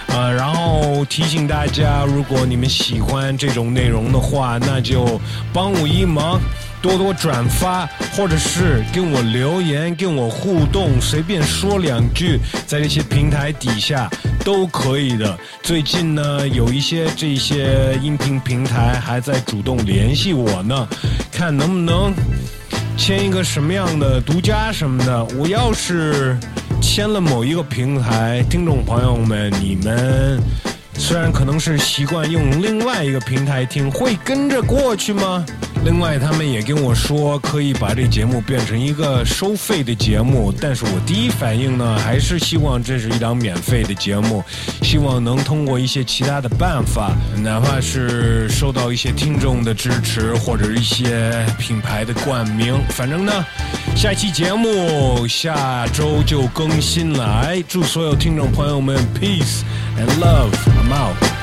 A: 呃，然后提醒大家，如果你们喜欢这种内容的话，那就帮我一忙，多多转发，或者是跟我留言、跟我互动，随便说两句，在这些平台底下都可以的。最近呢，有一些这些音频平台还在主动联系我呢，看能不能签一个什么样的独家什么的。我要是。签了某一个平台，听众朋友们，你们虽然可能是习惯用另外一个平台听，会跟着过去吗？另外，他们也跟我说可以把这节目变成一个收费的节目，但是我第一反应呢，还是希望这是一档免费的节目，希望能通过一些其他的办法，哪怕是受到一些听众的支持，或者一些品牌的冠名，反正呢，下期节目下周就更新了。祝所有听众朋友们 peace and love mouth.